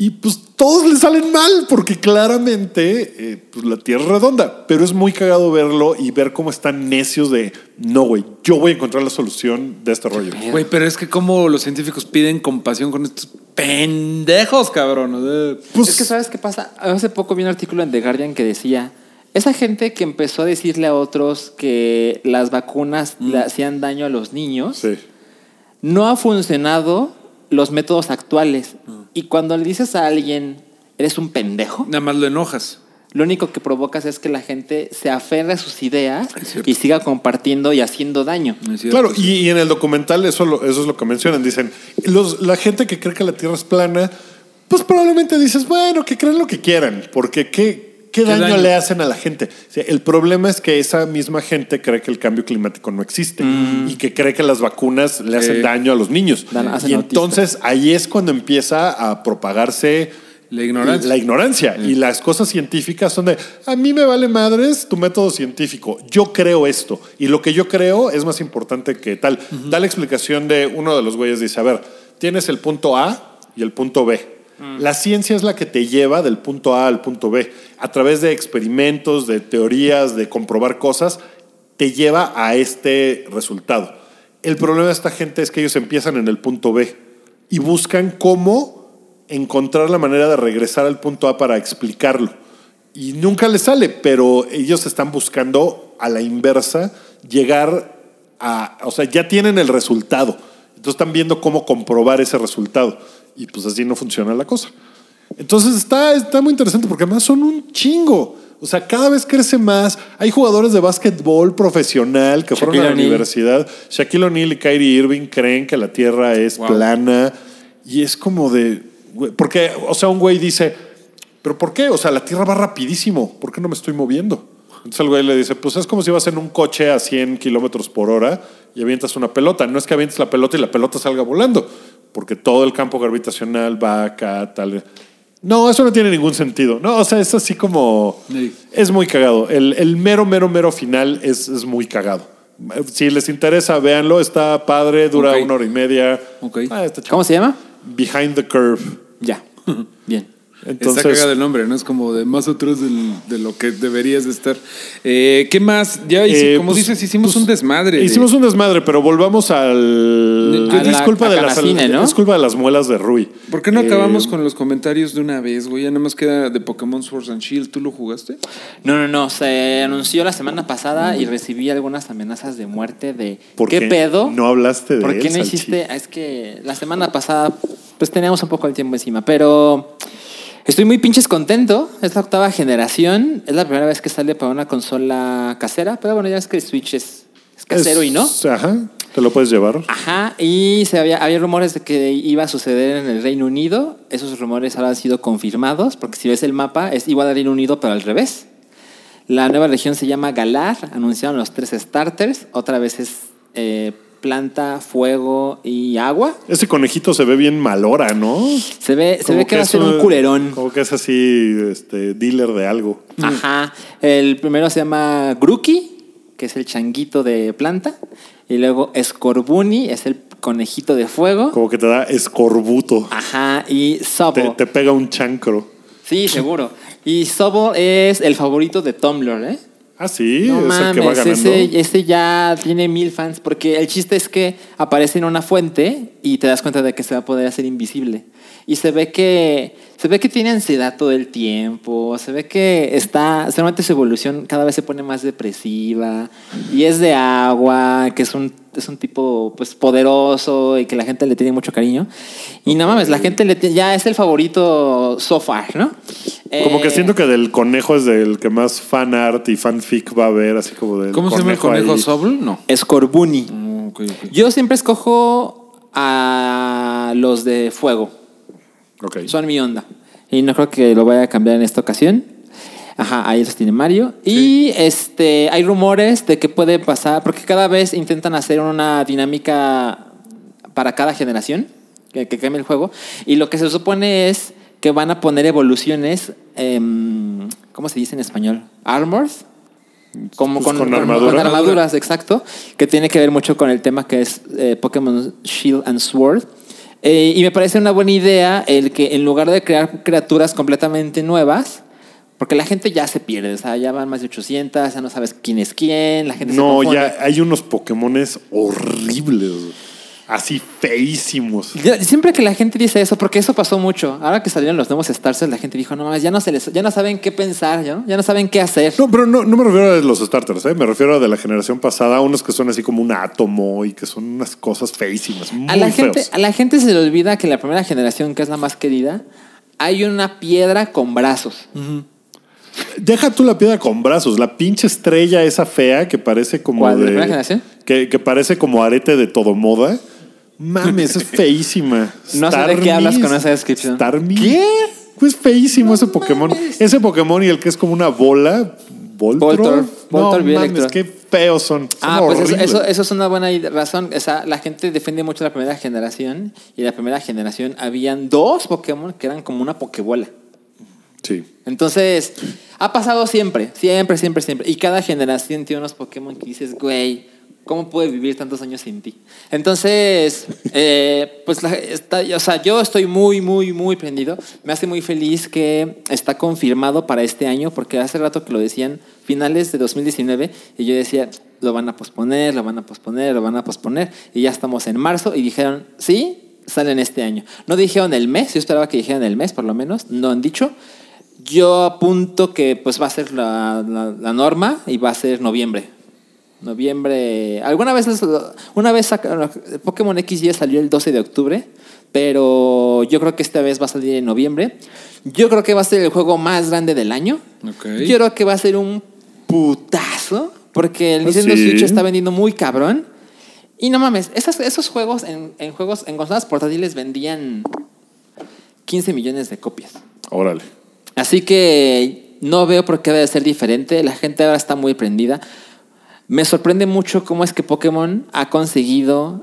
y pues todos le salen mal porque claramente eh, pues, la Tierra es redonda. Pero es muy cagado verlo y ver cómo están necios de no, güey, yo voy a encontrar la solución de este rollo. Güey, pero es que como los científicos piden compasión con estos pendejos, cabrón. O sea, Pues, es que ¿sabes qué pasa? Hace poco vi un artículo en The Guardian que decía, esa gente que empezó a decirle a otros que las vacunas le hacían daño a los niños, sí. no ha funcionado los métodos actuales. Y cuando le dices a alguien, eres un pendejo, nada más lo enojas. lo único que provocas es que la gente se aferre a sus ideas y siga compartiendo y haciendo daño. Claro, y, y en el documental eso, lo- eso es lo que mencionan. Dicen, los, la gente que cree que la Tierra es plana, pues probablemente dices, bueno, que crean lo que quieran, porque ¿qué, qué, daño, daño? le hacen a la gente? O sea, el problema es que esa misma gente cree que el cambio climático no existe y que cree que las vacunas le hacen daño a los niños. Dan- y autistas. entonces ahí es cuando empieza a propagarse La ignorancia. la ignorancia. Y las cosas científicas son de, a mí me vale madres tu método científico. Yo creo esto. Y lo que yo creo es más importante que tal. Da la explicación de uno de los güeyes, dice, a ver, tienes el punto A y el punto B. La ciencia es la que te lleva del punto A al punto B. A través de experimentos, de teorías, de comprobar cosas, te lleva a este resultado. El problema de esta gente es que ellos empiezan en el punto B y buscan cómo encontrar la manera de regresar al punto A para explicarlo. Y nunca les sale, pero ellos están buscando a la inversa llegar a, o sea, ya tienen el resultado. Entonces están viendo cómo comprobar ese resultado. Y pues así no funciona la cosa. Entonces está, está muy interesante porque además son un chingo. O sea, cada vez crece más. Hay jugadores de básquetbol profesional que fueron a la universidad. Shaquille O'Neal y Kyrie Irving creen que la Tierra es plana. Y es como de... Porque, o sea, un güey dice, ¿pero por qué? O sea, la Tierra va rapidísimo. ¿Por qué no me estoy moviendo? Entonces el güey le dice, pues es como si vas en un coche a 100 kilómetros por hora y avientas una pelota. No es que avientes la pelota y la pelota salga volando, porque todo el campo gravitacional va acá, tal. No, eso no tiene ningún sentido. No, o sea, es así como... Sí. Es muy cagado. El, el mero, mero, mero final es, es muy cagado. Si les interesa, véanlo. Está padre, dura Ok. una hora y media. Ok. Ah, está. ¿Cómo se llama? Behind the Curve. Ya. Bien. Entonces, Está cagado el nombre, ¿no? Es como de más atrás del- de lo que deberías de estar. Eh, ¿Qué más? Ya, hice- Eh, como pues, dices, hicimos pues, un desmadre. de- Hicimos un desmadre, pero volvamos al. A la- es, culpa a de las, ¿no? es culpa de las muelas de Rui. ¿Por qué no Eh, acabamos con los comentarios de una vez, güey? Ya nada más queda de Pokémon Sword and Shield. ¿Tú lo jugaste? No, no, no. Se anunció la semana pasada y recibí algunas amenazas de muerte de ¿Por ¿qué, qué pedo? no hablaste de ¿Por él, qué no hiciste? Ah, Es que la semana pasada pues teníamos un poco el tiempo encima, pero estoy muy pinches contento. Es la octava generación. Es la primera vez que sale para una consola casera, pero bueno, ya es que el Switch es, es casero y no. Ajá, te lo puedes llevar. Ajá, y se había, había rumores de que iba a suceder en el Reino Unido. Esos rumores ahora han sido confirmados, porque si ves el mapa es igual al Reino Unido, pero al revés. La nueva región se llama Galar. Anunciaron los tres starters. Otra vez es eh, planta, fuego y agua. Ese conejito se ve bien malora, ¿no? Se ve, se ve que, va a es ser un culerón. Como que es así, este, dealer de algo. Ajá. El primero se llama Gruki, que es el changuito de planta. Y luego Scorbuni, es el conejito de fuego. Como que te da escorbuto. Ajá. Y Te, Sobo. te pega un chancro. Sí, seguro. Y Sobo es el favorito de Tumblr, ¿eh? Ah, sí, No es el que va ganando. ese, ese ya tiene mil fans, porque el chiste es que aparece en una fuente y te das cuenta de que se va a poder hacer invisible. Y se ve que se ve que tiene ansiedad todo el tiempo, se ve que está, seguramente su evolución cada vez se pone más depresiva y es de agua, que es un es un tipo pues poderoso y que la gente le tiene mucho cariño. Y no mames, la gente le tiene- ya es el favorito so far, ¿no? Como que Eh, siento que del conejo es del que más fan art y fanfic va a haber, así como del ¿Cómo se llama el conejo? ¿Sobl? No. Scorbunny. Mm, ok. Yo siempre escojo a los de fuego. Ok. Son mi onda. Y no creo que lo vaya a cambiar en esta ocasión. Ajá, ahí los tiene Mario. Y este hay rumores de que puede pasar, porque cada vez intentan hacer una dinámica para cada generación, que, que cambie el juego. Y lo que se supone es que van a poner evoluciones, em, ¿cómo se dice en español? Armors. Como Pues con, con con- armadura. con armaduras, exacto. Que tiene que ver mucho con el tema que es eh, Pokémon Shield and Sword. Eh, y me parece una buena idea el que en lugar de crear criaturas completamente nuevas, porque la gente ya se pierde, o sea, ya van más de 800, ya no sabes quién es quién, la gente se No, ya hay unos Pokémones horribles. Así feísimos. Siempre que la gente dice eso, porque eso pasó mucho. Ahora que salieron los nuevos Starters, la gente dijo, no mames, ya no, se les, ya no saben qué pensar, ¿no? ya no saben qué hacer. No, pero no, no me refiero a los starters, ¿eh? me refiero a de la generación pasada, unos que son así como un átomo y que son unas cosas feísimas. Muy A la, gente, a la gente se le olvida que la primera generación, que es la más querida, hay una piedra con brazos. Deja tú la piedra con brazos, la pinche estrella esa fea que parece como ¿Cuál, de la primera generación? Que, que parece como arete de todo moda. Mames, es feísima. No sé de qué hablas con esa descripción. Starmie. ¿Qué? Pues feísimo ese Pokémon. Ese Pokémon y el que es como una bola. Voltor. Voltor, Voltor no, mames, qué feos son. Son Ah, pues eso, eso, eso es una buena razón. O sea, la gente defiende mucho la primera generación y la primera generación habían dos Pokémon que eran como una Pokébola. Sí. Entonces, ha pasado siempre, siempre, siempre, siempre. Y cada generación tiene unos Pokémon que dices, güey, ¿cómo puedes vivir tantos años sin ti? Entonces, eh, pues, está, o sea, yo estoy muy, muy, muy prendido. Me hace muy feliz que está confirmado para este año, porque hace rato que lo decían finales de 2019 y yo decía, lo van a posponer, lo van a posponer, lo van a posponer. Y ya estamos en marzo y dijeron, sí, salen este año. No dijeron el mes, yo esperaba que dijeran el mes por lo menos, no han dicho. Yo apunto que pues va a ser la norma y va a ser noviembre. Noviembre. Alguna vez, una vez Pokémon XY salió el 12 de octubre, pero yo creo que esta vez va a salir en noviembre. Yo creo que va a ser el juego más grande del año. Ok. Yo creo que va a ser un putazo, porque el Ah, Nintendo sí. Switch está vendiendo muy cabrón. Y no mames, esas- esos juegos en, en juegos en consolas portátiles vendían 15 millones de copias. Órale. Así que no veo por qué debe ser diferente. La gente ahora está muy prendida. Me sorprende mucho cómo es que Pokémon ha conseguido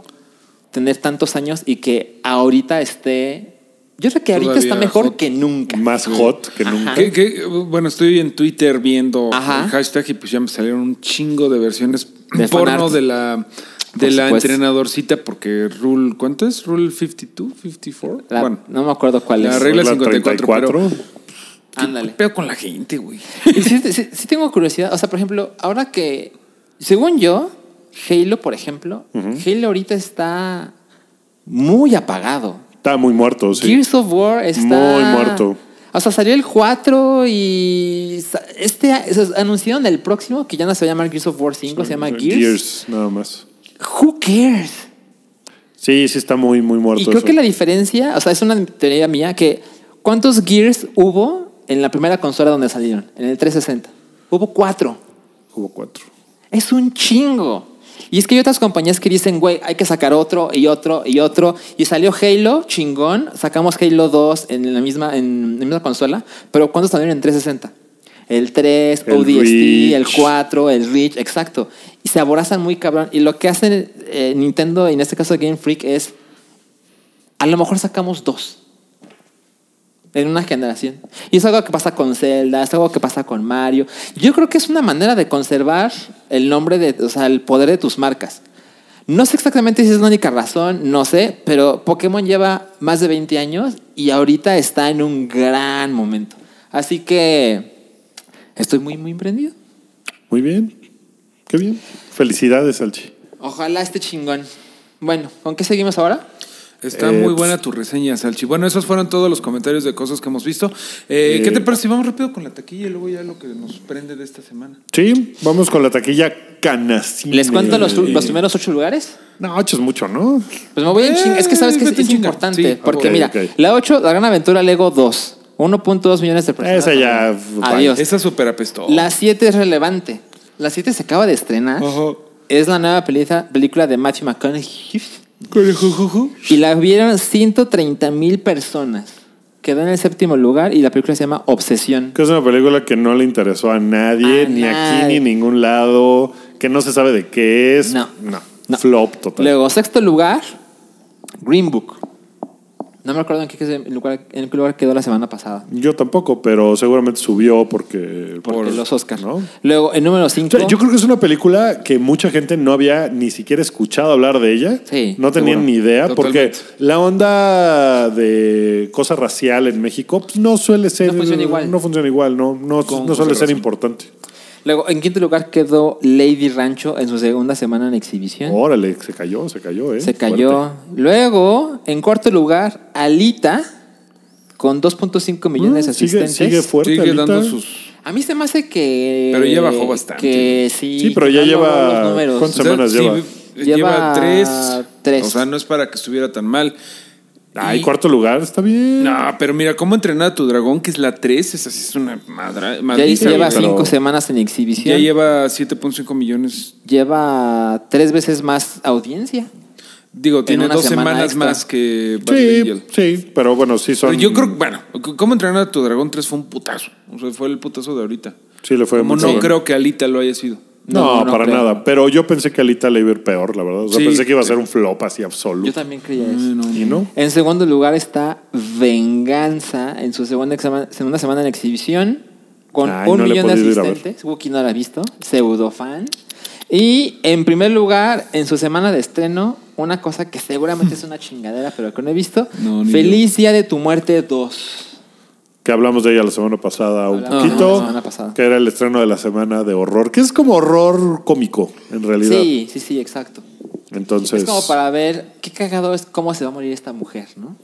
tener tantos años y que ahorita esté. Yo creo que ahorita Todavía está mejor hot. que nunca. Más hot que Ajá. nunca. Bueno, estoy en Twitter viendo Ajá. el hashtag y pues ya me salieron un chingo de versiones De porno de la de entrenadorcita porque rule ¿cuánto es? Rule 52, 54. La- bueno, no me acuerdo cuál la es. regla La 54, 34. ¿qué Ándale. pedo con la gente, güey? Sí, sí- sí tengo curiosidad. O sea, por ejemplo, ahora que, según yo, Halo, por ejemplo, Halo ahorita está muy apagado. Está muy muerto, sí. Gears of War está... Muy muerto. O sea, salió el 4 y este o sea, anunciaron el próximo que ya no se va a llamar Gears of War 5, se llama Gears. nada más. Who cares? Sí, sí está muy, muy muerto. Y creo eso. que la diferencia, o sea, es una teoría mía que ¿cuántos Gears hubo en la primera consola donde salieron? En el 360. Hubo cuatro. Hubo cuatro. Es un chingo. Y es que hay otras compañías que dicen, güey, hay que sacar otro y otro y otro. Y salió Halo, chingón. Sacamos Halo 2 en la misma, en la misma consola. Pero ¿cuántos salieron en 360? El 3, El ODST, el Reach. 4, el Reach, exacto. Y se aborazan muy cabrón. Y lo que hace eh, Nintendo, y en este caso Game Freak, es a lo mejor sacamos dos en una generación. Y es algo que pasa con Zelda, es algo que pasa con Mario. Yo creo que es una manera de conservar el nombre de, o sea, el poder de tus marcas. No sé exactamente si es la única razón, no sé, pero Pokémon lleva más de 20 años y ahorita está en un gran momento. Así que estoy muy, muy emprendido. Muy bien. Qué bien. Felicidades, Salchi. Ojalá esté chingón. Bueno, ¿con qué seguimos ahora? Está Eh, muy pues- buena tu reseña, Salchi. Bueno, esos fueron todos los comentarios de cosas que hemos visto. Eh, Eh, ¿Qué te parece si vamos rápido con la taquilla y luego ya lo que nos prende de esta semana? Sí, vamos con la taquilla Canacine. ¿Les cuento los, los primeros ocho lugares? No, ocho es mucho, ¿no? Pues me voy en Eh, chinga. Es que sabes que es, es importante. Sí, porque mira, la 8, la gran aventura Lego 2. 1.2 millones de personas. Esa ya, Adiós. Esa súper apestó. La 7 es relevante. La 7 se acaba de estrenar. Es la nueva película, película de Matthew McConaughey. Y la vieron 130 mil personas. Quedó en el séptimo lugar y la película se llama Obsesión. Que es una película que no le interesó a nadie, A ni aquí ni en ningún lado, que no se sabe de qué es. No. No. No. Flop total. Luego, sexto lugar, Green Book. No me acuerdo en qué lugar, en qué lugar quedó la semana pasada. Yo tampoco, pero seguramente subió porque. Porque por- los Oscars. ¿no? Luego, en número 5. O sea, yo creo que es una película que mucha gente no había ni siquiera escuchado hablar de ella. Sí, no tenían seguro. ni idea, porque la onda de cosa racial en México pues, no suele ser. No funciona igual. No funciona igual, no, no, suele ser razón. importante. Luego, en quinto lugar quedó Lady Rancho en su segunda semana en exhibición. Órale, se cayó, se cayó, ¿eh? Se cayó. Luego, en cuarto lugar, Alita, con 2.5 millones de Mm, sigue, asistentes. sigue fuerte. Sigue Alita. dando sus. A mí se me hace que. Pero ya bajó bastante. Que sí. Sí, pero ya lleva- los números. ¿cuántas O sea, semanas sí, lleva? Lleva, Lleva tres. tres. O sea, no es para que estuviera tan mal. Ay, Y- cuarto lugar, está bien. No, pero mira, ¿cómo entrenar a tu dragón? Que es la 3. Esa sí es una madra, Ya lleva güey. pero- cinco semanas en exhibición. Ya lleva 7.5 millones. Lleva tres veces más audiencia. Digo, tiene dos semana semanas extra. más que Sí, sí, pero bueno, sí son. Pero yo creo bueno, ¿cómo entrenar a tu dragón 3 fue un putazo? O sea, fue el putazo de ahorita. Sí, le fue Como no bien. creo que Alita lo haya sido. No, No, no para creo. nada. Pero yo pensé que Alita le iba a ir peor, la verdad. O sea, Sí, pensé que iba a sí. ser un flop así absoluto. Yo también creía eso. ¿Y no? En segundo lugar está Venganza en su segunda, semana en exhibición con Ay, un millón de asistentes. Wookie no la ha visto, pseudo fan. Y en primer lugar, en su semana de estreno, una cosa que seguramente es una chingadera, pero que no he visto. Feliz Día de tu Muerte 2. Que hablamos de ella la semana pasada un Hablamos poquito. la semana pasada. Que era el estreno de la semana de horror. Que es como horror cómico, en realidad. Sí, sí, sí, exacto. Entonces. Es como para ver qué cagado es cómo se va a morir esta mujer, ¿no?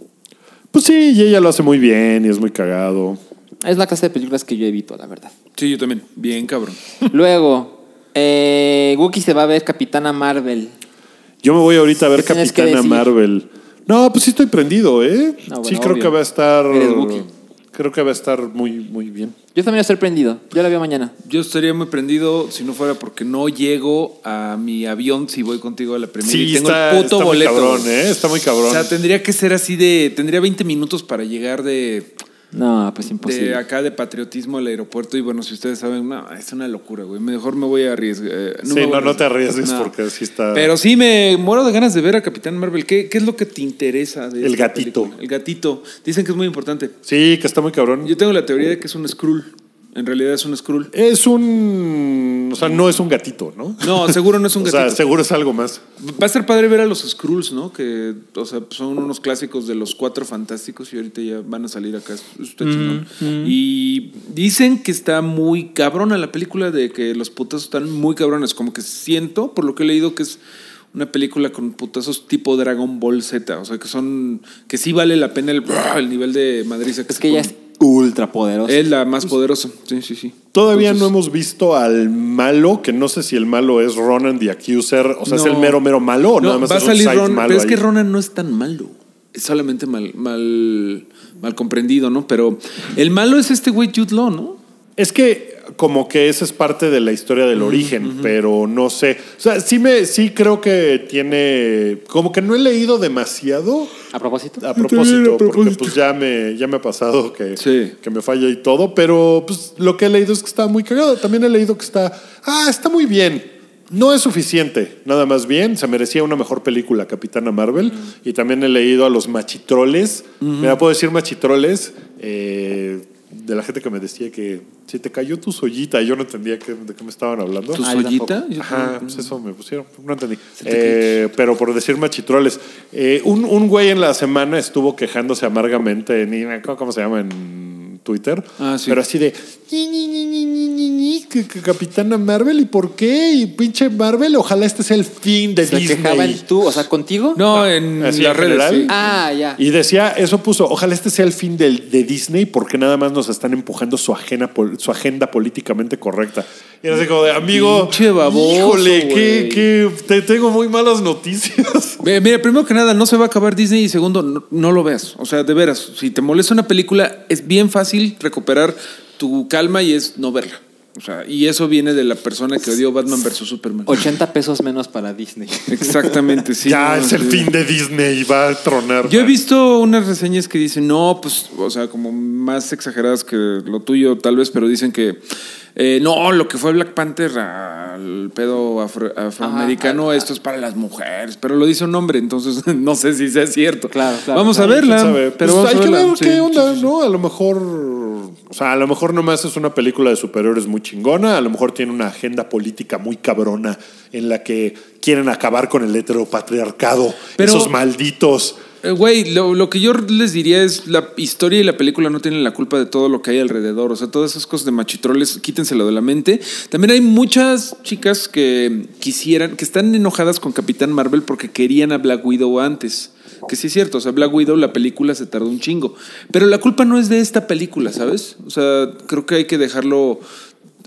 Pues sí, y ella lo hace muy bien y es muy cagado. Es la clase de películas que yo evito, la verdad. Sí, yo también. Bien, cabrón. Luego, eh, Wookie se va a ver Capitana Marvel. Yo me voy ahorita a ver ¿Qué tienes que Capitana decir? Marvel. No, pues sí estoy prendido, ¿eh? No, bueno, sí, creo obvio. que va a estar. Eres Wookiee. Creo que va a estar muy, muy bien. Yo también estoy prendido. Yo la veo mañana. Yo estaría muy prendido si no fuera porque no llego a mi avión si voy contigo a la primera y tengo está, el puto está boleto. muy cabrón, ¿eh? Está muy cabrón. O sea, tendría que ser así de. Tendría 20 minutos para llegar de, No, pues imposible. de acá de patriotismo al aeropuerto. Y bueno, si ustedes saben, no, es una locura, güey. Mejor me voy a arriesgar. eh, sí, voy a no, no te arriesgues No. porque sí está. Pero sí me muero de ganas de ver a Capitán Marvel. ¿Qué, qué es lo que te interesa de El gatito. película? El gatito. Dicen que es muy importante. Sí, que está muy cabrón. Yo tengo la teoría de que es un Skrull. En realidad es un Skrull. Es un. O sea, no es un gatito, ¿no? No, seguro no es un o gatito. sea, seguro es algo más. Va a ser padre ver a los Skrulls, ¿no? Que, o sea, son unos clásicos de los cuatro fantásticos y ahorita ya van a salir acá. Está chingón. Y dicen que está muy cabrona la película, de que los putazos están muy cabrones. Como que siento, por lo que he leído, que es una película con putazos tipo Dragon Ball Z. O sea, que son. que sí vale la pena el, el nivel de madriza que es se que es ultra poderosa. Es la más poderosa. Sí, sí, sí. Todavía Entonces- no hemos visto al malo, que no sé si el malo es Ronan the Accuser, o sea, es el mero, mero malo, o No, nada más va a es un salir Ronan, malo pero es que? Ronan no es tan malo. Es solamente mal, mal, mal comprendido, ¿no? Pero el malo es este güey Jude Law, ¿no? Es que como que esa es parte de la historia del origen, pero no sé. O sea, sí me, sí creo que tiene, como que no he leído demasiado A propósito. a propósito, porque pues ya me, ya me ha pasado que, Sí. que me falla y todo, pero pues lo que he leído es que está muy cagado. También he leído que está, ah, está muy bien. No es suficiente, nada más bien. Se merecía una mejor película, Capitana Marvel. Y también he leído a los machitroles. Me puedo decir machitroles eh, de la gente que me decía que si te cayó tu sollita, yo no entendía que- de qué me estaban hablando. ¿Tu Ah, Ajá, pues eso me pusieron, no entendí. Eh, pero por decir machitroles, eh, un, un güey en la semana estuvo quejándose amargamente, en, ¿cómo, cómo se llama? En Twitter. Ah, sí. Pero así de, "Ni, ni, ni, ni, ni, ni, ni, que- que Capitana Marvel, ¿y por qué? Y pinche Marvel, ojalá este sea el fin de Se Disney. tú, o sea, contigo. No, en Así en redes. general. sí. Ah, ya. Y decía, eso puso, ojalá este sea el fin del- de Disney porque nada más nos están empujando su agenda, su agenda políticamente correcta. Y era así como de, amigo, Pinche baboso, híjole, que, te tengo muy malas noticias. Mira, primero que nada, no se va a acabar Disney y segundo, no, no lo veas. O sea, de veras, si te molesta una película, es bien fácil recuperar tu calma y es no verla. O sea, y eso viene de la persona que odió Batman vs Superman. 80 pesos menos para Disney. Exactamente, sí. ya no, es el sí. fin de Disney, va a tronar. Yo he visto unas reseñas que dicen, no, pues, o sea, como más exageradas que lo tuyo, tal vez, pero dicen que eh, no, lo que fue Black Panther al pedo afro- afroamericano, Ajá, ajá. esto es para las mujeres, pero lo dice un hombre, entonces no sé si sea cierto. Claro, claro, Vamos a verla, pero Pues vamos hay a que ver sí, qué sí, onda, sí, sí. ¿no? A lo mejor, o sea, a lo mejor nomás es una película de superhéroes muy chingona, a lo mejor tiene una agenda política muy cabrona en la que quieren acabar con el heteropatriarcado, Pero- esos malditos. Eh, Güey, lo, lo que yo les diría es la historia y la película no tienen la culpa de todo lo que hay alrededor. O sea, todas esas cosas de machitroles, quítenselo de la mente. También hay muchas chicas que quisieran, que están enojadas con Capitán Marvel porque querían a Black Widow antes. Que sí es cierto, o sea, Black Widow, la película se tardó un chingo. Pero la culpa no es de esta película, ¿sabes? O sea, creo que hay que dejarlo.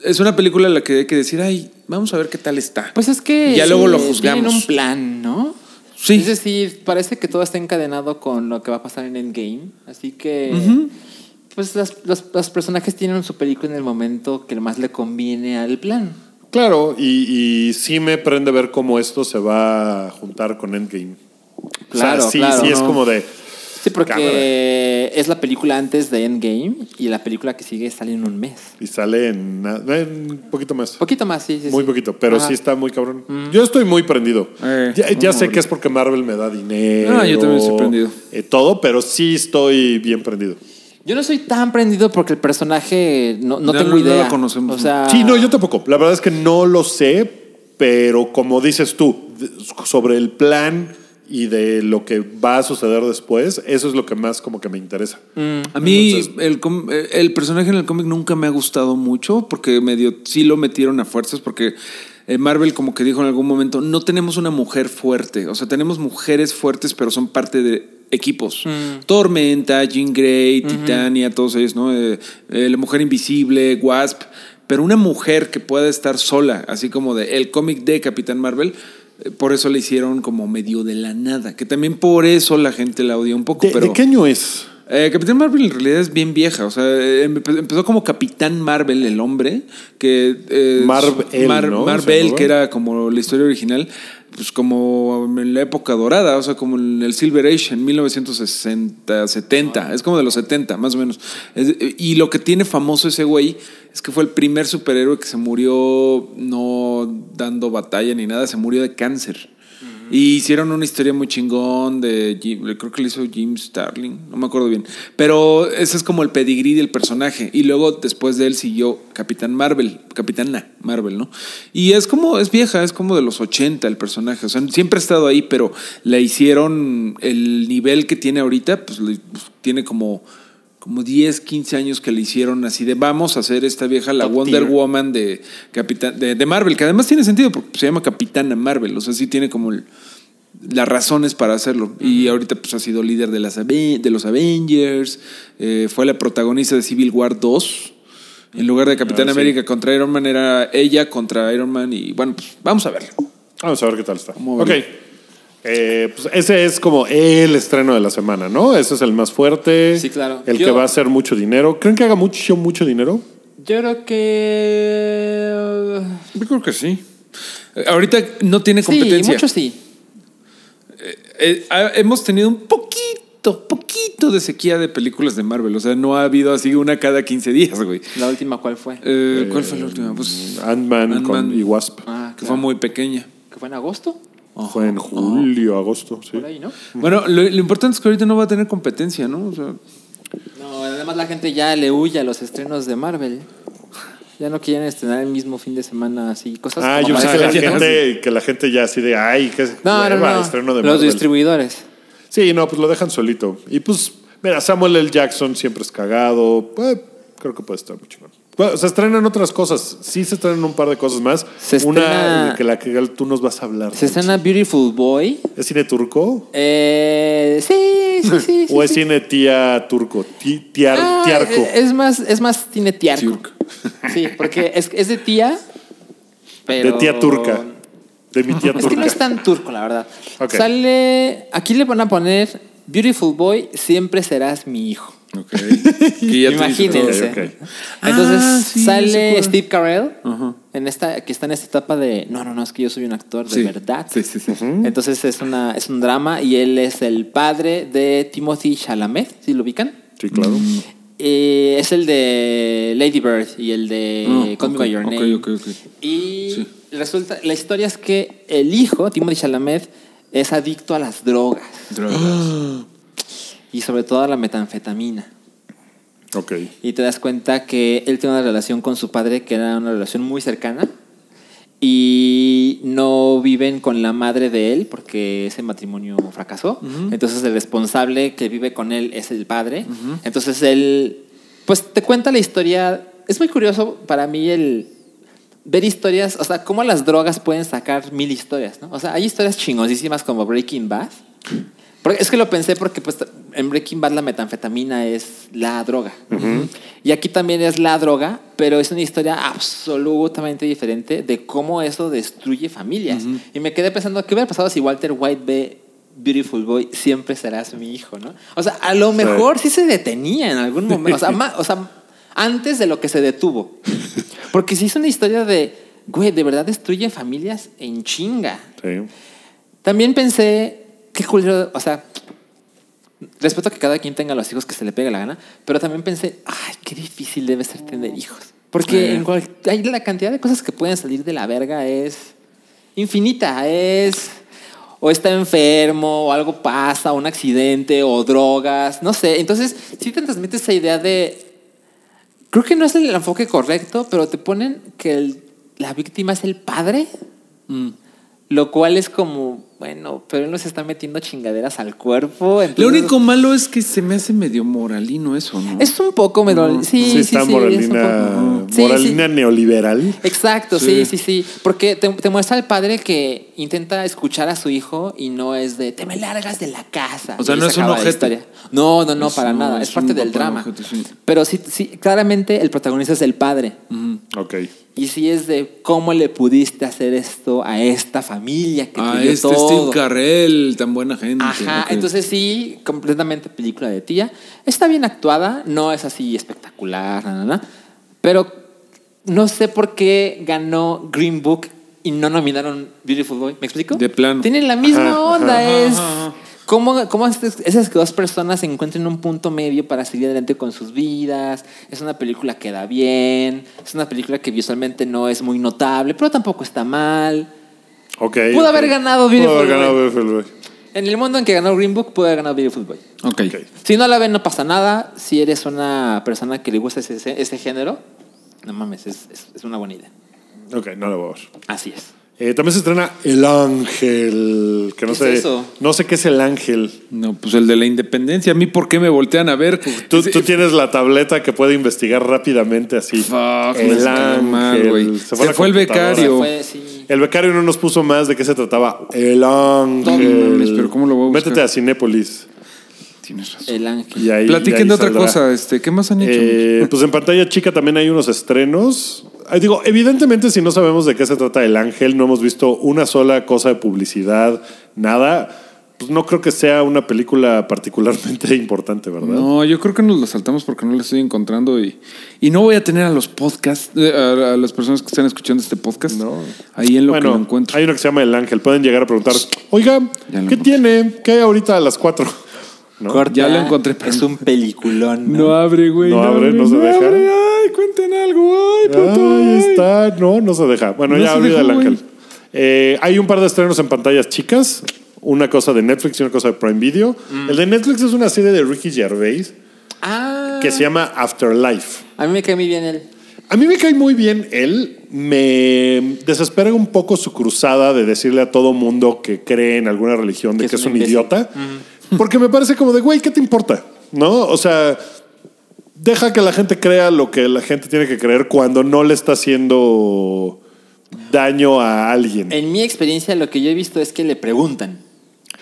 Es una película en la que hay que decir, ay, vamos a ver qué tal está. Pues es que. Y ya luego lo juzgamos. Tienen un plan, ¿no? Sí. Es decir, parece que todo está encadenado con lo que va a pasar en Endgame. Así que. Pues las- los, los personajes tienen su película en el momento que más le conviene al plan. Claro, y, y sí me prende ver cómo esto se va a juntar con Endgame. Claro, o sea, sí, claro, sí es ¿no? como de. Sí, porque Cámara. es la película antes de Endgame y la película que sigue sale en un mes. Y sale en, un poquito más. Poquito más, sí, sí. Muy sí. poquito, pero Ajá. sí está muy cabrón. Yo estoy muy prendido. Eh, ya sé que es porque Marvel me da dinero. Ah, yo también estoy prendido. eh, todo, pero sí estoy bien prendido. Yo no soy tan prendido porque el personaje no, no No, tengo no, no idea. lo conocemos, O sea, Sí, no, yo tampoco. La verdad es que no lo sé, pero como dices tú, sobre el plan y de lo que va a suceder después, eso es lo que más como que me interesa. A mí el, eh, el personaje en el cómic nunca me ha gustado mucho porque medio sí lo metieron a fuerzas porque eh, Marvel como que dijo en algún momento no tenemos una mujer fuerte, o sea tenemos mujeres fuertes pero son parte de equipos. Tormenta, Jean Grey, Titania, todos ellos, ¿no? Eh, eh, la mujer invisible, Wasp, pero una mujer que pueda estar sola, así como de el cómic de Capitán Marvel. Por eso le hicieron como medio de la nada, que también por eso la gente la odia un poco. ¿De, pero de qué año es? eh, Capitán Marvel en realidad es bien vieja, o sea, eh, empe- empezó como Capitán Marvel, el hombre, que... eh, Marvel, Mar- ¿no? Marvel, que era como la historia original, pues como en la época dorada, o sea, como en el Silver Age, en 1960, 70, es como de los 70, más o menos. Y lo que tiene famoso ese güey es que fue el primer superhéroe que se murió no dando batalla ni nada, se murió de cáncer. Y hicieron una historia muy chingón de Jim- creo que le hizo Jim Starling, no me acuerdo bien. Pero ese es como el pedigrí del personaje. Y luego después de él siguió Capitán Marvel, Capitana Marvel, ¿no? Y es como, es vieja, es como de los 80 el personaje. O sea, siempre ha estado ahí, pero le hicieron el nivel que tiene ahorita, pues, pues, tiene como como 10, 15 años que le hicieron así de vamos a hacer esta vieja la Top Wonder tier. Woman de, Capitán, de, de Marvel, que además tiene sentido porque se llama Capitana Marvel, o sea, sí tiene como el- las razones para hacerlo. Y ahorita pues ha sido líder de, las, de los Avengers, eh, fue la protagonista de Civil War 2. En lugar de Capitán Ah, sí. América contra Iron Man era ella contra Iron Man y bueno, pues vamos a verlo. Vamos a ver qué tal está. Ok. Eh, pues ese es como el estreno de la semana, ¿no? Ese es el más fuerte. Sí, claro. El Yo- que va a hacer mucho dinero. ¿Creen que haga mucho, mucho dinero? Yo creo que. Yo creo que sí. Eh, Ahorita no tiene Sí, competencia. mucho sí. Eh, hemos tenido un poquito, poquito de sequía de películas de Marvel. O sea, no ha habido así una cada 15 días, güey. La última, ¿cuál fue? Eh, ¿Cuál fue la última? Pues Ant-Man y Wasp. Ah, que claro. fue muy pequeña. ¿Que fue en agosto? Fue en julio, agosto, sí. Por ahí, ¿no? Bueno, lo, lo importante es que ahorita no va a tener competencia, ¿no? O sea, No, además la gente ya le huye a los estrenos de Marvel. Ya no quieren estrenar el mismo fin de semana así, cosas Ah, como yo pensé que la, gente, que la gente ya así de, ay, qué No, no, hueva, no. estreno de Los Marvel". distribuidores. Sí, no, pues lo dejan solito. Y pues, mira, Samuel L. Jackson siempre es cagado. Pues, creo que puede estar chingón. Bueno, se estrenan otras cosas. Sí se estrenan un par de cosas más. Se Una estrena- de que la que tú nos vas a hablar. Se estrena Beautiful Boy. ¿Es cine turco? Eh, sí, sí, sí. sí, ¿O es sí. cine tía turco? Ti- tiar- Ah, tiarco. eh, Es más, es más tiene tiarco. Sí, porque es, es de tía, pero... De tía turca. De mi tía Es turca. que no es tan turco, la verdad. Sale... Aquí le van a poner Beautiful Boy, siempre serás mi hijo. Ok. Imagínense. Ok. Entonces Ah, sí, ¿se sale? Steve Carell en esta, que está en esta etapa de no, no, no, es que yo soy un actor de Sí. verdad. Sí, sí, sí. Entonces es una, es un drama y él es el padre de Timothy Chalamet, si lo ubican. Sí, claro. Mm. Eh, es el de Lady Bird y el de Ah, Call Me ok, by Your ok, Name. Y Sí. resulta, la historia es que el hijo, Timothy Chalamet, es adicto a las drogas Drogas. y sobre todo a la metanfetamina. Ok. Y te das cuenta que él tiene una relación con su padre que era una relación muy cercana y no viven con la madre de él porque ese matrimonio fracasó. Entonces el responsable que vive con él es el padre. Entonces él, pues te cuenta la historia. Es muy curioso para mí el ver historias, o sea, cómo las drogas pueden sacar mil historias, ¿no? O sea, hay historias chingosísimas como Breaking Bad. Porque es que lo pensé porque pues, en Breaking Bad la metanfetamina es la droga. Y aquí también es la droga, pero es una historia absolutamente diferente de cómo eso destruye familias. Y me quedé pensando, ¿qué hubiera pasado si Walter White ve Beautiful Boy, siempre serás mi hijo, ¿no? O sea, a lo mejor sí se detenía en algún momento. O sea, ma- o sea, antes de lo que se detuvo. Porque si es una historia de, güey, de verdad destruye familias en chinga. Sí. También pensé, qué culero, o sea, respeto que cada quien tenga los hijos que se le pegue la gana, pero también pensé, ay, qué difícil debe ser tener hijos. Porque Eh. en cual- hay la cantidad de cosas que pueden salir de la verga es infinita, es o está enfermo, o algo pasa, un accidente, o drogas, no sé. Entonces, sí te transmite esa idea de, creo que no es el enfoque correcto, pero te ponen que el- la víctima es el padre. Lo cual es como, bueno, pero él nos está metiendo chingaderas al cuerpo. Lo único malo es que se me hace medio moralino eso, ¿no? Es un poco medio. Sí, Sí, sí, está sí, es un moralina, Sí, moralina neoliberal. Exacto, sí, sí, sí. Porque te, te muestra al padre que intenta escuchar a su hijo y no es de te me largas de la casa. O sea, no se es un historia. No, no, no, Es- para no, nada. es Es, parte del drama. Pero sí, sí, claramente el protagonista es el padre. Ok. Y sí es de cómo le pudiste hacer esto a esta familia que Ah, te dio este todo. Steve Carrell, tan buena gente. Ajá, entonces sí, completamente película de tía. Está bien actuada, no es así espectacular, nada, nada, pero no sé por qué ganó Green Book y no nominaron Beautiful Boy. ¿Me explico? De plano. Tienen la misma Ajá, onda, ajá, es ajá, ajá. Cómo, cómo esas dos personas se encuentran en un punto medio para seguir adelante con sus vidas. Es una película que da bien, es una película que visualmente no es muy notable, pero tampoco está mal. Ok. Pudo ok. haber ganado Pudo Beautiful haber ganado. Beautiful Boy. En el mundo en que ganó Green Book, pudo haber ganado Beautiful Boy. Ok. Ok. Si no la ven, no pasa nada. Si eres una persona que le gusta ese, ese, género, no mames, es, es, es una buena idea. Ok, no lo voy a ver. Así es. Eh, también se estrena El Ángel. Que no ¿Qué sé. es eso? No sé qué es el ángel. No, pues el de la independencia. ¿A mí por qué me voltean a ver? Tú, tú tienes la tableta que puede investigar rápidamente así. Fuck, el salió mal, ángel. Se a la fue el becario. Fue, sí. El becario no nos puso más de qué se trataba. El ángel. No pero ¿cómo lo voy a buscar? Métete a Cinépolis. Tienes razón. El ángel. Ahí, Platiquen de otra saldrá. cosa. Este, ¿Qué más han hecho? Eh, pues en pantalla chica también hay unos estrenos. Digo, evidentemente si no sabemos de qué se trata el ángel, no hemos visto una sola cosa de publicidad, nada. Pues no creo que sea una película particularmente importante, ¿verdad? No, yo creo que nos lo saltamos porque no lo estoy encontrando y, y no voy a tener a los podcasts, eh, a, a las personas que están escuchando este podcast No. ahí en lo bueno, que lo encuentro. hay uno que se llama El Ángel. Pueden llegar a preguntar, oiga, ¿qué tiene? ¿Qué hay ahorita a las 4? ¿No? Corta, Ya lo encontré, pero- Es un peliculón. ¿no? No abre, güey. No abre, no se deja. abre. Cuenten algo. Ay, puto. Ahí ay. está. No, no se deja. Bueno, No ya se olvida güey. ángel. Eh, hay un par de estrenos en pantallas chicas. Una cosa de Netflix y una cosa de Prime Video. Mm. El de Netflix es una serie de Ricky Gervais Ah. que se llama Afterlife. A mí me cae muy bien él. A mí me cae muy bien él. Me desespera un poco su cruzada de decirle a todo mundo que cree en alguna religión de que, Que es un un imbécil. idiota. Porque me parece como de, güey, ¿qué te importa? ¿No? O sea, deja que la gente crea lo que la gente tiene que creer cuando no le está haciendo daño a alguien. En mi experiencia, lo que yo he visto es que le preguntan.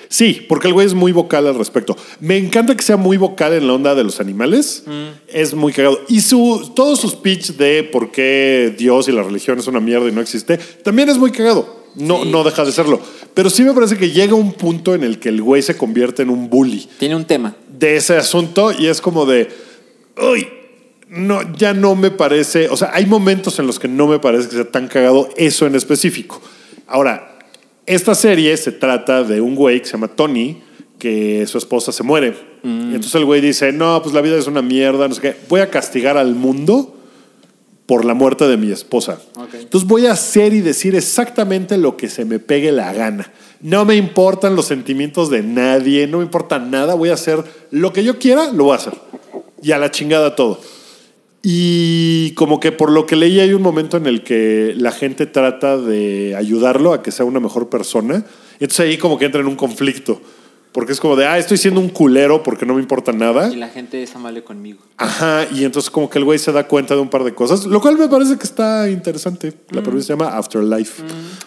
Sí, porque el güey es muy vocal al respecto. Me encanta que sea muy vocal en la onda de los animales. Es muy cagado. Y su, todo su speech de por qué Dios y la religión es una mierda y no existe, también es muy cagado. No, Sí. no deja de serlo. Pero sí me parece que llega un punto en el que el güey se convierte en un bully Tiene un tema. de ese asunto y es como de, uy, no, ya no me parece, o sea, hay momentos en los que no me parece que sea tan cagado eso en específico. Ahora, esta serie se trata de un güey que se llama Tony, que su esposa se muere. Y entonces el güey dice, no, pues la vida es una mierda, no sé qué, voy a castigar al mundo por la muerte de mi esposa. Entonces voy a hacer y decir exactamente lo que se me pegue la gana. No me importan los sentimientos de nadie, no me importa nada, voy a hacer lo que yo quiera, lo voy a hacer. Y a la chingada todo. Y como que por lo que leí hay un momento en el que la gente trata de ayudarlo a que sea una mejor persona. Y entonces ahí como que entra en un conflicto. Porque es como de, ah, estoy siendo un culero porque no me importa nada. Y la gente es amable conmigo. Ajá, y entonces como que el güey se da cuenta de un par de cosas, lo cual me parece que está interesante. La película se llama Afterlife.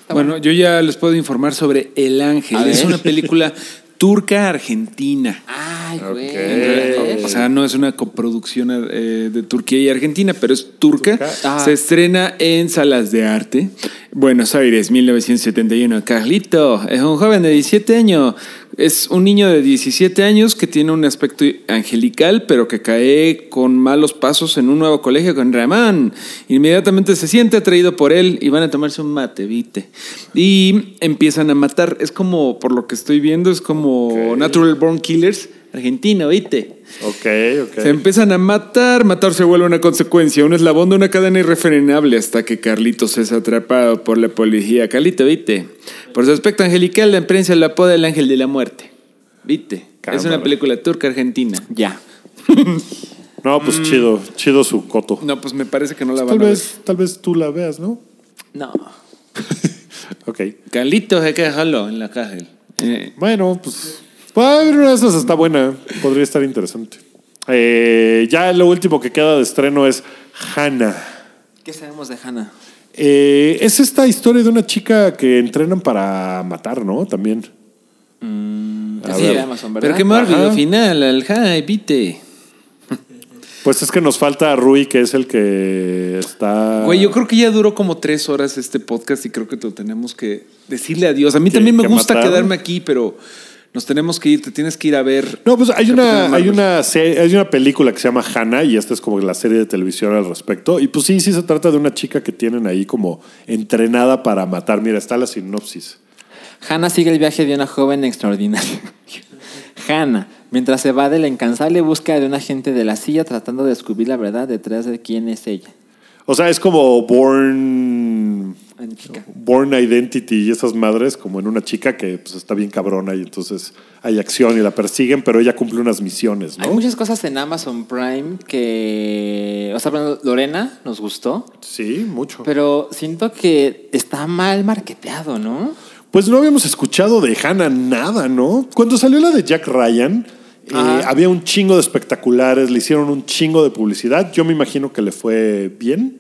Bueno, yo ya les puedo informar sobre El Ángel. Es una película turca argentina. Ay, güey. Ok. O sea, no es una coproducción eh, de Turquía y Argentina, pero es turca. Turca. Ah. Se estrena en salas de arte. Buenos Aires, 1971. Carlito es un joven de 17 años. Es un niño de 17 años que tiene un aspecto angelical, pero que cae con malos pasos en un nuevo colegio con Ramán. Inmediatamente se siente atraído por él y van a tomarse un mate, ¿viste? Y empiezan a matar. Es como, por lo que estoy viendo, es como. Natural Born Killers argentino, ¿viste? Ok, ok. Se empiezan a matar, matar se vuelve una consecuencia, un eslabón de una cadena irrefrenable hasta que Carlitos es atrapado por la policía. Carlito, ¿viste? Por su aspecto angelical, la prensa lo apoda el ángel de la muerte. ¿Viste? Es una película turca argentina. Ya. No, pues chido, chido su coto. No, pues me parece que no la tal van a ver. vez, tal vez tú la veas, ¿no? No. Ok. Carlitos se queda solo en la cárcel. Eh, Bueno, pues. Puede haber una de esas, está buena. Podría estar interesante. Eh, ya lo último que queda de estreno es Hannah. ¿Qué sabemos de Hannah? Eh, es esta historia de una chica que entrenan para matar, ¿no? También. A Sí, ver. Amazon, ¿verdad? pero qué video final, al ¿viste? Pues es que nos falta Rui, que es el que está. Güey, yo creo que ya duró como tres horas este podcast y creo que te lo tenemos que decirle adiós. A mí también me gusta quedarme aquí, pero nos tenemos que ir. Te tienes que ir a ver. No, pues hay Capitán una, hay una serie- hay una película que se llama Hannah y esta es como la serie de televisión al respecto. Y pues sí, sí se trata de una chica que tienen ahí como entrenada para matar. Mira, está la sinopsis. Hannah sigue el viaje de una joven extraordinaria. Hannah, mientras se va de la incansable búsqueda de un agente de la silla tratando de descubrir la verdad detrás de quién es ella. O sea, es como Born, Chica. Born Identity y esas madres, como en una chica que pues, está bien cabrona y entonces hay acción y la persiguen, pero ella cumple unas misiones, Hay ¿no? muchas cosas en Amazon Prime que. O sea, Lorena nos gustó, Sí, mucho. pero siento que está mal marketeado, ¿no? Pues no habíamos escuchado de Hannah nada, ¿no? Cuando salió la de Jack Ryan, eh, había un chingo de espectaculares, le hicieron un chingo de publicidad. Yo me imagino que le fue bien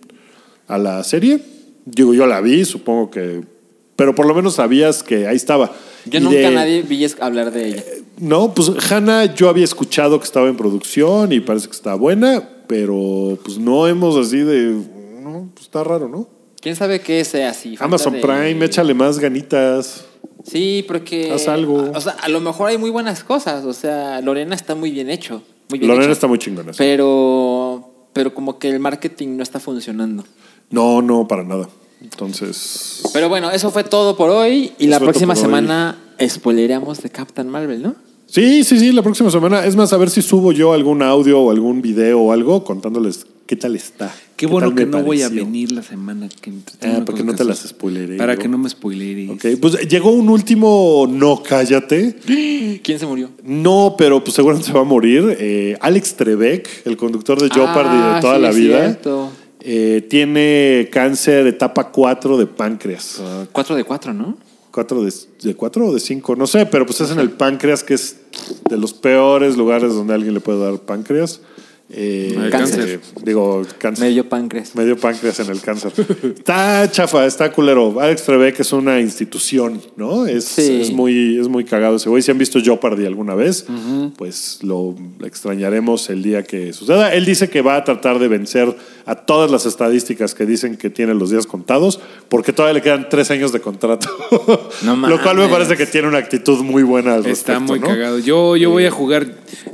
a la serie. Digo, yo la vi, supongo que. Pero por lo menos sabías que ahí estaba. Yo Y nunca de- nadie vi hablar de ella. No, pues Hannah, yo había escuchado que estaba en producción y parece que está buena, pero pues no hemos así de. No, pues está raro, ¿no? ¿Quién sabe qué sea así? Amazon de- Prime, échale más ganitas. Sí, porque. Haz algo. O sea, a lo mejor hay muy buenas cosas. O sea, Lorena está muy bien hecho. Muy bien Lorena hecho. está muy chingona. Pero. Pero como que el marketing no está funcionando. No, no, para nada. Entonces. Pero bueno, eso fue todo por hoy. Y la próxima semana spoilereamos de Captain Marvel, ¿no? Sí, sí, sí, la próxima semana. Es más, a ver si subo yo algún audio o algún video o algo contándoles qué tal está. Qué bueno que no voy a venir la semana que entra. Ah, para que no te las spoileré Para yo. que no me spoileres. Ok, pues llegó un último no cállate. ¿Quién se murió? No, pero pues seguramente se va a morir. Eh, Alex Trebek, el conductor de Jeopardy Ah, de toda sí, la es vida, cierto. Eh, tiene cáncer etapa 4 de páncreas. Cuatro de cuatro, ¿no? ¿Cuatro de, de cuatro o de cinco? No sé, pero pues es en el páncreas, que es de los peores lugares donde alguien le puede dar páncreas. Eh, cáncer. eh, digo, cáncer. Medio páncreas. Medio páncreas en el cáncer. está chafa, está culero. Alex Trebek es una institución, ¿no? Es, Sí. es muy, es muy cagado ese güey. Si han visto Jeopardy alguna vez, pues lo extrañaremos el día que suceda. Él dice que va a tratar de vencer a todas las estadísticas que dicen que tiene los días contados, porque todavía le quedan tres años de contrato. No Lo cual me parece que tiene una actitud muy buena al Está respecto, muy ¿no? cagado. Yo, yo voy a jugar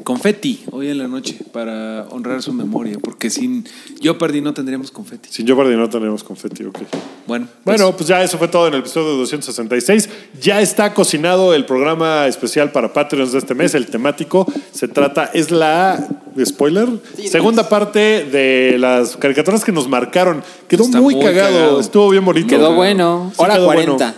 confeti hoy en la noche para honrar su memoria, porque sin Jeopardy no tendríamos confeti. Sin Jeopardy no tenemos confeti, ok. Bueno, pues, Bueno, pues ya eso fue todo en el episodio 266. Ya está cocinado el programa especial para Patreons de este mes, el temático. Se trata, es la, spoiler, segunda parte de las caricaturas que nos marcaron. Quedó muy, muy cagado, cagado. estuvo bien bonito. Quedó bueno. Hora quedó 40.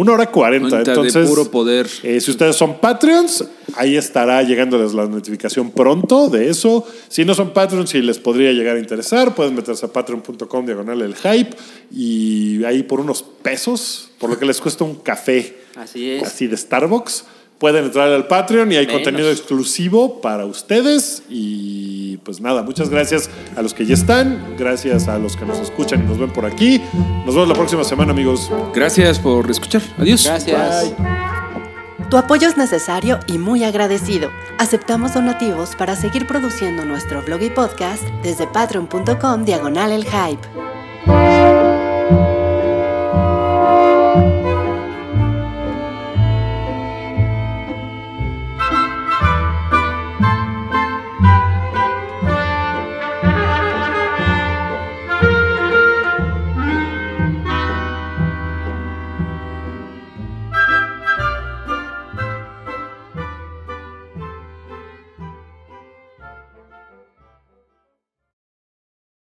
Una hora cuarenta. De Entonces, puro poder. eh, si ustedes son Patreons, ahí estará llegándoles la notificación pronto de eso. Si no son Patreons y les podría llegar a interesar, pueden meterse a patreon.com diagonal el hype y ahí por unos pesos, por lo que les cuesta un café Así es. así de Starbucks, pueden entrar al Patreon y hay Menos. contenido exclusivo para ustedes. Y pues nada, muchas gracias a los que ya están, gracias a los que nos escuchan y nos ven por aquí. Nos vemos la próxima semana, amigos. gracias por escuchar. Adiós. Gracias. Tu apoyo es necesario y muy agradecido. Aceptamos donativos para seguir produciendo nuestro blog y podcast desde patreon.com diagonal el hype.